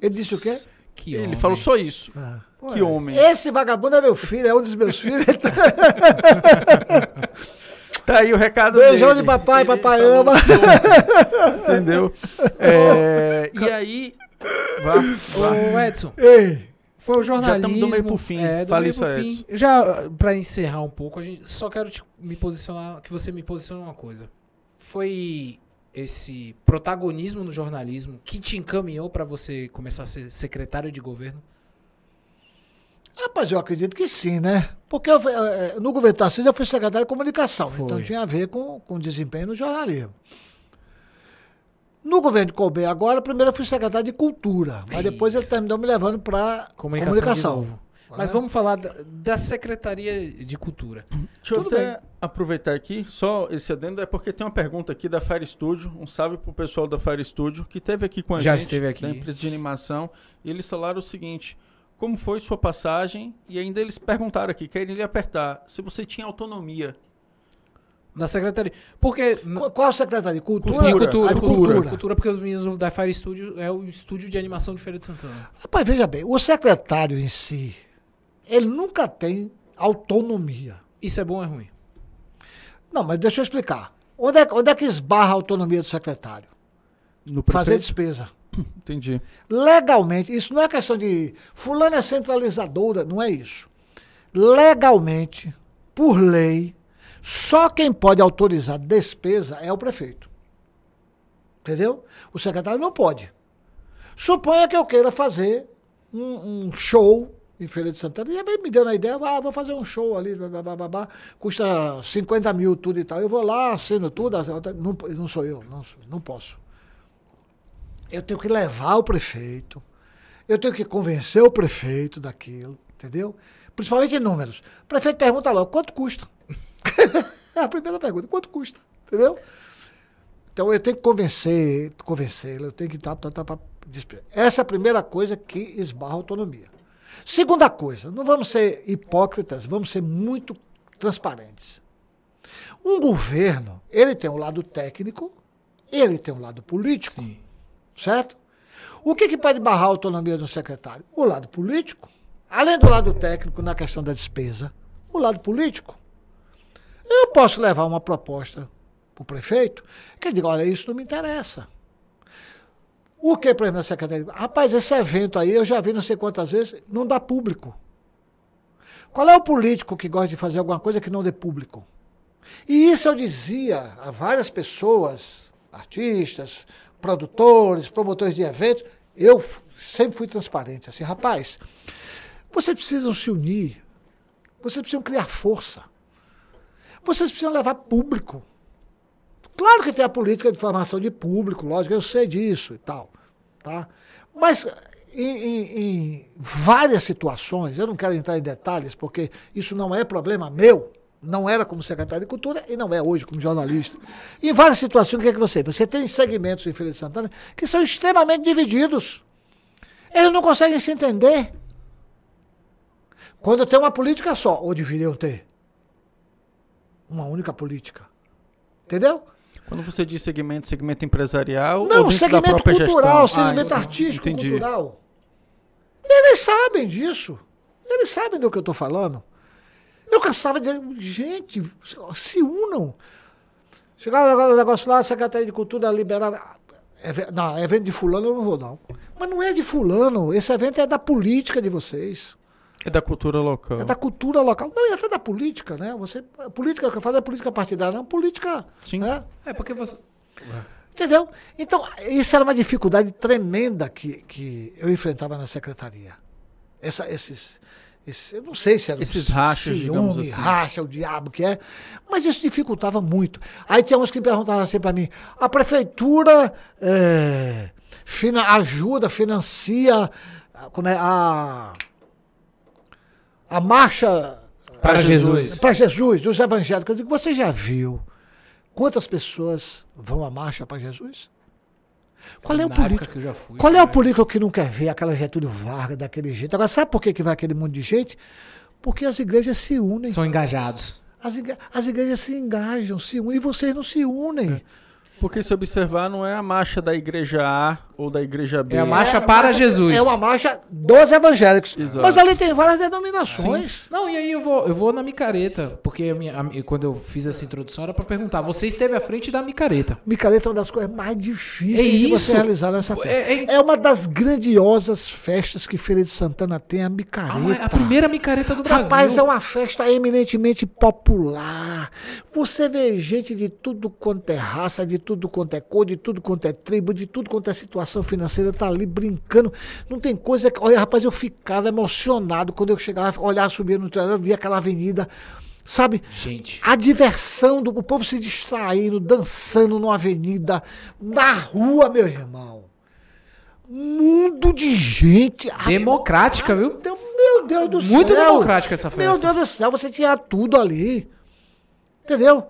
Ele disse o quê? Que Ele homem. falou só isso. Ah. Que homem. Esse vagabundo é meu filho, é um dos meus filhos. Tá aí o recado Beijão dele. de papai, Ele papai ama. Entendeu? É, e aí... Vá, vá. Ô, Edson, Ei, foi o jornalismo. tamo do meio pro fim. É, do Fala meio isso, pro fim. Edson. Já, pra encerrar um pouco, a gente, só quero te, me posicionar, que você me posicione uma coisa. Foi esse protagonismo no jornalismo que te encaminhou pra você começar a ser secretário de governo? Rapaz, eu acredito que sim, né? Porque eu, eh, no governo Tarcísio eu fui secretário de comunicação, Foi. então tinha a ver com, com desempenho no jornalismo. No governo de Colbert agora, primeiro eu fui secretário de cultura, mas depois ele terminou me levando para Comunicação. comunicação. Mas vamos falar da, da Secretaria de Cultura. Deixa eu Tudo até aproveitar aqui, só esse adendo, é porque tem uma pergunta aqui da Fire Studio, um salve pro pessoal da Fire Studio, que esteve aqui com a Já gente, esteve aqui. da empresa de animação, e eles falaram o seguinte, como foi sua passagem, e ainda eles perguntaram aqui, querem lhe apertar, se você tinha autonomia. Na Secretaria. Porque. Qual, qual secretaria? Cultura? De cultura, Ah, cultura, cultura. cultura. porque os meninos da Fire Studio é o estúdio de animação de Feira de Santana. Rapaz, veja bem, o secretário em si, ele nunca tem autonomia. Isso é bom ou é ruim? Não, mas deixa eu explicar. Onde é, onde é que esbarra a autonomia do secretário? No Fazer prefeito? despesa. Entendi. Legalmente, isso não é questão de fulano é centralizadora, não é isso. Legalmente, por lei, só quem pode autorizar despesa é o prefeito. Entendeu? O secretário não pode. Suponha que eu queira fazer um, um show em Feira de Santana. E aí me deu na ideia, ah, vou fazer um show ali, blá, blá, blá, blá, custa 50 mil tudo e tal. Eu vou lá, assino tudo, não, não sou eu, não, não posso. Eu tenho que levar o prefeito, eu tenho que convencer o prefeito daquilo, entendeu? Principalmente em números. O prefeito pergunta logo, quanto custa? a primeira pergunta, quanto custa? Entendeu? Então eu tenho que convencer, convencê-lo, eu tenho que estar tá, tá, tá. Essa é a primeira coisa que esbarra a autonomia. Segunda coisa, não vamos ser hipócritas, vamos ser muito transparentes. Um governo, ele tem um lado técnico, ele tem um lado político, Sim. Certo? O que, que pode barrar a autonomia do secretário? O lado político. Além do lado técnico na questão da despesa, o lado político. Eu posso levar uma proposta para o prefeito que ele diga, olha, isso não me interessa. O que, por exemplo, na secretaria? Rapaz, esse evento aí eu já vi não sei quantas vezes, não dá público. Qual é o político que gosta de fazer alguma coisa que não dê público? E isso eu dizia a várias pessoas, artistas, produtores, promotores de eventos, eu sempre fui transparente, assim, rapaz, vocês precisam se unir, vocês precisam criar força, vocês precisam levar público. Claro que tem a política de formação de público, lógico, eu sei disso e tal, tá? Mas em, em- em várias situações, eu não quero entrar em detalhes, porque isso não é problema meu, não era como secretário de Cultura e não é hoje como jornalista. Em várias situações, o que é que você? Você tem segmentos em Feira de Santana que são extremamente divididos. Eles não conseguem se entender. Quando tem uma política só, ou deveriam ter uma única política. Entendeu? Quando você diz segmento, segmento empresarial Não, segmento cultural, gestão? segmento Ah, artístico, entendi. cultural. Eles sabem disso. Eles sabem do que eu estou falando. Eu cansava de gente, se unam. Chegava o negócio lá, a Secretaria de Cultura liberava. Eve- Não, evento de fulano eu não vou, não. Mas não é de fulano. Esse evento é da política de vocês. É da cultura local. É da cultura local. Não, e até da política, né? Você, a política que eu falo é política partidária, não política. Sim. Né? É porque você. Entendeu? Então, isso era uma dificuldade tremenda que, que eu enfrentava na secretaria. Essa, esses, esses. Eu não sei se eram Esses digamos ciúme, assim. racha, o diabo que é, mas isso dificultava muito. Aí tinha uns que perguntavam assim para mim: a prefeitura é, fina- ajuda, financia como é, a, a marcha Para Jesus. para Jesus, dos evangélicos. Eu digo, você já viu quantas pessoas vão à marcha para Jesus? Qual é o político? que eu já fui, Qual é o né? político que não quer ver aquela Getúlio Vargas daquele jeito? Agora, sabe por que, que vai aquele monte de gente? Porque as igrejas se unem. São engajados. As, igre- as igrejas se engajam, se unem, e vocês não se unem. Porque se observar, não é a marcha da igreja A ou da igreja B? É a marcha É, para marcha- Jesus. É uma marcha dos evangélicos. Exato. Mas ali tem várias denominações. Não, e aí eu vou, eu vou na micareta, porque a minha- a quando eu fiz essa introdução era pra perguntar, você esteve à frente da micareta. Micareta é uma das coisas mais difíceis É de isso. você realizar nessa terra. É- É, é- uma das grandiosas festas que Feira de Santana tem, a micareta. Ah, a primeira micareta do Brasil. Rapaz, é uma festa eminentemente popular. Você vê gente de tudo quanto é raça, de tudo quanto é cor, de tudo quanto é tribo, de tudo quanto é situação financeira, tá ali brincando. Não tem coisa que. Olha, rapaz, eu ficava emocionado quando eu chegava, olhava, subia no trailer, via aquela avenida. Sabe? Gente. A diversão do o povo se distraindo, dançando numa avenida, na rua, meu irmão. Mundo de gente. Democrática, viu? Então, meu Deus do Muito céu. democrática essa Meu festa. Deus do céu, você tinha tudo ali. Entendeu?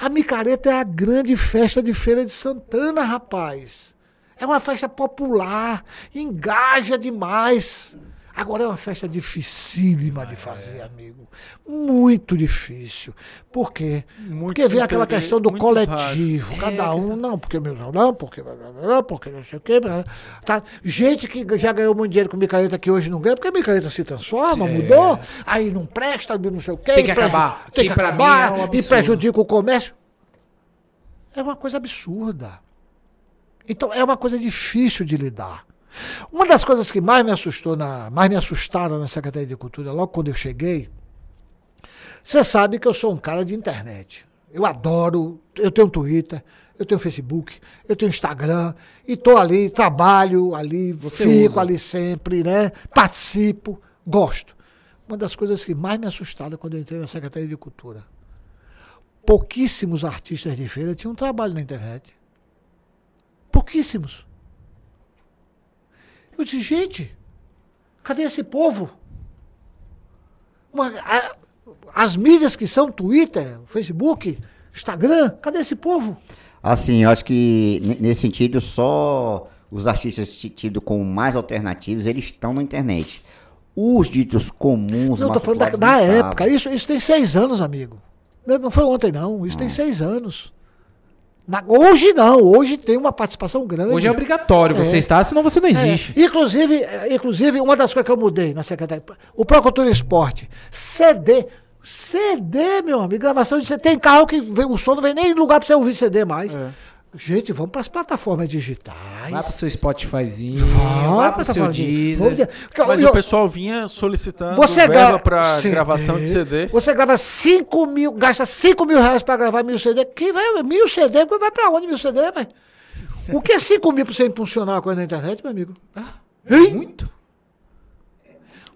A micareta é a grande festa de Feira de Santana, rapaz. É uma festa popular, engaja demais. Agora é uma festa dificílima de fazer, amigo. Muito difícil. Por quê? Muitos porque vem aquela questão do coletivo. É, Cada um, questão- não, porque meu não, porque blá, porque não sei o quê. Tá? Gente que já ganhou muito dinheiro com micareta que hoje não ganha, porque a micareta se transforma, mudou, aí não presta, não sei o quê. Tem que preju- acabar. Tem que Que mim acabar é um e prejudica o comércio. É uma coisa absurda. Então é uma coisa difícil de lidar. Uma das coisas que mais me assustou, na, mais me assustaram na Secretaria de Cultura, logo quando eu cheguei, você sabe que eu sou um cara de internet. Eu adoro, eu tenho Twitter, eu tenho Facebook, eu tenho Instagram, e tô ali, trabalho ali, Você fico usa. ali sempre, né? Participo, gosto. Uma das coisas que mais me assustaram quando eu entrei na Secretaria de Cultura. Pouquíssimos artistas de feira tinham trabalho na internet. Pouquíssimos. Eu disse, gente, cadê esse povo? Uma- a- as mídias que são Twitter, Facebook, Instagram, cadê esse povo? Assim, eu acho que ne- nesse sentido, só os artistas ti- tidos como mais alternativos, eles estão na internet. Os ditos comuns, Não, eu tô falando da, da época. Isso, isso tem seis anos, amigo. Não não foi ontem, não. Isso tem seis anos. Na- hoje não, hoje tem uma participação grande. Hoje é obrigatório você É. estar, senão você não existe. É, inclusive, é, inclusive, uma das coisas que eu mudei na Secretaria, o Procultura Esporte, CD, CD, meu amigo, gravação de CD. Tem carro que vem, o som não vem nem em lugar pra você ouvir CD mais. Gente, vamos para as plataformas digitais. Vai pro seu Spotifyzinho, Vamos vai pra pro seu Deezer. Vamos Mas eu- o pessoal vinha solicitando você grava para gravação de CD. Você grava 5 mil, gasta 5 mil reais para gravar mil CD. Que vai, mil CD, vai para onde mil CD, vai? O que é 5 mil para você impulsionar uma coisa na internet, meu amigo? Hein? Muito.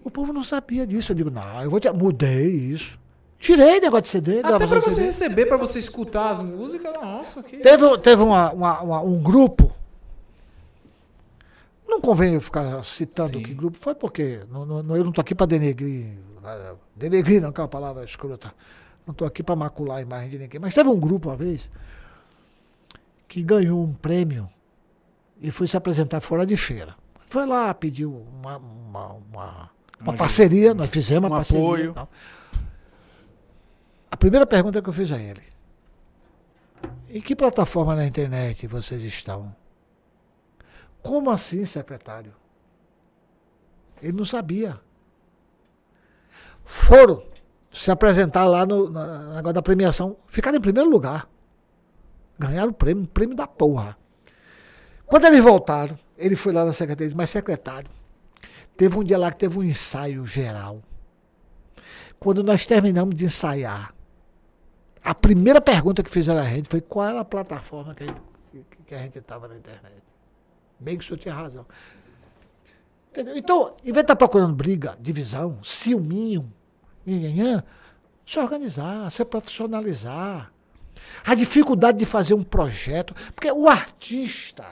O povo não sabia disso. Eu digo, não, eu vou te... Mudei isso. Tirei negócio de CD, Até pra você CD. receber, pra você escutar as músicas, nossa, que... Teve, teve uma- uma- uma- um grupo. Não convém eu ficar citando Sim. que grupo foi, porque não- não- eu não estou aqui para denegrir. ah, Denegrir não, que é uma palavra escrota. Não estou aqui para macular a imagem de ninguém. Mas teve um grupo uma vez que ganhou um prêmio e foi se apresentar fora de feira. Foi lá, pediu uma, uma, uma, uma parceria, nós fizemos uma um parceria. apoio. tal. A primeira pergunta que eu fiz a ele. Em que plataforma na internet vocês estão? Como assim, secretário? Ele não sabia. Foram se apresentar lá no na- negócio da premiação, ficaram em primeiro lugar. Ganharam o prêmio, um prêmio da porra. Quando eles voltaram, ele foi lá na secretaria e disse, mas secretário, teve um dia lá que teve um ensaio geral. Quando nós terminamos de ensaiar, a primeira pergunta que fizeram a gente foi qual era a plataforma que a gente que a gente estava na internet. Bem que o senhor tinha razão. Entendeu? Então, em vez de estar procurando briga, divisão, ciúminho, nhanhanhã, se organizar, se profissionalizar. A dificuldade de fazer um projeto. Porque o artista,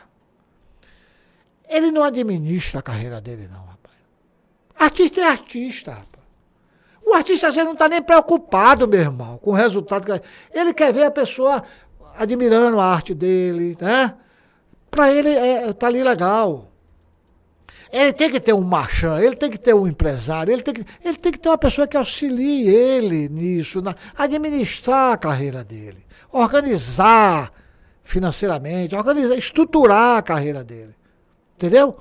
ele não administra a carreira dele, não, rapaz. Artista é artista, rapaz. O artista às vezes não está nem preocupado, meu irmão, com o resultado. que- Ele quer ver a pessoa admirando a arte dele, né? Para ele é, tá ali legal. Ele tem que ter um marchand, ele tem que ter um empresário, ele tem que, ele tem que ter uma pessoa que auxilie ele nisso, na, administrar a carreira dele, organizar financeiramente, organizar, estruturar a carreira dele. Entendeu?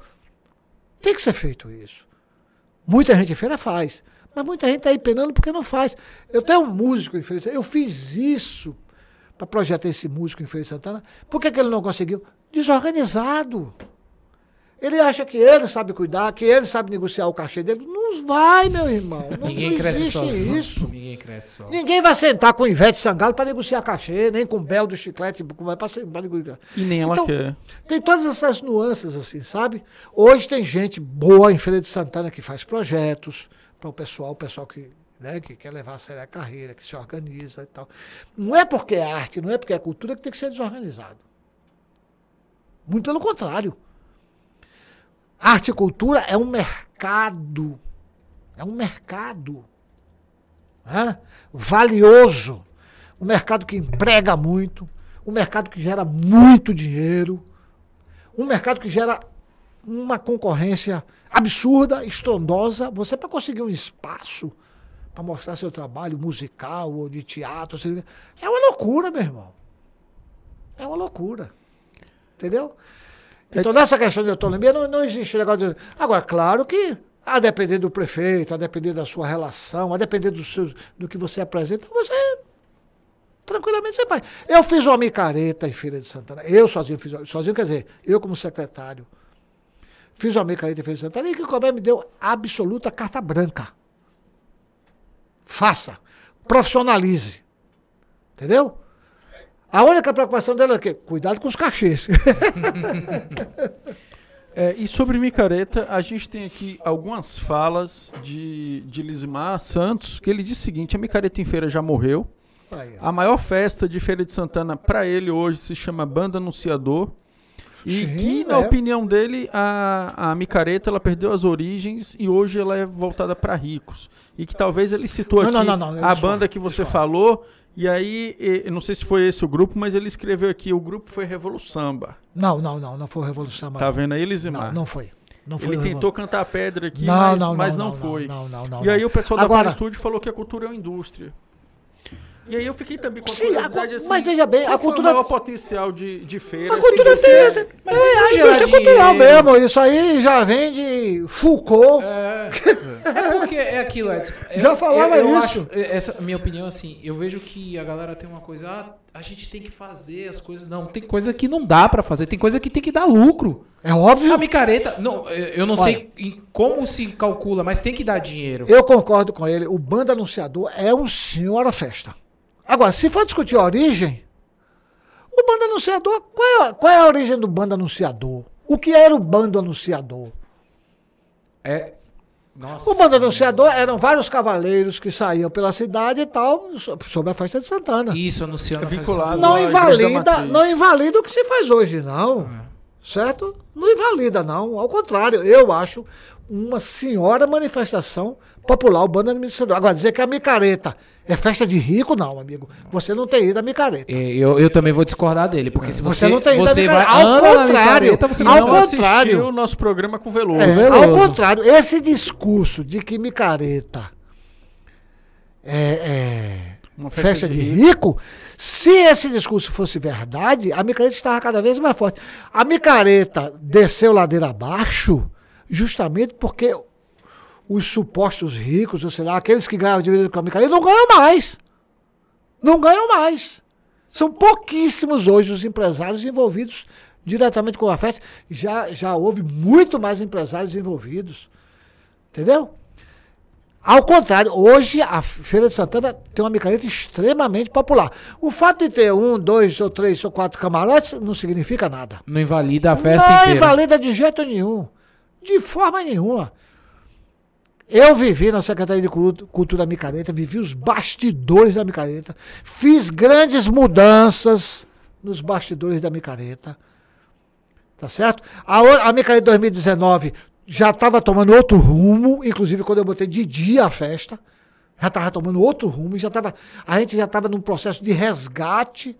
Tem que ser feito isso. Muita gente feira faz. Mas muita gente está aí penando porque não faz. Eu tenho um músico em Feira de Santana. Eu fiz isso para projetar esse músico em Feira de Santana. Por que, que ele não conseguiu? Desorganizado. Ele acha que ele sabe cuidar, que ele sabe negociar o cachê dele. Não vai, meu irmão. Não, Ninguém não cresce existe sozinho. isso. Ninguém cresce só. Ninguém vai sentar com o Ivete Sangalo para negociar cachê, nem com o Bel do Chiclete para negociar. E nem ela Então, quer. Tem todas essas nuances, assim, sabe? Hoje tem gente boa em Feira de Santana que faz projetos para o pessoal, o pessoal que, né, que quer levar a sério a carreira, que se organiza e tal. Não é porque é arte, não é porque é cultura que tem que ser desorganizado. Muito pelo contrário. Arte e cultura é um mercado. É um mercado. né? Valioso. Um mercado que emprega muito. Um mercado que gera muito dinheiro. Um mercado que gera uma concorrência absurda, estrondosa. Você, para conseguir um espaço para mostrar seu trabalho musical ou de teatro, é uma loucura, meu irmão. É uma loucura. Entendeu? Então, nessa questão de autonomia, não, não existe negócio de. Agora, claro que, a depender do prefeito, a depender da sua relação, a depender do, seu, do que você apresenta, você. Tranquilamente você faz. Eu fiz uma micareta em Feira de Santana. Eu sozinho fiz. Sozinho quer dizer, eu como secretário. Fiz uma micareta em Feira de Santana e que o Colbert me deu absoluta carta branca. Faça. Profissionalize. Entendeu? A única preocupação dela é o quê? Cuidado com os cachês. É, e sobre micareta, a gente tem aqui algumas falas de, de Lisimar Santos, que ele diz o seguinte: a micareta em feira já morreu. A maior festa de Feira de Santana para ele hoje se chama Banda Anunciador. E Sim, que, na é. opinião dele, a, a micareta ela perdeu as origens e hoje ela é voltada para ricos. E que talvez ele citou Não, aqui não, não, a banda que você falou. E aí, eu não sei se foi esse o grupo, mas ele escreveu aqui: o grupo foi Revoluçamba. Não, não, não, não foi Revolução Tá vendo aí, Lisimar? Não, não foi. Não foi Ele tentou cantar pedra aqui, Não, mas, não, mas não, não, foi. não, não, não, e aí o pessoal da Agora- Estúdio falou que a cultura é uma indústria. E aí eu fiquei também com a Sim, a curiosidade cu- assim, mas veja bem, a qual foi cultura- o maior potencial de, de feira. A cultura assim, tem essa. Mas É, a indústria cultural mesmo. Isso aí já vem de Foucault. É, é porque é aquilo, Edson. Já falava eu, eu isso. acho- essa minha opinião, assim, eu vejo que a galera tem uma coisa, ah, a gente tem que fazer as coisas. Não, tem coisa que não dá pra fazer, tem coisa que tem que dar lucro. É óbvio. A micareta, não, eu não Olha. sei em como se calcula, mas tem que dar dinheiro. Eu concordo com ele. O banda anunciador é um senhora festa. Agora, se for discutir a origem, o banda anunciador, qual é, qual é a origem do banda anunciador? O que era o bando anunciador? É. Nossa. O bando anunciador eram vários cavaleiros que saíam pela cidade e tal, so- sobre a festa de Santana. Isso, anunciando. Vinculado. não invalida, não invalida o que se faz hoje, não. Certo? Não invalida, não. Ao contrário, eu acho uma senhora manifestação popular, o bando administrador. Agora, dizer que a micareta é festa de rico, não, amigo. Você não tem ido à micareta. É, Eu, eu também vou discordar dele, porque se Você você, não tem ido à você micareta. vai Ao contrário, micareta, você ao não não vai- contrário. o nosso programa com Veloso. É, Veloso. ao contrário, esse discurso de que micareta é, é Uma festa, de, rico. se esse discurso fosse verdade, a micareta estava cada vez mais forte. A micareta desceu ladeira abaixo justamente porque os supostos ricos, ou sei lá, aqueles que ganham dinheiro com a micareta, não ganham mais. Não ganham mais. São pouquíssimos hoje os empresários envolvidos diretamente com a festa. Já, já houve muito mais empresários envolvidos. Entendeu? Ao contrário, hoje a Feira de Santana tem uma micareta extremamente popular. O fato de ter um, dois, ou três, ou quatro camarotes não significa nada. Não invalida a festa não inteira. invalida de jeito nenhum. De forma nenhuma. Eu vivi na Secretaria de Cultura Micareta, vivi os bastidores da Micareta, fiz grandes mudanças nos bastidores da Micareta. Tá certo? A, a Micareta 2019 já estava tomando outro rumo, inclusive quando eu botei de dia a festa, já estava tomando outro rumo, já tava, a gente já estava num processo de resgate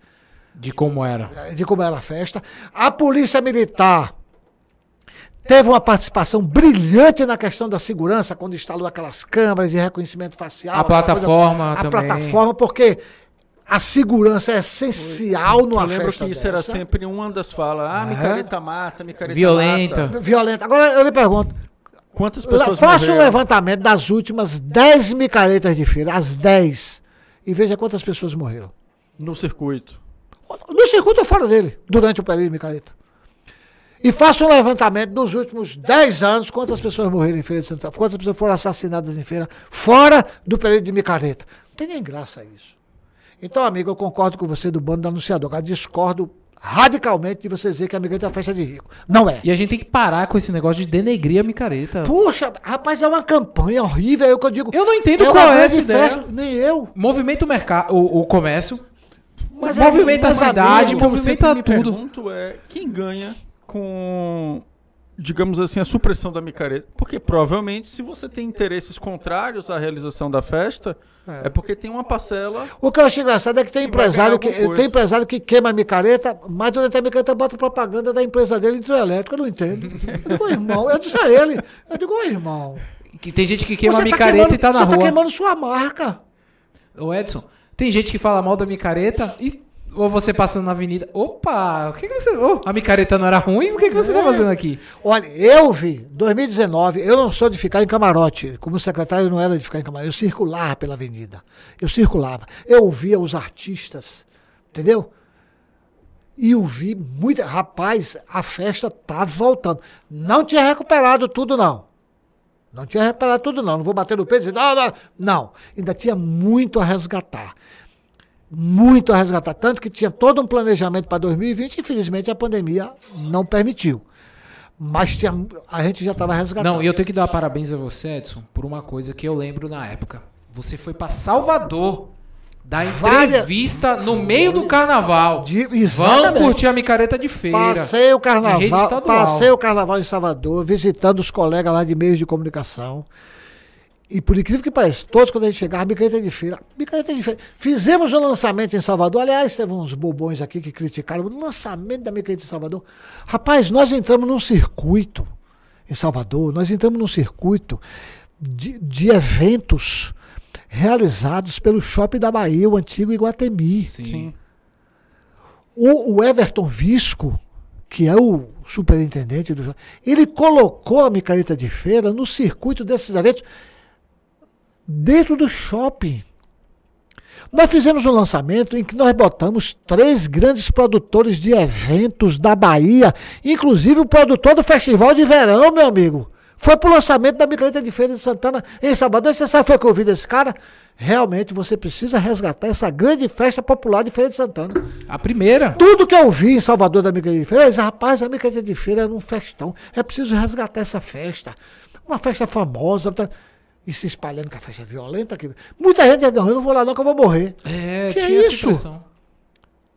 De como era. de como era a festa. A Polícia Militar teve uma participação brilhante na questão da segurança, quando instalou aquelas câmeras de reconhecimento facial. A plataforma a também. plataforma, porque a segurança é essencial numa Eu lembro festa que isso dessa. era sempre uma das falas. Ah, micareta mata, micareta Violenta. mata. Violenta. Agora eu lhe pergunto, Quantas pessoas faça um levantamento das últimas 10 micaretas de feira, as 10, e veja quantas pessoas morreram. no circuito? No circuito ou fora dele, durante o período de micareta. E faça um levantamento dos últimos 10 anos, quantas pessoas morreram em Feira de Santana, quantas pessoas foram assassinadas em feira, fora do período de micareta. Não tem nem graça isso. Então, amigo, eu concordo com você do bando do anunciador. Agora, discordo radicalmente de você dizer que a micareta é uma festa de rico. Não é. E a gente tem que parar com esse negócio de denegrir a micareta. Puxa, rapaz, é uma campanha horrível, é o que eu digo. Eu não entendo uma qual é essa ideia. festa, Nem eu. Movimenta o mercado, o, o comércio, Mas movimenta é- a cidade, amigo, O que eu movimenta sempre me tudo. pergunto é quem ganha com, digamos assim, a supressão da micareta. Porque provavelmente, se você tem interesses contrários à realização da festa, é, porque tem uma parcela. O que eu acho engraçado é que tem Que empresário que, coisa. tem empresário que queima a micareta, mas durante a micareta bota propaganda da empresa dele hidroelétrica. Eu não entendo. Eu digo, "Ô, irmão, eu disse a ele. Eu digo, irmão. que tem gente que queima a você micareta queimando, e tá na você rua. tá queimando sua marca. Ô Edson, tem gente que fala mal da micareta e ou você passando na avenida. Opa, o que, que você. Ô, a micareta não era ruim? O que, que você tá É. fazendo aqui? Olha, eu vi, 2019, eu não sou de ficar em camarote. Como secretário, eu não era de ficar em camarote. Eu circulava pela avenida. Eu circulava. Eu ouvia os artistas, entendeu? E eu vi muita. Rapaz, a festa tá voltando. Não tinha recuperado tudo, não. Não tinha recuperado tudo, não. Não vou bater no peito e dizer, não, não. Não. Ainda tinha muito a resgatar. Muito a resgatar. Tanto que tinha todo um planejamento para 2020 infelizmente a pandemia não permitiu. Mas tinha, a gente já estava resgatando. Não, e eu tenho que dar parabéns a você, Edson, por uma coisa que eu lembro na época. Você foi pra Salvador dar Várias- entrevista no meio do carnaval. De- exatamente. curtir a micareta de feira. Passei o carnaval, passei o carnaval em Salvador, visitando os colegas lá de meios de comunicação. E por incrível que pareça, todos quando a gente chegava, micareta de feira, micareta de feira. Fizemos o lançamento em Salvador. Aliás, teve uns bobões aqui que criticaram o lançamento da micareta em Salvador. Rapaz, nós entramos num circuito em Salvador, nós entramos num circuito de, de eventos realizados pelo Shopping da Bahia, o antigo Iguatemi. Sim. O, o Everton Visco, que é o superintendente do shopping, ele colocou a micareta de feira no circuito desses eventos dentro do shopping. Nós fizemos um lançamento em que nós botamos três grandes produtores de eventos da Bahia, inclusive o produtor do Festival de Verão, meu amigo. Foi pro lançamento da Micareta de Feira de Santana em Salvador. E você sabe foi que eu ouvi desse cara? Realmente você precisa resgatar essa grande festa popular de Feira de Santana. A primeira. Tudo que eu vi em Salvador da Micareta de Feira, disse, rapaz, a Micareta de Feira era um festão. É preciso resgatar essa festa. Uma festa famosa. E se espalhando que a festa é violenta. Que... Muita gente diz, não, eu não vou lá não que eu vou morrer. É, Que tinha essa isso? impressão.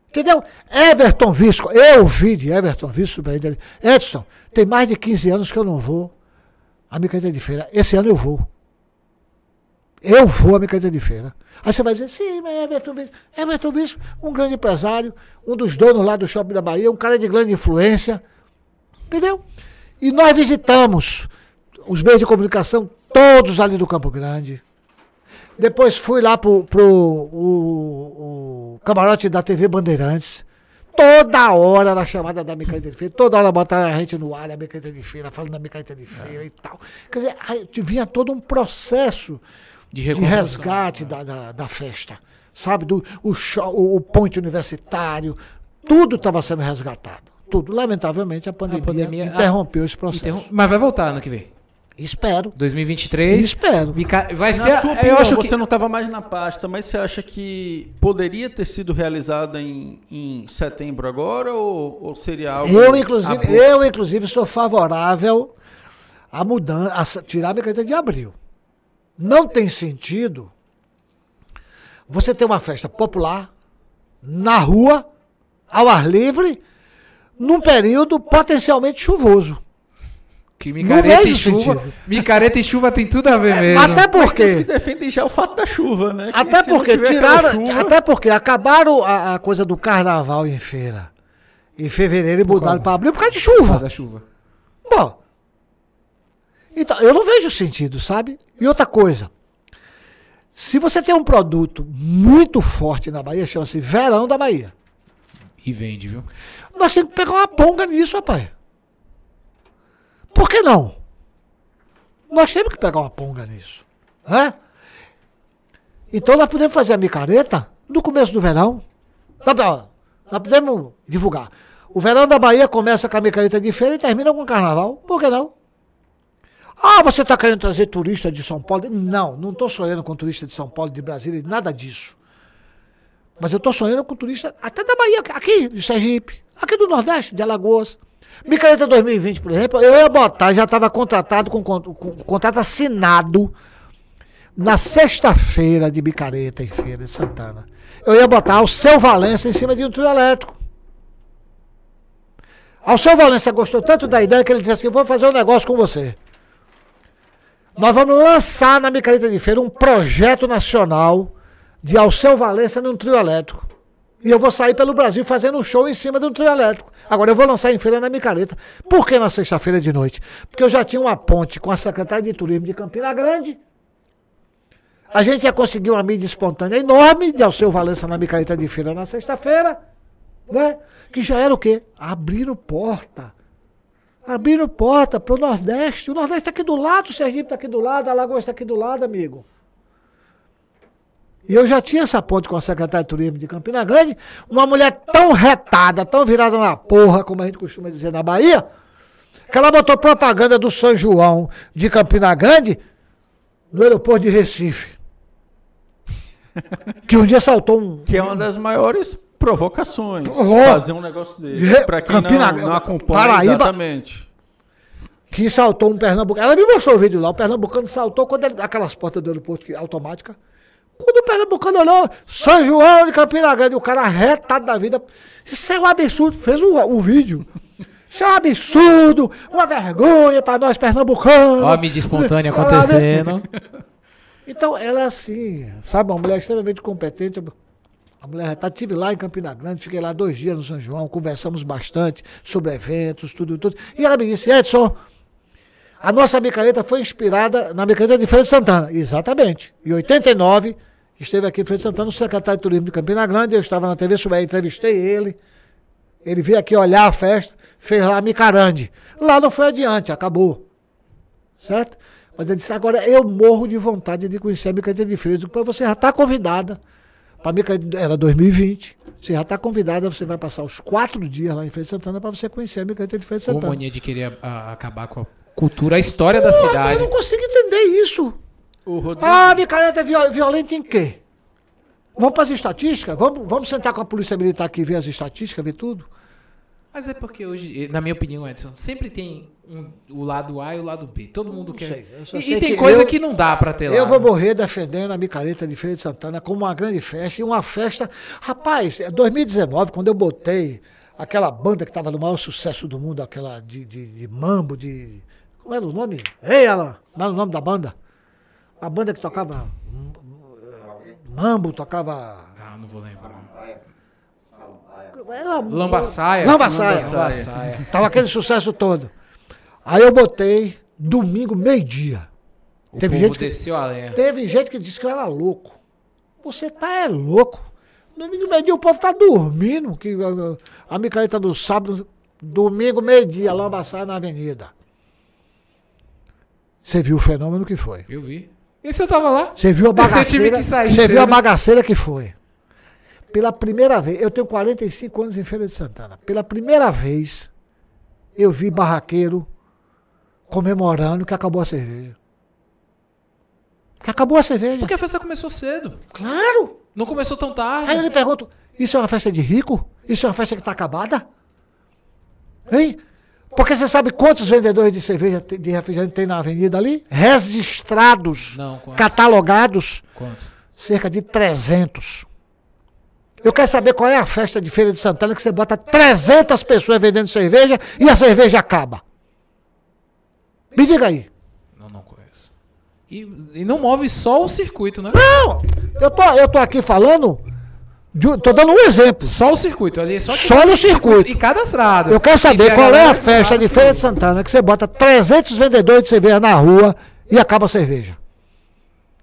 Entendeu? Everton Visco, eu vi de Everton Visco, superintendente. Edson, tem mais de 15 anos que eu não vou à Micareta de Feira. Esse ano eu vou. Eu vou à Micareta de Feira. Aí você vai dizer, sim, mas Everton Visco. Everton Visco, um grande empresário, um dos donos lá do Shopping da Bahia, um cara de grande influência. Entendeu? E nós visitamos os meios de comunicação todos ali do Campo Grande. Depois fui lá pro, pro o, o camarote da TV Bandeirantes. Toda hora era chamada da Micareta de Feira. Toda hora botaram a gente no ar da Micareta de Feira, falando da Micareta de Feira e tal. Quer dizer, vinha todo um processo De de resgate da, da, da festa. Sabe? Do, o, o, o ponte universitário. Tudo estava sendo resgatado. Tudo. Lamentavelmente, a pandemia, pandemia- interrompeu esse processo. Interrom- Mas vai voltar ano que vem. Espero. 2023. Espero. Vai Na ser. sua eu opinião, acho você que. não estava mais na pasta, mas você acha que poderia ter sido realizada em, em setembro agora ou, ou seria algo... Eu, inclusive, eu, inclusive, sou favorável a mudança, a tirar a micareta de abril. Não tem sentido você ter uma festa popular na rua, ao ar livre, num período potencialmente chuvoso. Que micareta e chuva. sentido. Micareta e chuva tem tudo a ver mesmo. Até Tem os que porque, defendem já o fato da chuva, né? Que até porque tiraram, chuva- até porque acabaram a, a coisa do carnaval em feira. Em fevereiro e mudaram para abril por causa de Por causa chuva. da chuva. Bom, então, eu não vejo sentido, sabe? E outra coisa, Se você tem um produto muito forte na Bahia, chama-se Verão da Bahia. E vende, viu? Nós temos que pegar uma ponga nisso, rapaz. Por que não? Nós temos que pegar uma ponga nisso. Né? Então nós podemos fazer a micareta no começo do verão. Nós, nós podemos divulgar. O verão da Bahia começa com a micareta de feira e termina com o carnaval. Por que não? Ah, você está querendo trazer turista de São Paulo? Não, não estou sonhando com turista de São Paulo, de Brasília, nada disso. Mas eu estou sonhando com turista até da Bahia, aqui, de Sergipe, aqui do Nordeste, de Alagoas. Micareta 2020, por exemplo, eu ia botar, já estava contratado com, com, com contrato assinado na sexta-feira de Micareta em Feira de Santana. Eu ia botar o seu Valença em cima de um trio elétrico. Ao seu Valença gostou tanto da ideia que ele disse assim: vou fazer um negócio com você. Nós vamos lançar na Micareta de Feira um projeto nacional de Alceu Valença num trio elétrico. E eu vou sair pelo Brasil fazendo um show em cima de um trio elétrico. Agora eu vou lançar em feira na Micareta. Por que na sexta-feira de noite? Porque eu já tinha uma ponte com a secretária de Turismo de Campina Grande. A gente ia conseguir uma mídia espontânea enorme de Alceu Valença na Micareta de Feira na sexta-feira. Né? Que já era o quê? Abriram porta. Abriram porta para o Nordeste. O Nordeste está aqui do lado, o Sergipe está aqui do lado, a Lagoa está aqui do lado, amigo. E eu já tinha essa ponte com a secretária de Turismo de Campina Grande, uma mulher tão retada, tão virada na porra, como a gente costuma dizer na Bahia, que ela botou propaganda do São João de Campina Grande no aeroporto de Recife. Que um dia saltou um. Que é uma das maiores provocações. Oh, fazer um negócio desse. Pra quem Campina- não, não acompanha Paraíba- exatamente. que saltou um pernambucano. Ela me mostrou o vídeo lá. O pernambucano saltou quando ele, aquelas portas do aeroporto que, automática. Quando o pernambucano olhou, São João de Campina Grande, o cara retado da vida. Isso é um absurdo. Fez o, o vídeo. Isso é um absurdo, uma vergonha para nós pernambucanos. Ó a mídia espontânea acontecendo. Então, ela é assim, sabe, uma mulher extremamente competente. A mulher retada, estive lá em Campina Grande, fiquei lá dois dias no São João, conversamos bastante sobre eventos, tudo, tudo. E ela me disse, Edson, a nossa micareta foi inspirada na micareta de Feira de Santana. Exatamente. Em 89, esteve aqui em Feira de Santana, o secretário de Turismo de Campina Grande, eu estava na TV Sué, entrevistei ele. Ele veio aqui olhar a festa, fez lá a micarande. Lá não foi adiante, acabou. Certo? Mas ele disse, agora eu morro de vontade de conhecer a micareta de digo, "Pô, você já está convidada. Para mim era 2020. Você já está convidada, você vai passar os quatro dias lá em Feira de Santana para você conhecer a micareta de Feira de Ou Santana. mania de querer a- acabar com a cultura, a história da Pô, rapaz, cidade. Eu não consigo entender isso. Rodrigo, Ah, micareta é viol- violenta em quê? Vamos para as estatísticas? Vamos, vamos sentar com a polícia militar aqui e ver as estatísticas, ver tudo? Mas é porque hoje, na minha opinião, Edson, sempre tem um- o lado A e o lado B. Todo mundo quer. sei, eu e e tem que coisa eu- que não dá pra ter lá. Eu vou morrer defendendo a micareta de Feira de Santana como uma grande festa e uma festa. Rapaz, é 2019, quando eu botei aquela banda que estava no maior sucesso do mundo, aquela de, de, de mambo, de. Como era o nome? Ei, Alan! Não era o nome da banda? A banda que tocava. Mambo, tocava. Ah, não vou lembrar. Era Lambaçaia. Lambaçaia. Lambaçaia. Tava aquele sucesso todo. Aí eu botei domingo, meio-dia. Teve gente que- a. Teve gente que disse que eu era louco. Você tá é louco. Domingo, meio-dia, o povo tá dormindo. Que, uh, a micareta do sábado, domingo, meio-dia, lambaçaia na avenida. Você viu o fenômeno que foi. Eu vi. E você tava lá? Você viu a bagaceira. Você viu a bagaceira que foi. Pela primeira vez, eu tenho 45 anos em Feira de Santana. Pela primeira vez, eu vi barraqueiro comemorando que acabou a cerveja. Que acabou a cerveja. Porque a festa começou cedo. Claro! Não começou tão Aí eu tarde. lhe pergunto, isso é uma festa de rico? Isso é uma festa que está acabada? Hein? Porque você sabe quantos vendedores de cerveja, de refrigerante tem na avenida ali? Registrados, Não, quantos? catalogados, Quanto? cerca de 300. Eu quero saber qual é a festa de Feira de Santana que você bota 300 pessoas vendendo cerveja e a cerveja acaba. Me diga aí. Não, não conheço. E, e não move só o circuito, né? Não, eu tô, eu tô aqui falando, tô dando um exemplo. Só o circuito ali. Só, Só no circuito. E cadastrado. Eu quero saber qual é a festa de Feira de Santana que você bota 300 vendedores de cerveja na rua e acaba a cerveja.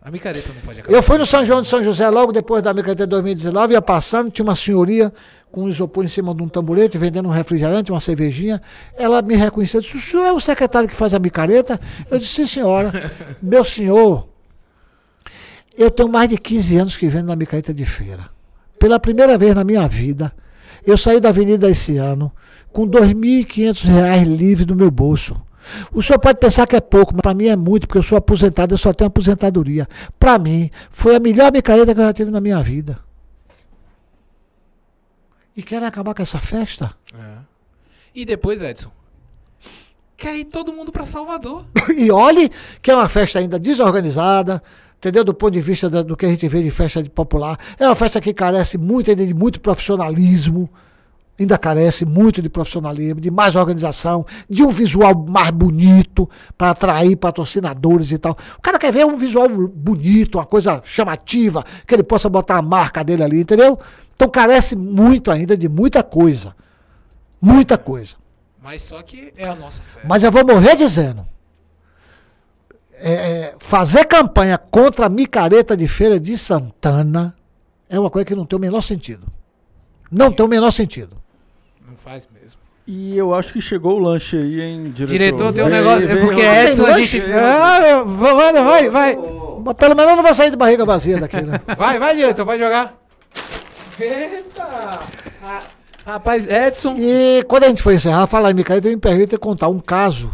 A micareta não pode acabar. Eu fui no São João de São José logo depois da micareta de 2019, ia passando, tinha uma senhoria com um isopor em cima de um tamborete, vendendo um refrigerante, uma cervejinha. Ela me reconheceu, disse, o senhor é o secretário que faz a micareta? Eu disse, sim senhora. Meu senhor, eu tenho mais de 15 anos que vendo na micareta de feira. Pela primeira vez na minha vida, eu saí da avenida esse ano com 2.500 reais livres no meu bolso. O senhor pode pensar que é pouco, mas para mim é muito, porque eu sou aposentado, eu só tenho aposentadoria. Para mim, foi a melhor micareta que eu já tive na minha vida. E querem acabar com essa festa? É. E depois, Edson? Quer ir todo mundo pra Salvador. E olhe que é uma festa ainda desorganizada, entendeu? Do ponto de vista da- do que a gente vê de festa de popular. É uma festa que carece muito ainda de muito profissionalismo. Ainda carece muito de profissionalismo, de mais organização, de um visual mais bonito para atrair patrocinadores e tal. O cara quer ver um visual bonito, uma coisa chamativa, que ele possa botar a marca dele ali, entendeu? Então carece muito ainda de muita coisa. Muita coisa. Mas só que é a nossa festa. Mas eu vou morrer dizendo. É, é, fazer campanha contra a micareta de feira de Santana é uma coisa que não tem o menor sentido. Não tem o menor sentido. Não faz mesmo. E eu acho que chegou o lanche aí, hein, diretor? Diretor, tem um negócio. É porque vem. Edson, a gente. Ah, eu- vai, vai, vai. Pelo menos não vai sair de barriga vazia daqui, né? Vai, vai, diretor, vai jogar. Eita! Rapaz, Edson. E quando a gente for encerrar, falar em micareta, eu me permito contar um caso.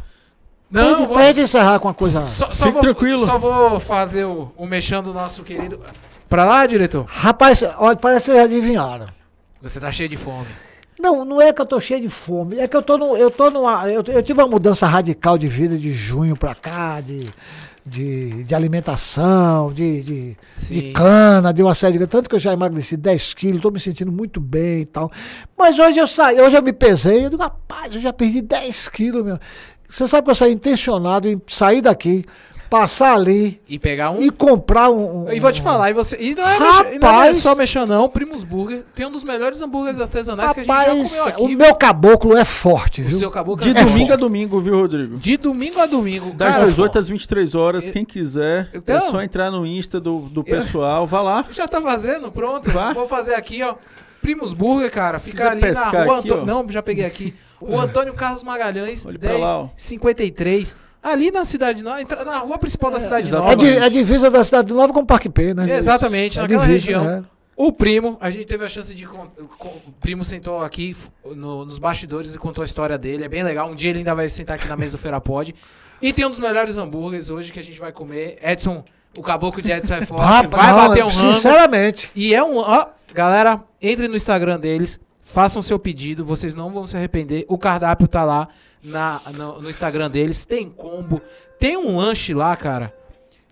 Não, pra, gente, pra vamos- gente encerrar com uma coisa. Só, só Fique vou, tranquilo. Só vou fazer o, o mexendo do nosso querido. Pra lá, diretor? Rapaz, olha, parece que vocês adivinharam. Você tá cheio de fome. Não, não é que eu tô cheio de fome, é que eu tô no, eu tô numa, eu, eu tive uma mudança radical de vida de junho pra cá, de, de, de alimentação, de, de, de cana, de uma série de tanto que eu já emagreci 10 quilos, tô me sentindo muito bem e tal. Mas hoje eu saí, hoje eu me pesei, eu digo, rapaz, eu já perdi 10 quilos, meu. Você sabe que eu saí intencionado em sair daqui, passar ali E pegar um. e comprar um. um- E vou te falar, e você. E não é, Rapaz! mexer- não é só mexer, não. Primus Burger tem um dos melhores hambúrgueres artesanais que a gente Rapaz, já comeu aqui. o meu caboclo é forte, O viu? seu caboclo De é domingo forte. a domingo, viu, Rodrigo? De domingo a domingo. Das cara, 18 às 23 horas, quem quiser, Então- é só entrar no Insta do, do pessoal, vá lá. Já tá fazendo? Pronto. Vá. Vou fazer aqui, ó. Primus Burger, cara. Fica ali na rua aqui, Antônio. ó. Não, já peguei aqui. O Antônio Carlos Magalhães, Olhe pra lá, ó. 1053. Ali na cidade nova, na rua principal da cidade exatamente. É, nova. di- é divisa da Cidade Nova com o Parque P, né? Exatamente, É naquela divisa, região. né? O primo, a gente teve a chance de. O primo sentou aqui no- nos bastidores e contou a história dele. É bem legal. Um dia ele ainda vai sentar aqui na mesa do Feira Pod. E tem um dos melhores hambúrgueres hoje que a gente vai comer. Edson, o caboclo de Edson é forte. Vai não, bater um rango. Sinceramente. E é um. Ó, galera, entre no Instagram deles, façam seu pedido, vocês não vão se arrepender. O cardápio tá lá na, no, no Instagram deles. Tem combo. Tem um lanche lá, cara.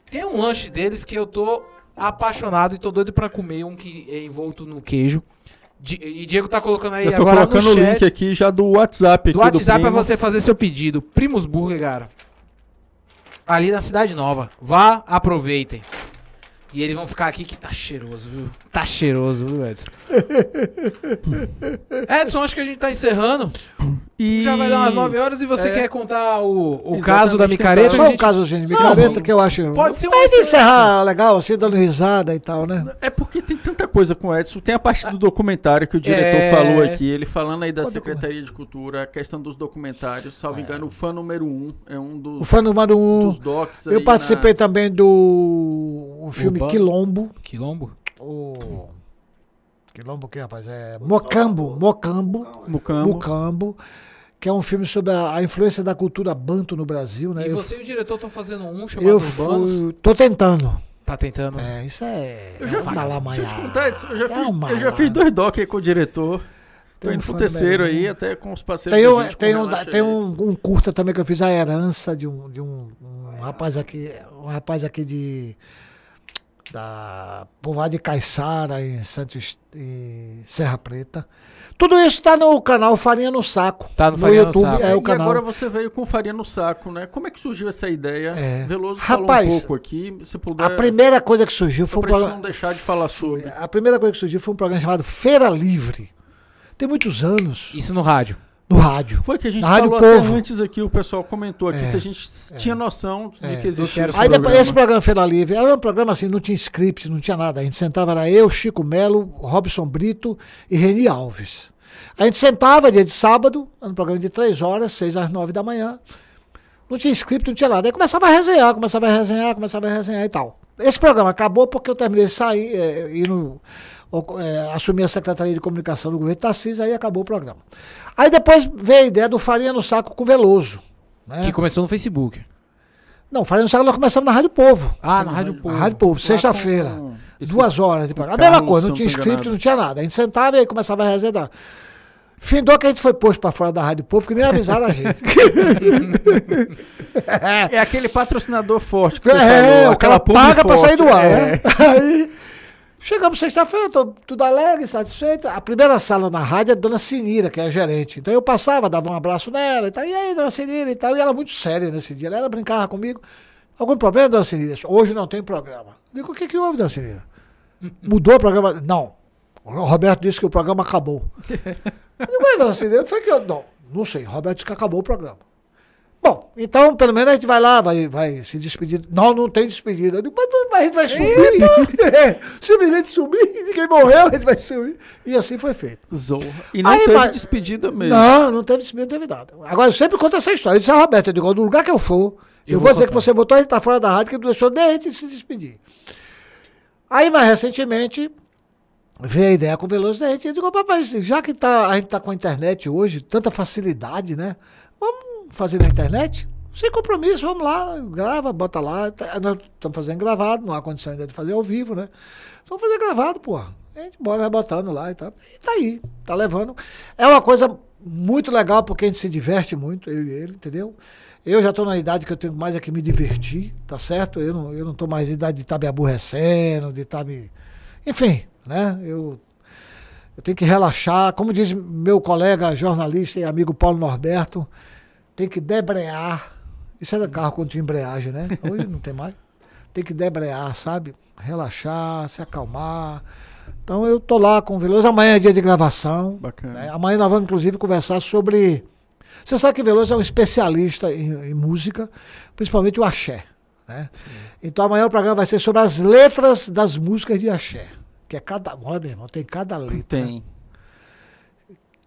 Tem um lanche deles que eu tô apaixonado e tô doido pra comer. Um que é envolto no queijo. Di- e Diego tá colocando aí Eu tô agora colocando no o chat. link aqui já do WhatsApp. Do WhatsApp pra primo. você fazer seu pedido. Primos Burger, cara. Ali na Cidade Nova. Vá, aproveitem. E eles vão ficar aqui que tá cheiroso, viu? Tá cheiroso, viu, Edson? Edson, acho que a gente tá encerrando. E... Já vai dar umas 9 horas e você É. quer contar o, o caso da micareta? Só um gente- casozinho de Não, micareta que eu acho. pode ser um Pode excelente. encerrar legal, assim, dando risada e tal, né? É porque tem tanta coisa com o Edson. Tem a parte do documentário que o diretor É. falou aqui. Ele falando aí da Qual Secretaria de Cultura, a questão dos documentários. Salvo engano, o fã número um é um O dos, fã número um. dos docs Eu participei na- também do o filme Oba. Quilombo. Quilombo? O... Quilombo o que, rapaz? É Mocambo. Mocambo. Mucambo. Mocambo. Que é um filme sobre a, a influência da cultura banto no Brasil, né? E Eu, você e o diretor estão fazendo um chamado eu Urbanos. fui. Tô tentando. Tá tentando. É, isso é. Eu já é fiz, deixa eu te contar, eu já, É fiz, eu já fiz dois docs aí com o diretor. Tô Tem indo um pro fã terceiro aí, até com os parceiros Tem, um, gente, tem, o um, tem um, um curta também que eu fiz a herança de um, de um, um rapaz aqui, um rapaz aqui de da povoado de Caiçara em Santos em Serra Preta. Tudo isso está no canal Farinha no Saco. Tá no Farinha no Saco. é o e canal. agora você veio com farinha no saco, né? Como é que surgiu essa ideia? É. Veloso Rapaz, falou um pouco aqui, se puder. A primeira coisa que surgiu foi um programa, não deixar de falar sobre. a primeira coisa que surgiu foi um programa chamado Feira Livre. Tem muitos anos. Isso no rádio. No rádio. Foi que a gente Na falou Povo. antes aqui, o pessoal comentou aqui, É, se a gente s- tinha noção de É. que existia esse Aí depois programa. esse programa Feira Livre era um programa assim, não tinha script, não tinha nada. A gente sentava, era eu, Chico Melo, Robson Brito e Reni Alves. A gente sentava dia de sábado, era um programa de três horas, seis às nove da manhã. Não tinha script, não tinha nada. Aí começava a resenhar, começava a resenhar, começava a resenhar e tal. Esse programa acabou porque eu terminei de sair, é, indo, é, assumi a Secretaria de Comunicação do governo Tarcísio, aí acabou o programa. Aí depois veio a ideia do Farinha no Saco com Veloso. né? Que começou no Facebook. Não, Farinha no Saco nós começamos na Rádio Povo. Ah, na Rádio Na Povo. Rádio Povo, sexta-feira. Duas horas de programa. A mesma coisa, não tinha script, não tinha nada. A gente sentava e aí começava a resenhar. Findou que a gente foi posto pra fora da Rádio Povo, que nem avisaram a gente. É aquele patrocinador forte que você é, falou. o cara paga pra sair do ar, é. né? Aí, chegamos sexta-feira, tudo alegre, satisfeito. A primeira sala na rádio é a dona Sinira, que é a gerente. Então eu passava, dava um abraço nela e tal. E aí, dona Sinira e tal. E ela muito séria nesse dia. Ela brincava comigo. Algum problema, dona Sinira? Hoje não tem programa. Eu digo, o que, que houve, dona Sinira? Mudou o programa? Não. O Roberto disse que o programa acabou. Eu digo, mas dona Sinira, foi que eu. Não, não sei. Roberto disse que acabou o programa. Bom, então pelo menos a gente vai lá, vai, vai se despedir. Não, não tem despedida. Eu digo, mas, mas a gente vai subir. É, simplesmente subir, ninguém morreu, a gente vai subir. E assim foi feito. Zorra. E não Aí, teve mas- despedida mesmo. Não, não teve despedida, não teve nada. Agora eu sempre conto essa história. Eu disse a Roberto, eu digo, do lugar que eu for, eu, Eu vou dizer que você botou a gente pra fora da rádio, que não deixou nem a gente se despedir. Aí, mais recentemente, veio a ideia com o Veloso da gente. Eu digo, papai, já que tá, a gente tá com a internet hoje, tanta facilidade, né? Vamos fazer na internet? Sem compromisso, vamos lá, grava, bota lá. Tá- Nós estamos fazendo gravado, não há condição ainda de fazer ao vivo, né? Vamos fazer gravado, porra. A gente vai botando lá e tal. E tá aí, tá levando. É uma coisa muito legal porque a gente se diverte muito, eu e ele, entendeu? Eu já tô na idade que eu tenho mais é que me divertir, tá certo? Eu não, eu não tô mais em idade de estar me aborrecendo, de estar me. Enfim, né? Eu, eu tenho que relaxar. Como diz meu colega jornalista e amigo Paulo Norberto, tem que debrear. Isso era carro quando tinha embreagem, né? Hoje não tem mais. Tem que debrear, sabe? Relaxar, se acalmar. Então eu tô lá com o Veloso. Amanhã é dia de gravação. Bacana. né? Amanhã nós vamos, inclusive, conversar sobre. Você sabe que Veloso é um especialista em, em música, principalmente o axé. Né? Então amanhã o programa vai ser sobre as letras das músicas de axé. Que é cada. Olha, meu irmão, tem cada letra. Tem.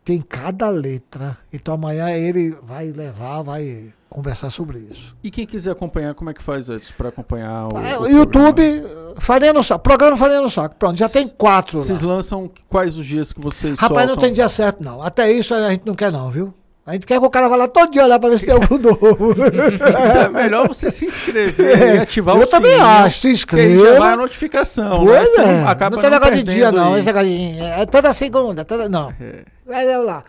Tem cada letra. Então amanhã ele vai levar, vai conversar sobre isso. E quem quiser acompanhar, como é que faz antes para acompanhar o, É, o YouTube, programa? Farinha no Saco. Programa Farinha no Saco. Pronto, já tem quatro. Vocês lançam quais os dias que vocês Rapaz, não soltam? tem dia certo, não. Até isso a gente não quer, não, viu? A gente quer que o cara vá lá todo dia olhar pra ver se tem algum novo. É melhor você se inscrever e ativar Eu o também sininho, acho, se que aí inscreva. já vai a notificação. né? Pois Você é. não, acaba não tem negócio de dia, não. Esse negócio de- é toda segunda, toda. Não. É. Vai eu lá.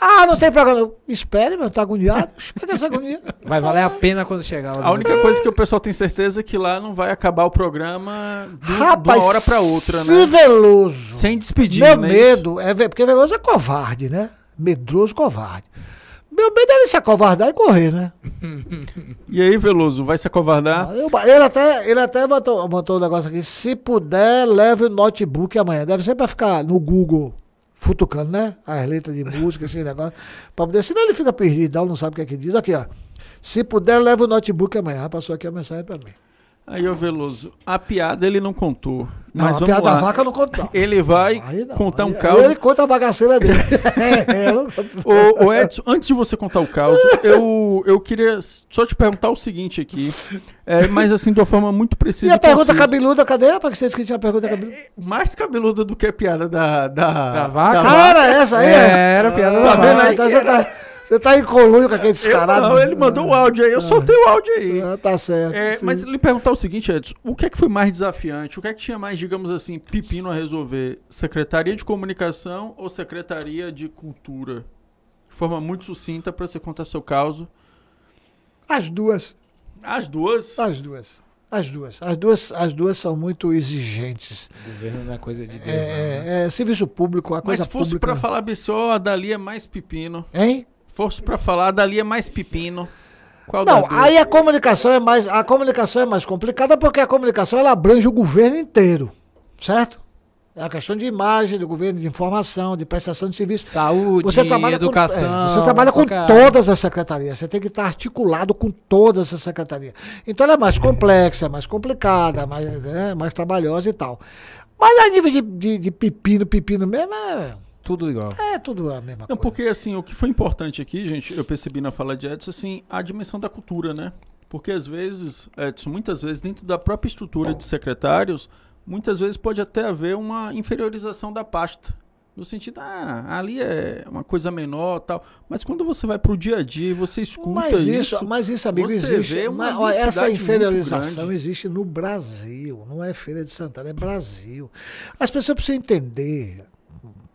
Ah, não tem programa. Espere, meu, tá agoniado. Espera essa agonia. Vai valer a pena quando chegar lá. A única coisa que o pessoal tem certeza é que lá não vai acabar o programa do, Rapaz, de uma hora pra outra, se né? Veloso. Sem despedir, Meu né? medo é ver, porque Veloso é covarde, né? Medroso covarde. Meu medo é ele se acovardar e correr, né? E aí, Veloso, vai se acovardar? Eu- ele até, ele até botou, botou um negócio aqui. Se puder, leve o notebook amanhã. Deve ser pra ficar no Google futucando, né? As letras de música, esse negócio. Pra poder, senão ele fica perdido, não sabe o que é que diz. Aqui, ó. Se puder, leve o notebook amanhã. Passou aqui a mensagem pra mim. Aí, ô Veloso, a piada ele não contou. Não, mas a vamos piada lá. da vaca eu não conto, não. Ele vai não. contar um caos. Ele conta a bagaceira dele. É, não conto. Ô, Edson, antes de você contar o caos, eu, eu queria só te perguntar o seguinte aqui, é, mas assim, de uma forma muito E precisa. a pergunta concisa. cabeluda, cadê? Pra que vocês que tinha a pergunta cabeluda? Mais cabeluda do que a piada da, da, Da vaca? Ah, era essa aí? É, era a piada Ah, da vendo vaca. aí Então você tá, você tá em colúnio com aquele descarado. não, ele mandou o áudio aí, eu soltei o áudio aí. Ah, tá certo. É, mas lhe perguntar o seguinte, Edson, o que é que foi mais desafiante? O que é que tinha mais, digamos assim, pepino a resolver? Secretaria de Comunicação ou Secretaria de Cultura? De forma muito sucinta para você contar seu caso. As duas. As duas. As duas. As duas. As duas, as duas são muito exigentes. O governo não é coisa de Deus. É, não, né? é, é serviço público, a Mas coisa se fosse pública. pra falar BCO, a dali é mais pepino. Hein? Fosse pra falar, dali é mais pepino. Qual Não, aí a comunicação é mais a comunicação é mais complicada porque a comunicação ela abrange o governo inteiro, certo? É a questão de imagem do governo, de informação, de prestação de serviço. Saúde, Você trabalha educação. com, é, você trabalha com qualquer- todas as secretarias. Você tem que estar articulado com todas as secretarias. Então ela é mais complexa, mais complicada, mais, né, mais trabalhosa e tal. Mas a nível de, de, de pepino, pepino mesmo, é, Tudo igual. é tudo a mesma Não, coisa. porque assim, o que foi importante aqui, gente, eu percebi na fala de Edson, assim, a dimensão da cultura, né? Porque às vezes, Edson, muitas vezes, dentro da própria estrutura de secretários, muitas vezes pode até haver uma inferiorização da pasta. No sentido, ah, ali é uma coisa menor tal. Mas quando você vai pro dia a dia e você escuta Mas isso, isso. mas isso, amigo, você existe. vê uma Mas, essa inferiorização existe no Brasil, não é Feira de Santana, é Brasil. As pessoas precisam entender,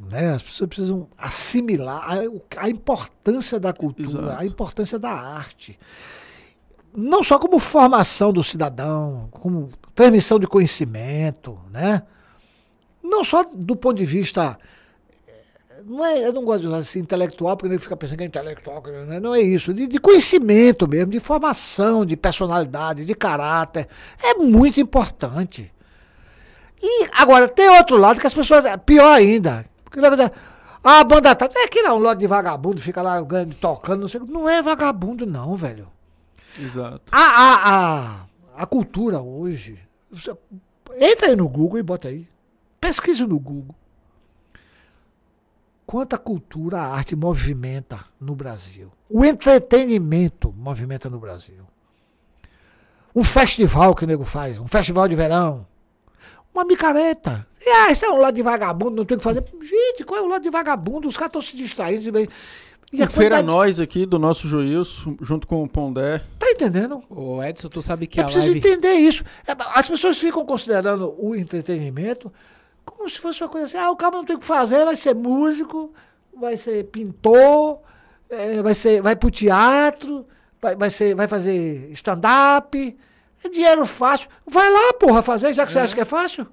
né? As pessoas precisam assimilar a, a importância da cultura, Exato. a importância da arte. Não só como formação do cidadão, como transmissão de conhecimento, né? Não só do ponto de vista não é, eu não gosto de usar assim, intelectual, porque ele fica pensando que é intelectual, que não é, não é isso, de, de conhecimento mesmo, de formação, de personalidade, de caráter. É muito importante. E agora, tem outro lado que as pessoas. Pior ainda. Ah, a banda tá. É que lá um lote de vagabundo, fica lá ganhando, tocando, não sei. Não é vagabundo, não, velho. Exato. A, a, a, a cultura hoje. Entra aí no Google e bota aí. Pesquise no Google. Quanta cultura a arte movimenta no Brasil. O entretenimento movimenta no Brasil. Um festival que o nego faz, um festival de verão. Uma micareta. E, ah, isso é um lado de vagabundo, não tem o que fazer. Gente, qual é o lado de vagabundo? Os caras estão se distraindo. E, a Feira quantidade- Nós aqui, do nosso Joilson, junto com o Pondé. Tá entendendo? Ô, Edson, tu sabe que Eu a preciso live... entender isso. É, As pessoas ficam considerando o entretenimento como se fosse uma coisa assim, ah, o cara não tem o que fazer, vai ser músico, vai ser pintor, eh, vai, ser, vai pro teatro, vai, vai, ser, vai fazer stand-up, é dinheiro fácil. Vai lá, porra, fazer, já que você acha que é fácil.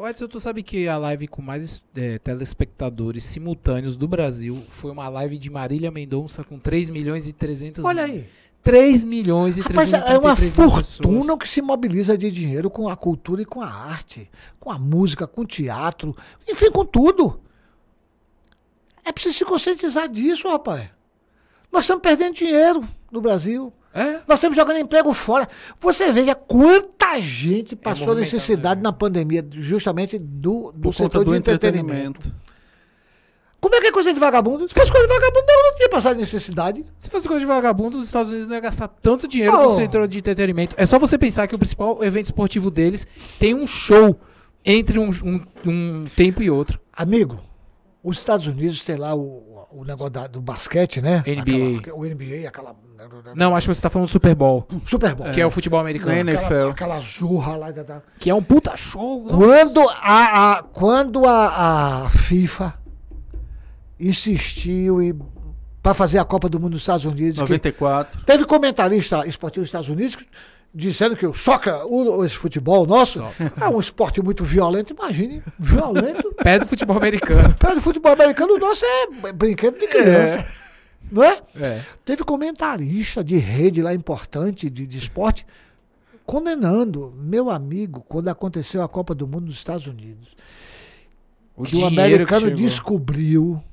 Ô, Edson, tu sabe que a live com mais é, telespectadores simultâneos do Brasil foi uma live de Marília Mendonça com 3 milhões e 300 Olha aí. 3 milhões e Rapaz, 333 é uma mil pessoas. fortuna que se mobiliza de dinheiro com a cultura e com a arte, com a música, com o teatro, enfim, com tudo. É preciso se conscientizar disso, rapaz. Nós estamos perdendo dinheiro no Brasil. É? Nós estamos jogando emprego fora. Você veja quanta gente passou movimentado, necessidade né? na pandemia, justamente do, do Por setor do de entretenimento. entretenimento. Como é que é coisa de vagabundo? Se fosse coisa de vagabundo, eu não tinha passado necessidade. Se fosse coisa de vagabundo, os Estados Unidos não ia gastar tanto dinheiro Oh. no setor de entretenimento. É só você pensar que o principal evento esportivo deles tem um show entre um, um- um tempo e outro. Amigo, os Estados Unidos tem lá o, o negócio da- do basquete, né? NBA. Aquela- o NBA, aquela. Não, acho que você tá falando do Super Bowl, Super Bowl. que é o futebol americano. Na NFL. Aquela, aquela zorra lá. da- da- Que é um puta show. Quando a, a- quando a, a FIFA insistiu em para fazer a Copa do Mundo nos Estados Unidos, que 94. teve comentarista esportivo nos Estados Unidos dizendo que o soccer, o, esse futebol nosso, é um esporte muito violento. Imagine, violento. Pé do futebol americano. Perto do futebol americano, o nosso é brinquedo de criança. Não é? É. Teve comentarista de rede lá importante de, de esporte condenando, meu amigo, quando aconteceu a Copa do Mundo nos Estados Unidos, O que o americano chegou. descobriu.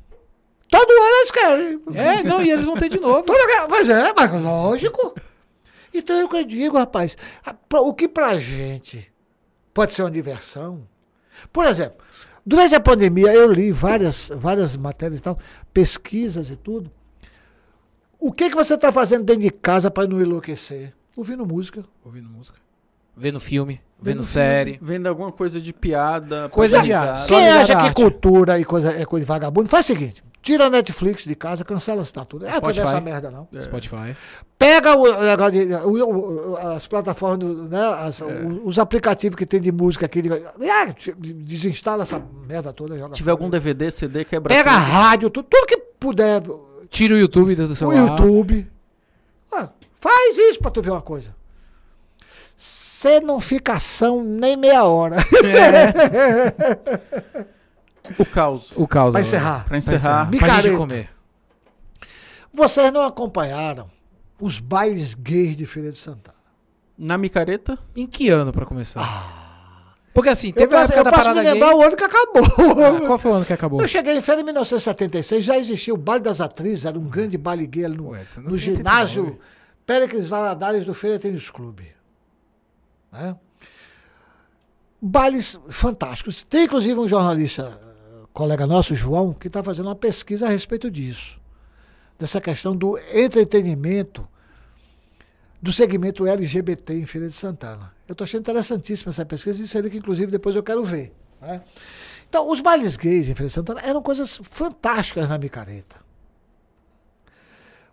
Todo ano eles querem. É, não, e eles vão ter de novo. Toda, mas é, mas lógico. Então é o que eu digo, rapaz. O que pra gente pode ser uma diversão. Por exemplo, durante a pandemia eu li várias, várias matérias e tal, pesquisas e tudo. O que, que você está fazendo dentro de casa para não enlouquecer? Ouvindo música. Ouvindo música. Vendo filme, Vendo vendo série. Vendo alguma coisa de piada. Coisa de arte. Só Quem acha que arte. cultura e coisa é coisa de vagabundo, faz o seguinte: tira a Netflix de casa, cancela a assinatura. É coisa Spotify. dessa merda, não. Spotify. Pega o negócio de- o- o- as plataformas, do- né, as- o- os aplicativos que tem de música aqui. de- ah, desinstala essa merda toda. Joga Se tiver fora. algum DVD, CD, quebra Pega a tudo. rádio, tudo, tudo que puder. Tira o YouTube do O celular. YouTube. Ah, faz isso pra tu ver uma coisa. Você não fica ação nem meia hora. O caos. O caos. Pra agora. encerrar. Pra encerrar. encerrar. Pra gente Micareta. comer. Vocês não acompanharam os bailes gays de Feira de Santana. Na micareta, Em que ano pra começar? Porque assim, Eu teve a posso, época eu da posso me lembrar gay. o ano que acabou. Ah, qual foi o ano que acabou? Eu cheguei em feira em 1976, já existia o Baile das Atrizes, era um grande baile gay no, Ué, no 79. ginásio Péricles Valadares do Feira Tênis Clube. Né? Bailes fantásticos. Tem inclusive um jornalista, colega nosso, João, que está fazendo uma pesquisa a respeito disso. Dessa questão do entretenimento do segmento LGBT em Feira de Santana. Eu estou achando interessantíssima essa pesquisa, isso aí que inclusive depois eu quero ver. né? Então, os bailes gays em Feira de Santana eram coisas fantásticas na micareta.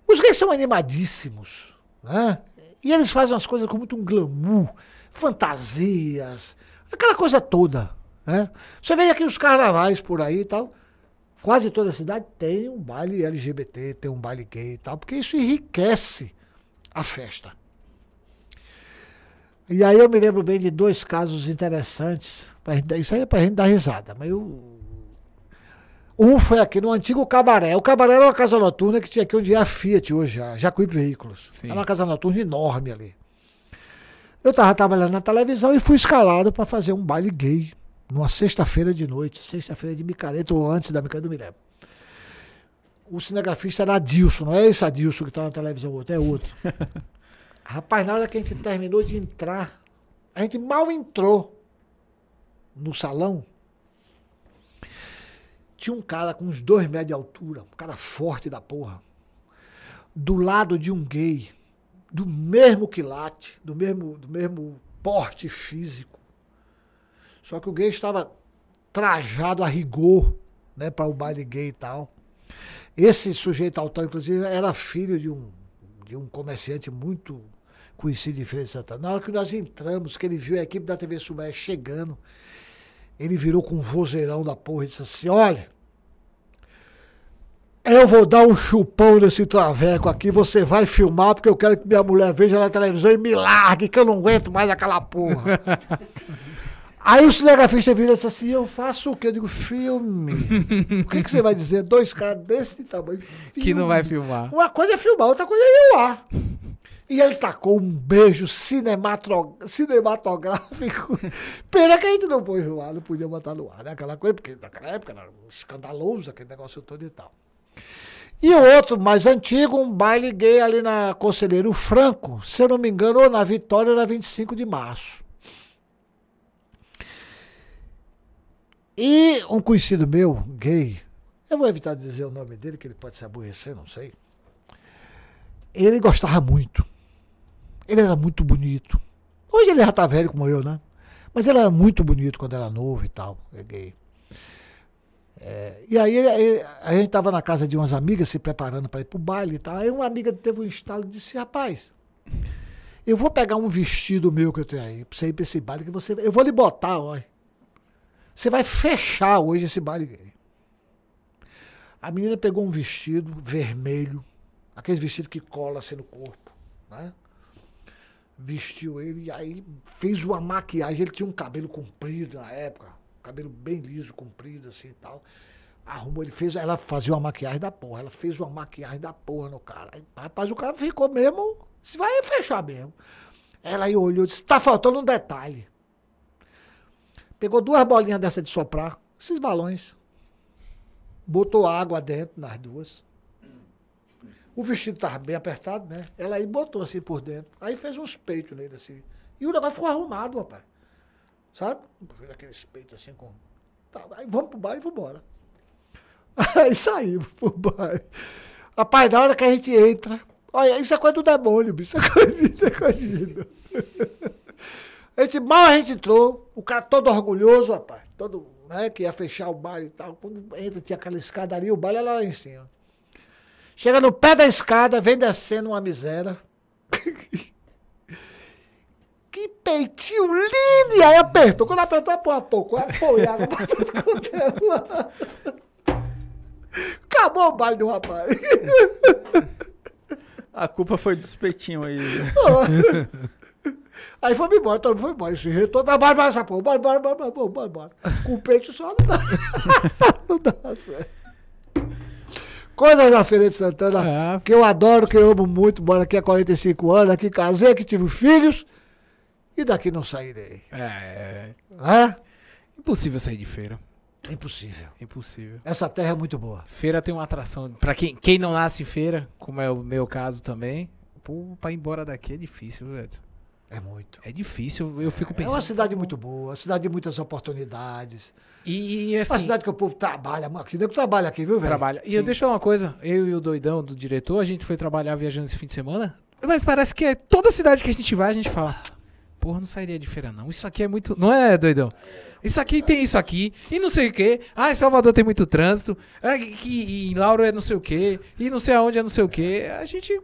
Os gays são animadíssimos, né? E eles fazem umas coisas com muito um glamour, fantasias, aquela coisa toda, né? Você vê aqui os carnavais por aí e tal, quase toda cidade tem um baile LGBT, tem um baile gay e tal, porque isso enriquece a festa. E aí eu me lembro bem de dois casos interessantes, gente, isso aí é pra gente dar risada, mas eu, um foi aqui no antigo Cabaré. O Cabaré era uma casa noturna que tinha aqui onde é a Fiat hoje, a Jacuípe Veículos. Sim. Era uma casa noturna enorme ali. Eu estava trabalhando na televisão e fui escalado para fazer um baile gay numa sexta-feira de noite, sexta-feira de micareta ou antes da micareta, me lembro. O cinegrafista era Adilson, não é esse Adilson que está na televisão, outro, é outro. Rapaz, na hora que a gente terminou de entrar, a gente mal entrou no salão, tinha um cara com uns dois metros de altura, um cara forte da porra, do lado de um gay, do mesmo quilate, do mesmo, do mesmo porte físico. Só que o gay estava trajado a rigor, né, para o baile gay e tal. Esse sujeito altão, inclusive, era filho de um, de um comerciante muito Feira de Santana. Na hora que nós entramos, que ele viu a equipe da TV Sumé chegando, ele virou com um vozeirão da porra e disse assim: Olha, eu vou dar um chupão nesse traveco aqui, você vai filmar, porque eu quero que minha mulher veja na televisão e me largue, que eu não aguento mais aquela porra. Aí o cinegrafista vira e disse assim: Eu faço o quê? Eu digo: Filme. O que, que você vai dizer? Dois caras desse tamanho. Que não vai filme. filmar. Uma coisa é filmar, outra coisa é ir ao ar. E ele tacou um beijo cinematográfico. Pena que a gente não pôs no ar, não podia botar no ar, né? Aquela coisa, porque naquela época era escandaloso aquele negócio todo e tal. E o outro, mais antigo, um baile gay ali na Conselheiro Franco, se eu não me engano, ou na Vitória, era 25 de março. E um conhecido meu, gay, eu vou evitar dizer o nome dele, que ele pode se aborrecer, não sei. Ele gostava muito. Ele era muito bonito. Hoje ele já tá velho como eu, né? Mas ele era muito bonito quando era novo e tal, é gay. É, e aí a gente tava na casa de umas amigas se preparando para ir pro baile e tal. Aí uma amiga teve um estalo e disse: Rapaz, eu vou pegar um vestido meu que eu tenho aí, pra você ir pra esse baile que você. Eu vou lhe botar, ó. Você vai fechar hoje esse baile. A menina pegou um vestido vermelho, aquele vestido que cola assim no corpo, né? Vestiu ele e aí fez uma maquiagem. Ele tinha um cabelo comprido na época, cabelo bem liso, comprido assim e tal. Arrumou, ele fez, ela fazia uma maquiagem da porra, ela fez uma maquiagem da porra no cara. Aí, Rapaz, o cara ficou mesmo, se vai fechar mesmo. Ela aí olhou e disse: tá faltando um detalhe. Pegou duas bolinhas dessa de soprar, esses balões. Botou água dentro nas duas. O vestido estava bem apertado, né? Ela aí botou assim por dentro. Aí fez uns peitos nele assim. E o negócio ficou arrumado, rapaz. Sabe? Fez aqueles peitos assim com. Tá, aí vamos pro bar e vamos embora. Aí saímos pro bar. Rapaz, na hora que a gente entra. Olha, isso é coisa do demônio, bicho. Isso é coisa de, é coisa de... A gente, mal a gente entrou, o cara todo orgulhoso, rapaz, todo, né, que ia fechar o baile e tal. Quando entra, tinha aquela escadaria, o baile era lá em cima. Chega no pé da escada, vem descendo uma miséria. que peitinho lindo! E aí apertou. Quando apertou, pô, a pouco, apoiava pra tudo quanto é. Acabou o baile do rapaz. A culpa foi dos peitinhos aí. Aí foi embora, todo mundo foi embora. Se retou, vai embora, bora essa porra, bora, bora, bora, bora, bora, bora, bora. Com o peito só não dá. não dá certo. Coisas da Feira de Santana É. que eu adoro, que eu amo muito, moro aqui há 45 anos, aqui casei, aqui tive filhos. E daqui não sairei. É. É? Impossível sair de feira. Impossível. Impossível. Essa terra é muito boa. Feira tem uma atração. Pra quem, quem não nasce em feira, como é o meu caso também, pô, pra ir embora daqui é difícil, Edson. É muito. É difícil, eu fico É pensando. uma cidade muito boa, uma cidade de muitas oportunidades. E uma assim, cidade que o povo trabalha. Aqui nego trabalha aqui, viu, velho? trabalha. E eu deixo eu falar uma coisa, eu e o doidão do diretor, a gente foi trabalhar viajando esse fim de semana, mas parece que é toda cidade que a gente vai, a gente fala, porra, não sairia de feira não. Isso aqui é muito, não é, doidão? Isso aqui tem isso aqui, e não sei o quê. Ah, em Salvador tem muito trânsito. Que, que- em Lauro é não sei o quê. E não sei aonde é não sei o quê. A gente.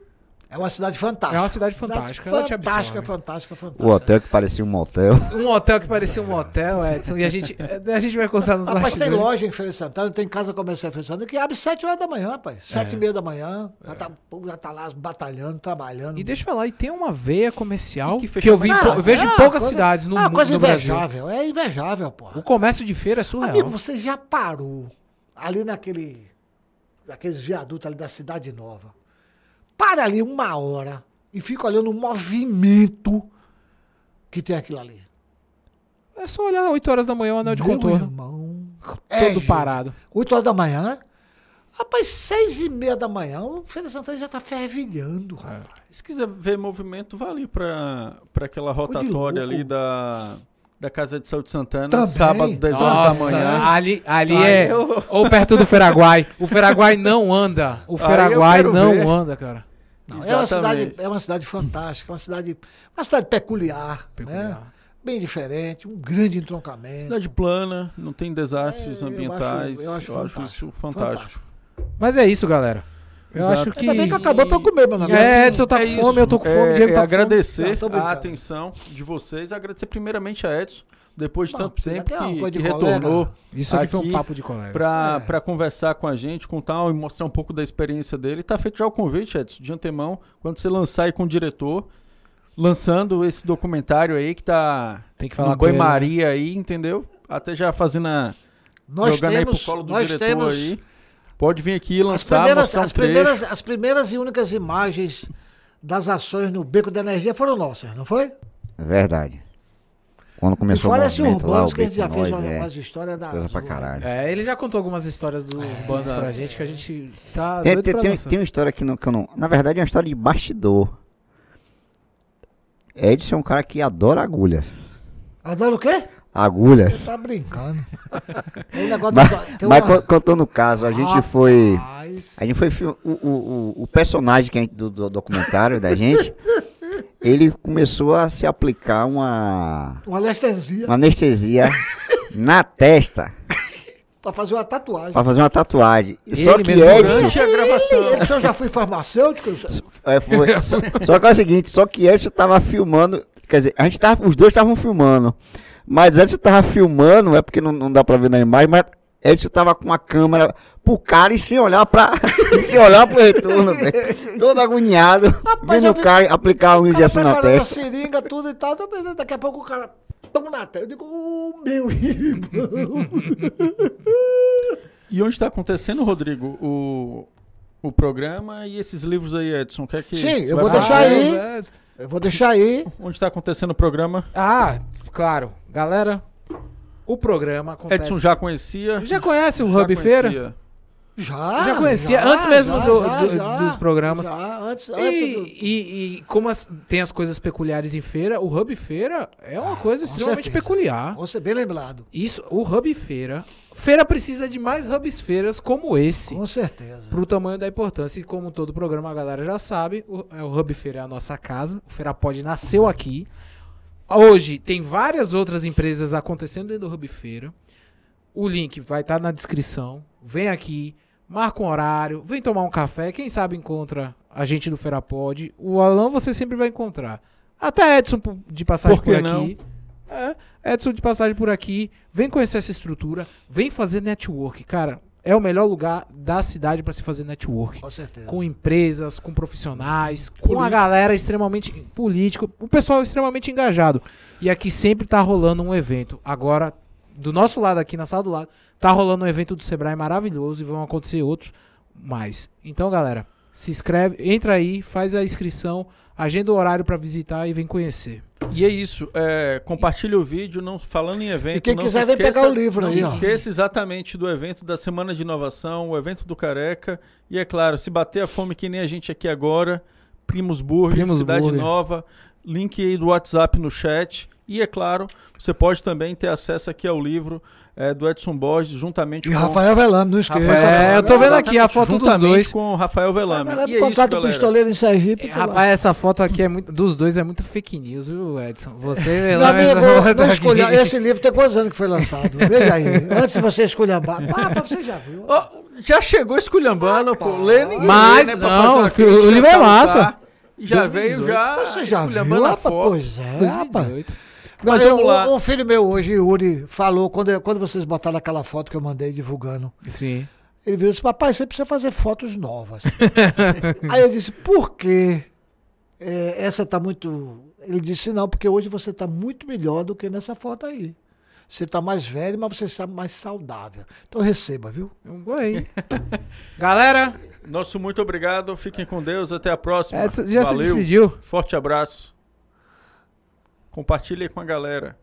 É uma cidade fantástica. É uma cidade fantástica, ela te Fantástica, absorve. fantástica, fantástica. O hotel que parecia um motel. Um hotel que parecia um motel, Edson. E a gente, a gente vai contar nos Rapaz, tem loja em Feira de Santana, tem casa comercial em Feira de Santana que abre 7 horas da manhã, rapaz. É. 7 e meia da manhã. Já, tá, já tá lá batalhando, trabalhando. E deixa eu falar, e tem uma veia comercial E que que, fecha eu, vi, tarde. eu vejo é em uma poucas coisa- cidades no É uma mundo coisa no Brasil. invejável, é invejável, porra. O comércio de feira é surreal. Amigo, você já parou ali naquele. Naqueles viadutos ali da Cidade Nova. Para ali uma hora e fica olhando o movimento que tem aquilo ali. É só olhar 8 horas da manhã o anel de Meu contorno. irmão. Todo É, parado. 8 horas da manhã. Rapaz, 6 e meia da manhã, o Feira de Santana já tá fervilhando. É. rapaz. Se quiser ver movimento, vai ali pra, pra aquela rotatória ali da, da Casa de Saúde Santana, Também. sábado, 10 horas Nossa, da manhã. ali, ali Aí é. eu- Ou perto do Feraguai. O Feraguai não anda. O Feraguai não ver. anda, cara. Não, é, uma cidade, é uma cidade fantástica, uma cidade, uma cidade peculiar, né? Peculiar. bem diferente, um grande entroncamento. Cidade plana, não tem desastres É, eu ambientais. acho- eu acho fantástico, isso fantástico. Mas é isso, galera. Eu Exato. acho que. Ainda bem que acabou pra eu comer, meu negócio. É, Edson tá É com fome, isso. eu tô com fome, É, Diego é tá com fome. agradecer Não, brincando. a atenção de vocês, agradecer primeiramente a Edson, depois de Não, tanto tempo que que, retornou Isso aqui, foi um aqui papo de colega. para É. conversar com a gente, contar e mostrar um pouco da experiência dele. Tá feito já o convite, Edson, de antemão, quando você lançar aí com o diretor, lançando esse documentário aí que tá Tem que falar no com ele. Maria aí, entendeu? Até já fazendo a Nós jogando aí pro temos, colo do nós diretor temos aí. Pode vir aqui as lançar, primeiras, mostrar um as, primeiras, as primeiras e únicas imagens das ações no Beco da Energia foram nossas, não foi? É verdade. Quando E começou fora o esse movimento lá, urbanos o que a gente já fez Nós, umas, é, umas histórias da. coisa pra caralho. É, ele já contou algumas histórias do Urbanos exato. pra gente que a gente tá Tem, doido tem, pra tem, tem uma história que, não, que eu não. Na verdade, é uma história de bastidor. Edson é um cara que adora agulhas. Adoro o quê? Agulhas. Você tá brincando. Tem um negócio Mas, do- mas uma- contando o caso, a gente foi. Rapaz. A gente foi. O, o, o, o personagem que a gente- do, do documentário da gente, ele começou a se aplicar uma, Uma anestesia uma anestesia na testa pra fazer uma tatuagem. pra fazer uma tatuagem. Só que Edson. Durante a gravação. Ele, eu já fui farmacêutico. eu já- É, foi. só, só que é o seguinte, só que Edson tava filmando. Quer dizer, a gente tava, os dois estavam filmando. Mas Edson tava filmando, é porque não, não dá pra ver na imagem, mas Edson tava com a câmera pro cara e sem olhar pra. e sem olhar pro retorno, velho. Todo agoniado. Rapaz, vendo o vi- cara aplicar cara injeção na testa. seringa, tudo e tal. tô pensando, Daqui a pouco o cara. Toma na testa. Eu digo, oh, meu irmão. E onde está acontecendo, Rodrigo, o, o programa e esses livros aí, Edson? Quer que Sim, eu vou deixar aí. É, Eu vou deixar aí. Onde está acontecendo o programa? Ah, claro. Galera, o programa acontece... Edson já conhecia? Já conhece o Já Hub Feira? conhecia. Já. Já conhecia, antes mesmo do- do- dos programas. Já, antes, E, antes do- e- e como as- tem as coisas peculiares em feira, o Hub Feira é uma coisa Ah, com extremamente certeza. peculiar. Você bem lembrado. Isso, o Hub Feira. Feira precisa de mais hubs feiras como esse. Com certeza. Pro tamanho da importância. E como todo programa a galera já sabe, o, é, o Hub Feira é a nossa casa. O Feira Pod nasceu aqui. Hoje tem várias outras empresas acontecendo dentro do Hub Feira. O link vai estar na descrição. Vem aqui, marca um horário, vem tomar um café. Quem sabe encontra a gente do Feira Pod. O Alan você sempre vai encontrar. Até Edson de passagem Por por, que não? aqui. É, Edson de passagem por aqui. Vem conhecer essa estrutura. Vem fazer network. Cara, é o melhor lugar da cidade para se fazer network Com certeza. com empresas, com profissionais, com a galera extremamente político, o pessoal extremamente engajado. E aqui sempre tá rolando um evento. Agora, do nosso lado aqui, na sala do lado, tá rolando um evento do Sebrae maravilhoso e vão acontecer outros mais. Então, galera, se inscreve, entra aí, faz a inscrição, agenda o horário pra visitar e vem conhecer. E é isso. É, compartilha o vídeo, não falando em evento. E quem não quiser se vem esqueça- pegar o livro não aí, se ó. esqueça exatamente do evento da Semana de Inovação, o evento do Careca. E é claro, se bater a fome que nem a gente aqui agora, Primos Burger, Primos Cidade Burger. Nova, link aí do WhatsApp no chat. E é claro, você pode também ter acesso aqui ao livro é, do Edson Borges, juntamente E com Rafael Velano, não esqueça. É, eu tô vendo aqui a foto dos dois. com o Rafael Velame. Velano E é isso, contrata o galera. pistoleiro em Sergipe. É, tá lá. rapaz, essa foto aqui é muito, dos dois é muito fake news, viu, Edson? Você, Velame, amigo, essa não foto escolha. Esse livro tem quantos anos que foi lançado? Veja aí. Antes de você escolher. Ah, você já viu. Ó, já chegou esculhambando, pô. Lê ninguém Mas, lê, né, não, o livro é massa. E Já 2018. veio já Você já viu. Pois é, rapaz. 2018. Mas Eu- vamos lá. Um, filho meu hoje, Yuri, falou, quando, quando vocês botaram aquela foto que eu mandei divulgando, Sim. ele viu e disse, papai, você precisa fazer fotos novas. Aí eu disse, por quê? É, essa tá muito... Ele disse, não, porque hoje você tá muito melhor do que nessa foto aí. Você tá mais velho, mas você está mais saudável. Então receba, viu? Um aí. Galera, Nosso muito obrigado. Fiquem com Deus. Até a próxima. Edson já se Valeu. despediu. Forte abraço. Compartilhe aí com a galera.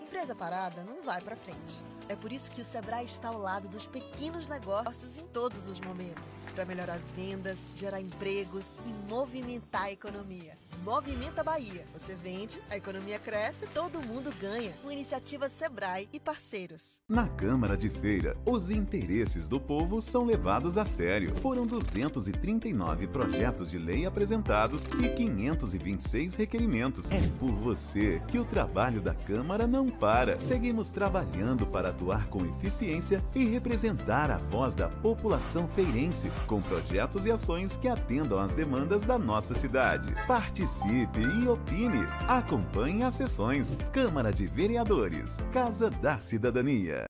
Empresa parada não vai pra frente. É por isso que o Sebrae está ao lado dos pequenos negócios em todos os momentos, para melhorar as vendas, gerar empregos e movimentar a economia. Movimenta Bahia. Você vende, a economia cresce, todo mundo ganha. Com iniciativa Sebrae e parceiros. Na Câmara de Feira, os interesses do povo são levados a sério. Foram 239 projetos de lei apresentados e 526 requerimentos. É por você que o trabalho da Câmara não para. Seguimos trabalhando para atuar com eficiência e representar a voz da população feirense, com projetos e ações que atendam às demandas da nossa cidade. Participe e opine. Acompanhe as sessões. Câmara de Vereadores, Casa da Cidadania.